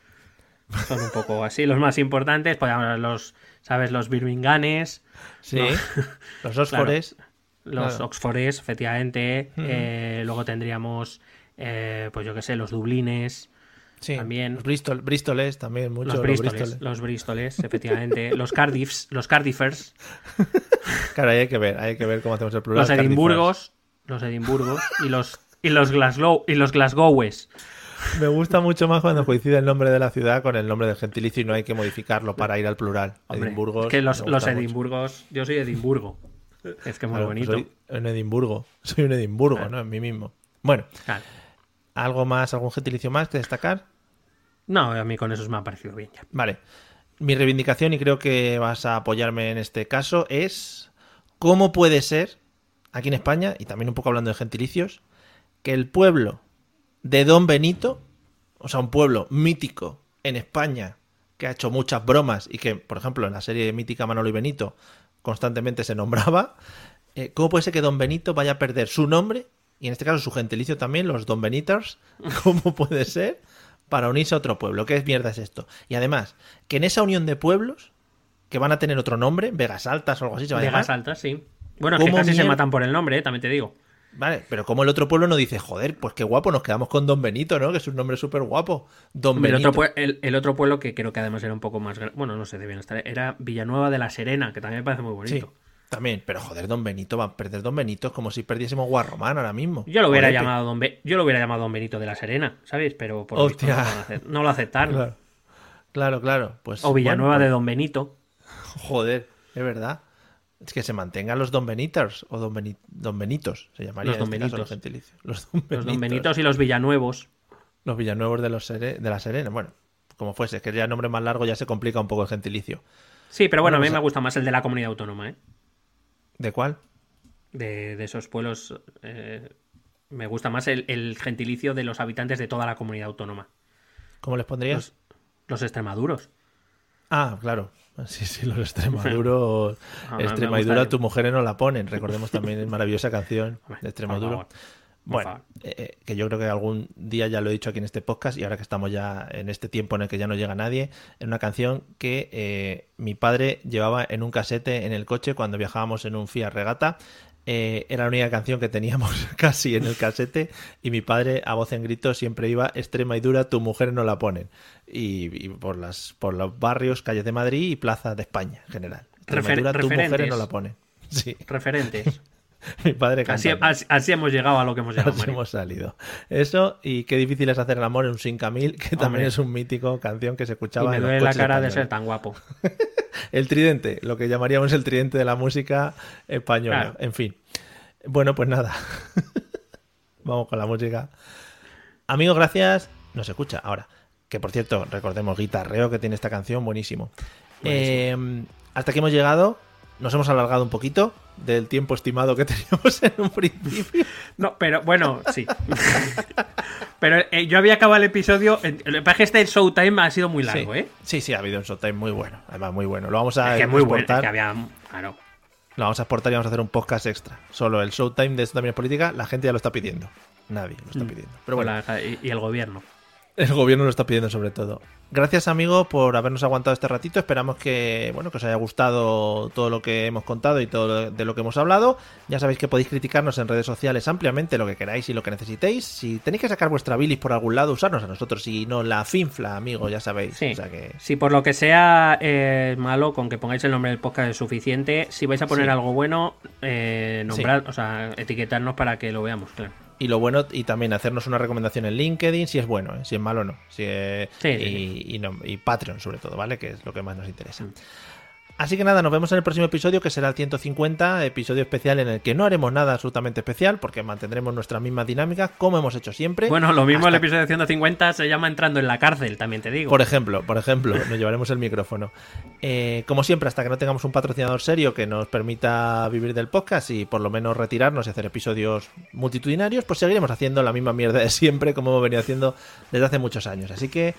Son un poco así los más importantes. Podríamos hablar los, ¿sabes? Los birminghanes, Sí. Los Oxfores. Los Claro. oxfords, efectivamente. Eh, luego tendríamos, eh, pues yo qué sé, los dublines, Sí. También. Los Bristol, Bristoles también, mucho. los los bristoles, Bristoles. los bristoles, efectivamente. los cardiffs, los cardiffers, Claro, hay que ver, hay que ver cómo hacemos el plural. los edimburgos, los edimburgos y los y los Glasgow y los Glasgowes. Me gusta mucho más cuando coincide el nombre de la ciudad con el nombre del gentilicio y no hay que modificarlo para ir al plural. Hombre, Edimburgos. es que los, los mucho. edimburgos, yo soy Edimburgo. Es que muy Claro, bonito. Soy un Edimburgo. Soy un Edimburgo, Claro. ¿no? En mí mismo. Bueno, Claro. ¿algo más, algún gentilicio más que destacar? No, a mí con eso me ha parecido bien ya. Vale. Mi reivindicación, y creo que vas a apoyarme en este caso, es cómo puede ser, aquí en España, y también un poco hablando de gentilicios, que el pueblo de Don Benito, o sea, un pueblo mítico en España, que ha hecho muchas bromas y que, por ejemplo, en la serie mítica Manolo y Benito constantemente se nombraba, eh, ¿cómo puede ser que Don Benito vaya a perder su nombre, y en este caso su gentilicio también, los Don Beniters? ¿Cómo puede ser? para unirse a otro pueblo. ¿Qué mierda es esto? Y además, que en esa unión de pueblos, que van a tener otro nombre, Vegas Altas o algo así, se va a Vegas llamar. altas, sí. Bueno, es que ¿Cómo casi se matan por el nombre, eh, también te digo. Vale, pero como el otro pueblo no dice, joder, pues qué guapo, nos quedamos con Don Benito, ¿no? Que es un nombre súper guapo. Don el, Benito. otro, el- el otro pueblo que creo que además era un poco más... gra- Bueno, no sé de bienestar. Era Villanueva de la Serena, que también me parece muy Sí, bonito. también, pero joder, Don Benito, va a perder Don Benito, es como si perdiésemos Guarromán ahora mismo. Yo lo hubiera llamado Don Be- yo lo hubiera llamado Don Benito de la Serena, ¿sabes? Pero por visto Hostia. no, lo no aceptaron. Claro, claro, claro. Pues, O Villanueva bueno, de Don Benito. Joder, es verdad. Es que se mantengan los Don Beniters o Don, Beni- Don Benitos, se llamaría Los Don este caso Benitos. los gentilicios. Los Don Los Don Benitos. Benitos y los Villanuevos. Los Villanuevos de, los de la Serena. Bueno, como fuese, es que ya el nombre más largo ya se complica un poco el gentilicio. Sí, pero bueno, a mí pues- me gusta más el de la comunidad autónoma, ¿eh? ¿De cuál? De, de esos pueblos. eh, me gusta más el, el gentilicio de los habitantes de toda la comunidad autónoma. ¿Cómo les pondrías? Los extremaduros. Ah, claro. Sí, sí, los Extremaduros. Ah, Extremadura, tu mujer no la ponen. Recordemos también la maravillosa canción de Extremadura. Bueno, eh, eh, que yo creo que algún día ya lo he dicho aquí en este podcast y ahora que estamos ya en este tiempo en el que ya no llega nadie, en una canción que eh, mi padre llevaba en un casete en el coche cuando viajábamos en un Fiat Regata. Eh, era la única canción que teníamos casi en el casete y mi padre a voz en grito siempre iba extrema y dura, tu mujer no la ponen. Y, y por, las, por los barrios, calles de Madrid y plazas de España en general. Extrema y dura, tu mujer no la ponen. Sí, Referentes. Mi padre así, así- así hemos llegado a lo que hemos llegado, Así Mario. hemos salido. Eso y qué difícil es hacer el amor en un Sin Camil, que también es un mítico canción que se Y escuchaba me en duele la cara de ser tan guapo. El tridente, lo que llamaríamos el tridente de la música española. Claro. En fin. Bueno, pues nada. Vamos con la música. Amigos, gracias. Nos escucha ahora. Que por cierto, recordemos guitarreo que tiene esta canción, buenísimo. Eh, hasta aquí hemos llegado. Nos hemos alargado un poquito del tiempo estimado que teníamos en un principio. No, pero bueno, sí. Pero eh, yo había acabado el episodio. El, el este Showtime ha sido muy largo, sí. ¿eh? Sí, sí, ha habido un Showtime muy bueno. Además, muy bueno. Lo vamos a Es que muy bueno. es que había. Claro. Lo vamos a exportar y vamos a hacer un podcast extra. Solo el Showtime de esto también es política, la gente ya lo está pidiendo. Nadie lo está pidiendo. Pero bueno, y el gobierno. El gobierno lo está pidiendo sobre todo. Gracias, amigo, por habernos aguantado este ratito. Esperamos que, bueno, que os haya gustado todo lo que hemos contado y todo lo- de lo que hemos hablado. Ya sabéis que podéis criticarnos en redes sociales ampliamente lo que queráis y lo que necesitéis. Si tenéis que sacar vuestra bilis por algún lado, usarnos a nosotros y no la finfla, amigo, ya sabéis. Sí. O sea que Si por lo que sea eh, malo, con que pongáis el nombre del podcast es suficiente. Si vais a poner Sí. algo bueno, eh, nombrad, o sea, etiquetarnos para que lo veamos, claro. Y lo bueno, y también hacernos una recomendación en LinkedIn, si es bueno, ¿eh? si es malo no. Si es- Sí, y, sí, y no- y Patreon, sobre todo, ¿vale? Que es lo que más nos interesa. Así que nada, nos vemos en el próximo episodio, que será el 150, episodio especial en el que no haremos nada absolutamente especial, porque mantendremos nuestra misma dinámica, como hemos hecho siempre. Bueno, lo mismo el episodio 150 se llama Entrando en la cárcel, también te digo. Por ejemplo, por ejemplo, nos llevaremos el micrófono. Eh, como siempre, hasta que no tengamos un patrocinador serio que nos permita vivir del podcast y por lo menos retirarnos y hacer episodios multitudinarios, pues seguiremos haciendo la misma mierda de siempre como hemos venido haciendo desde hace muchos años. Así que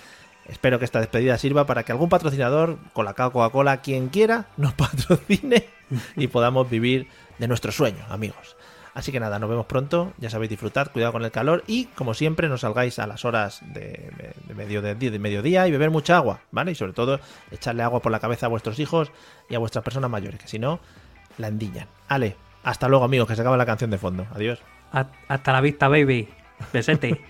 espero que esta despedida sirva para que algún patrocinador, Colacao, Coca-Cola, quien quiera, nos patrocine y podamos vivir de nuestro sueño, amigos. Así que nada, nos vemos pronto. Ya sabéis, disfrutad, cuidado con el calor y, como siempre, no salgáis a las horas de, de medio de, de mediodía y beber mucha agua, ¿vale? Y sobre todo, echarle agua por la cabeza a vuestros hijos y a vuestras personas mayores, que si no, la endiñan. Ale, hasta luego, amigos, que se acaba la canción de fondo. Adiós. Ha- Hasta la vista, baby. Besete.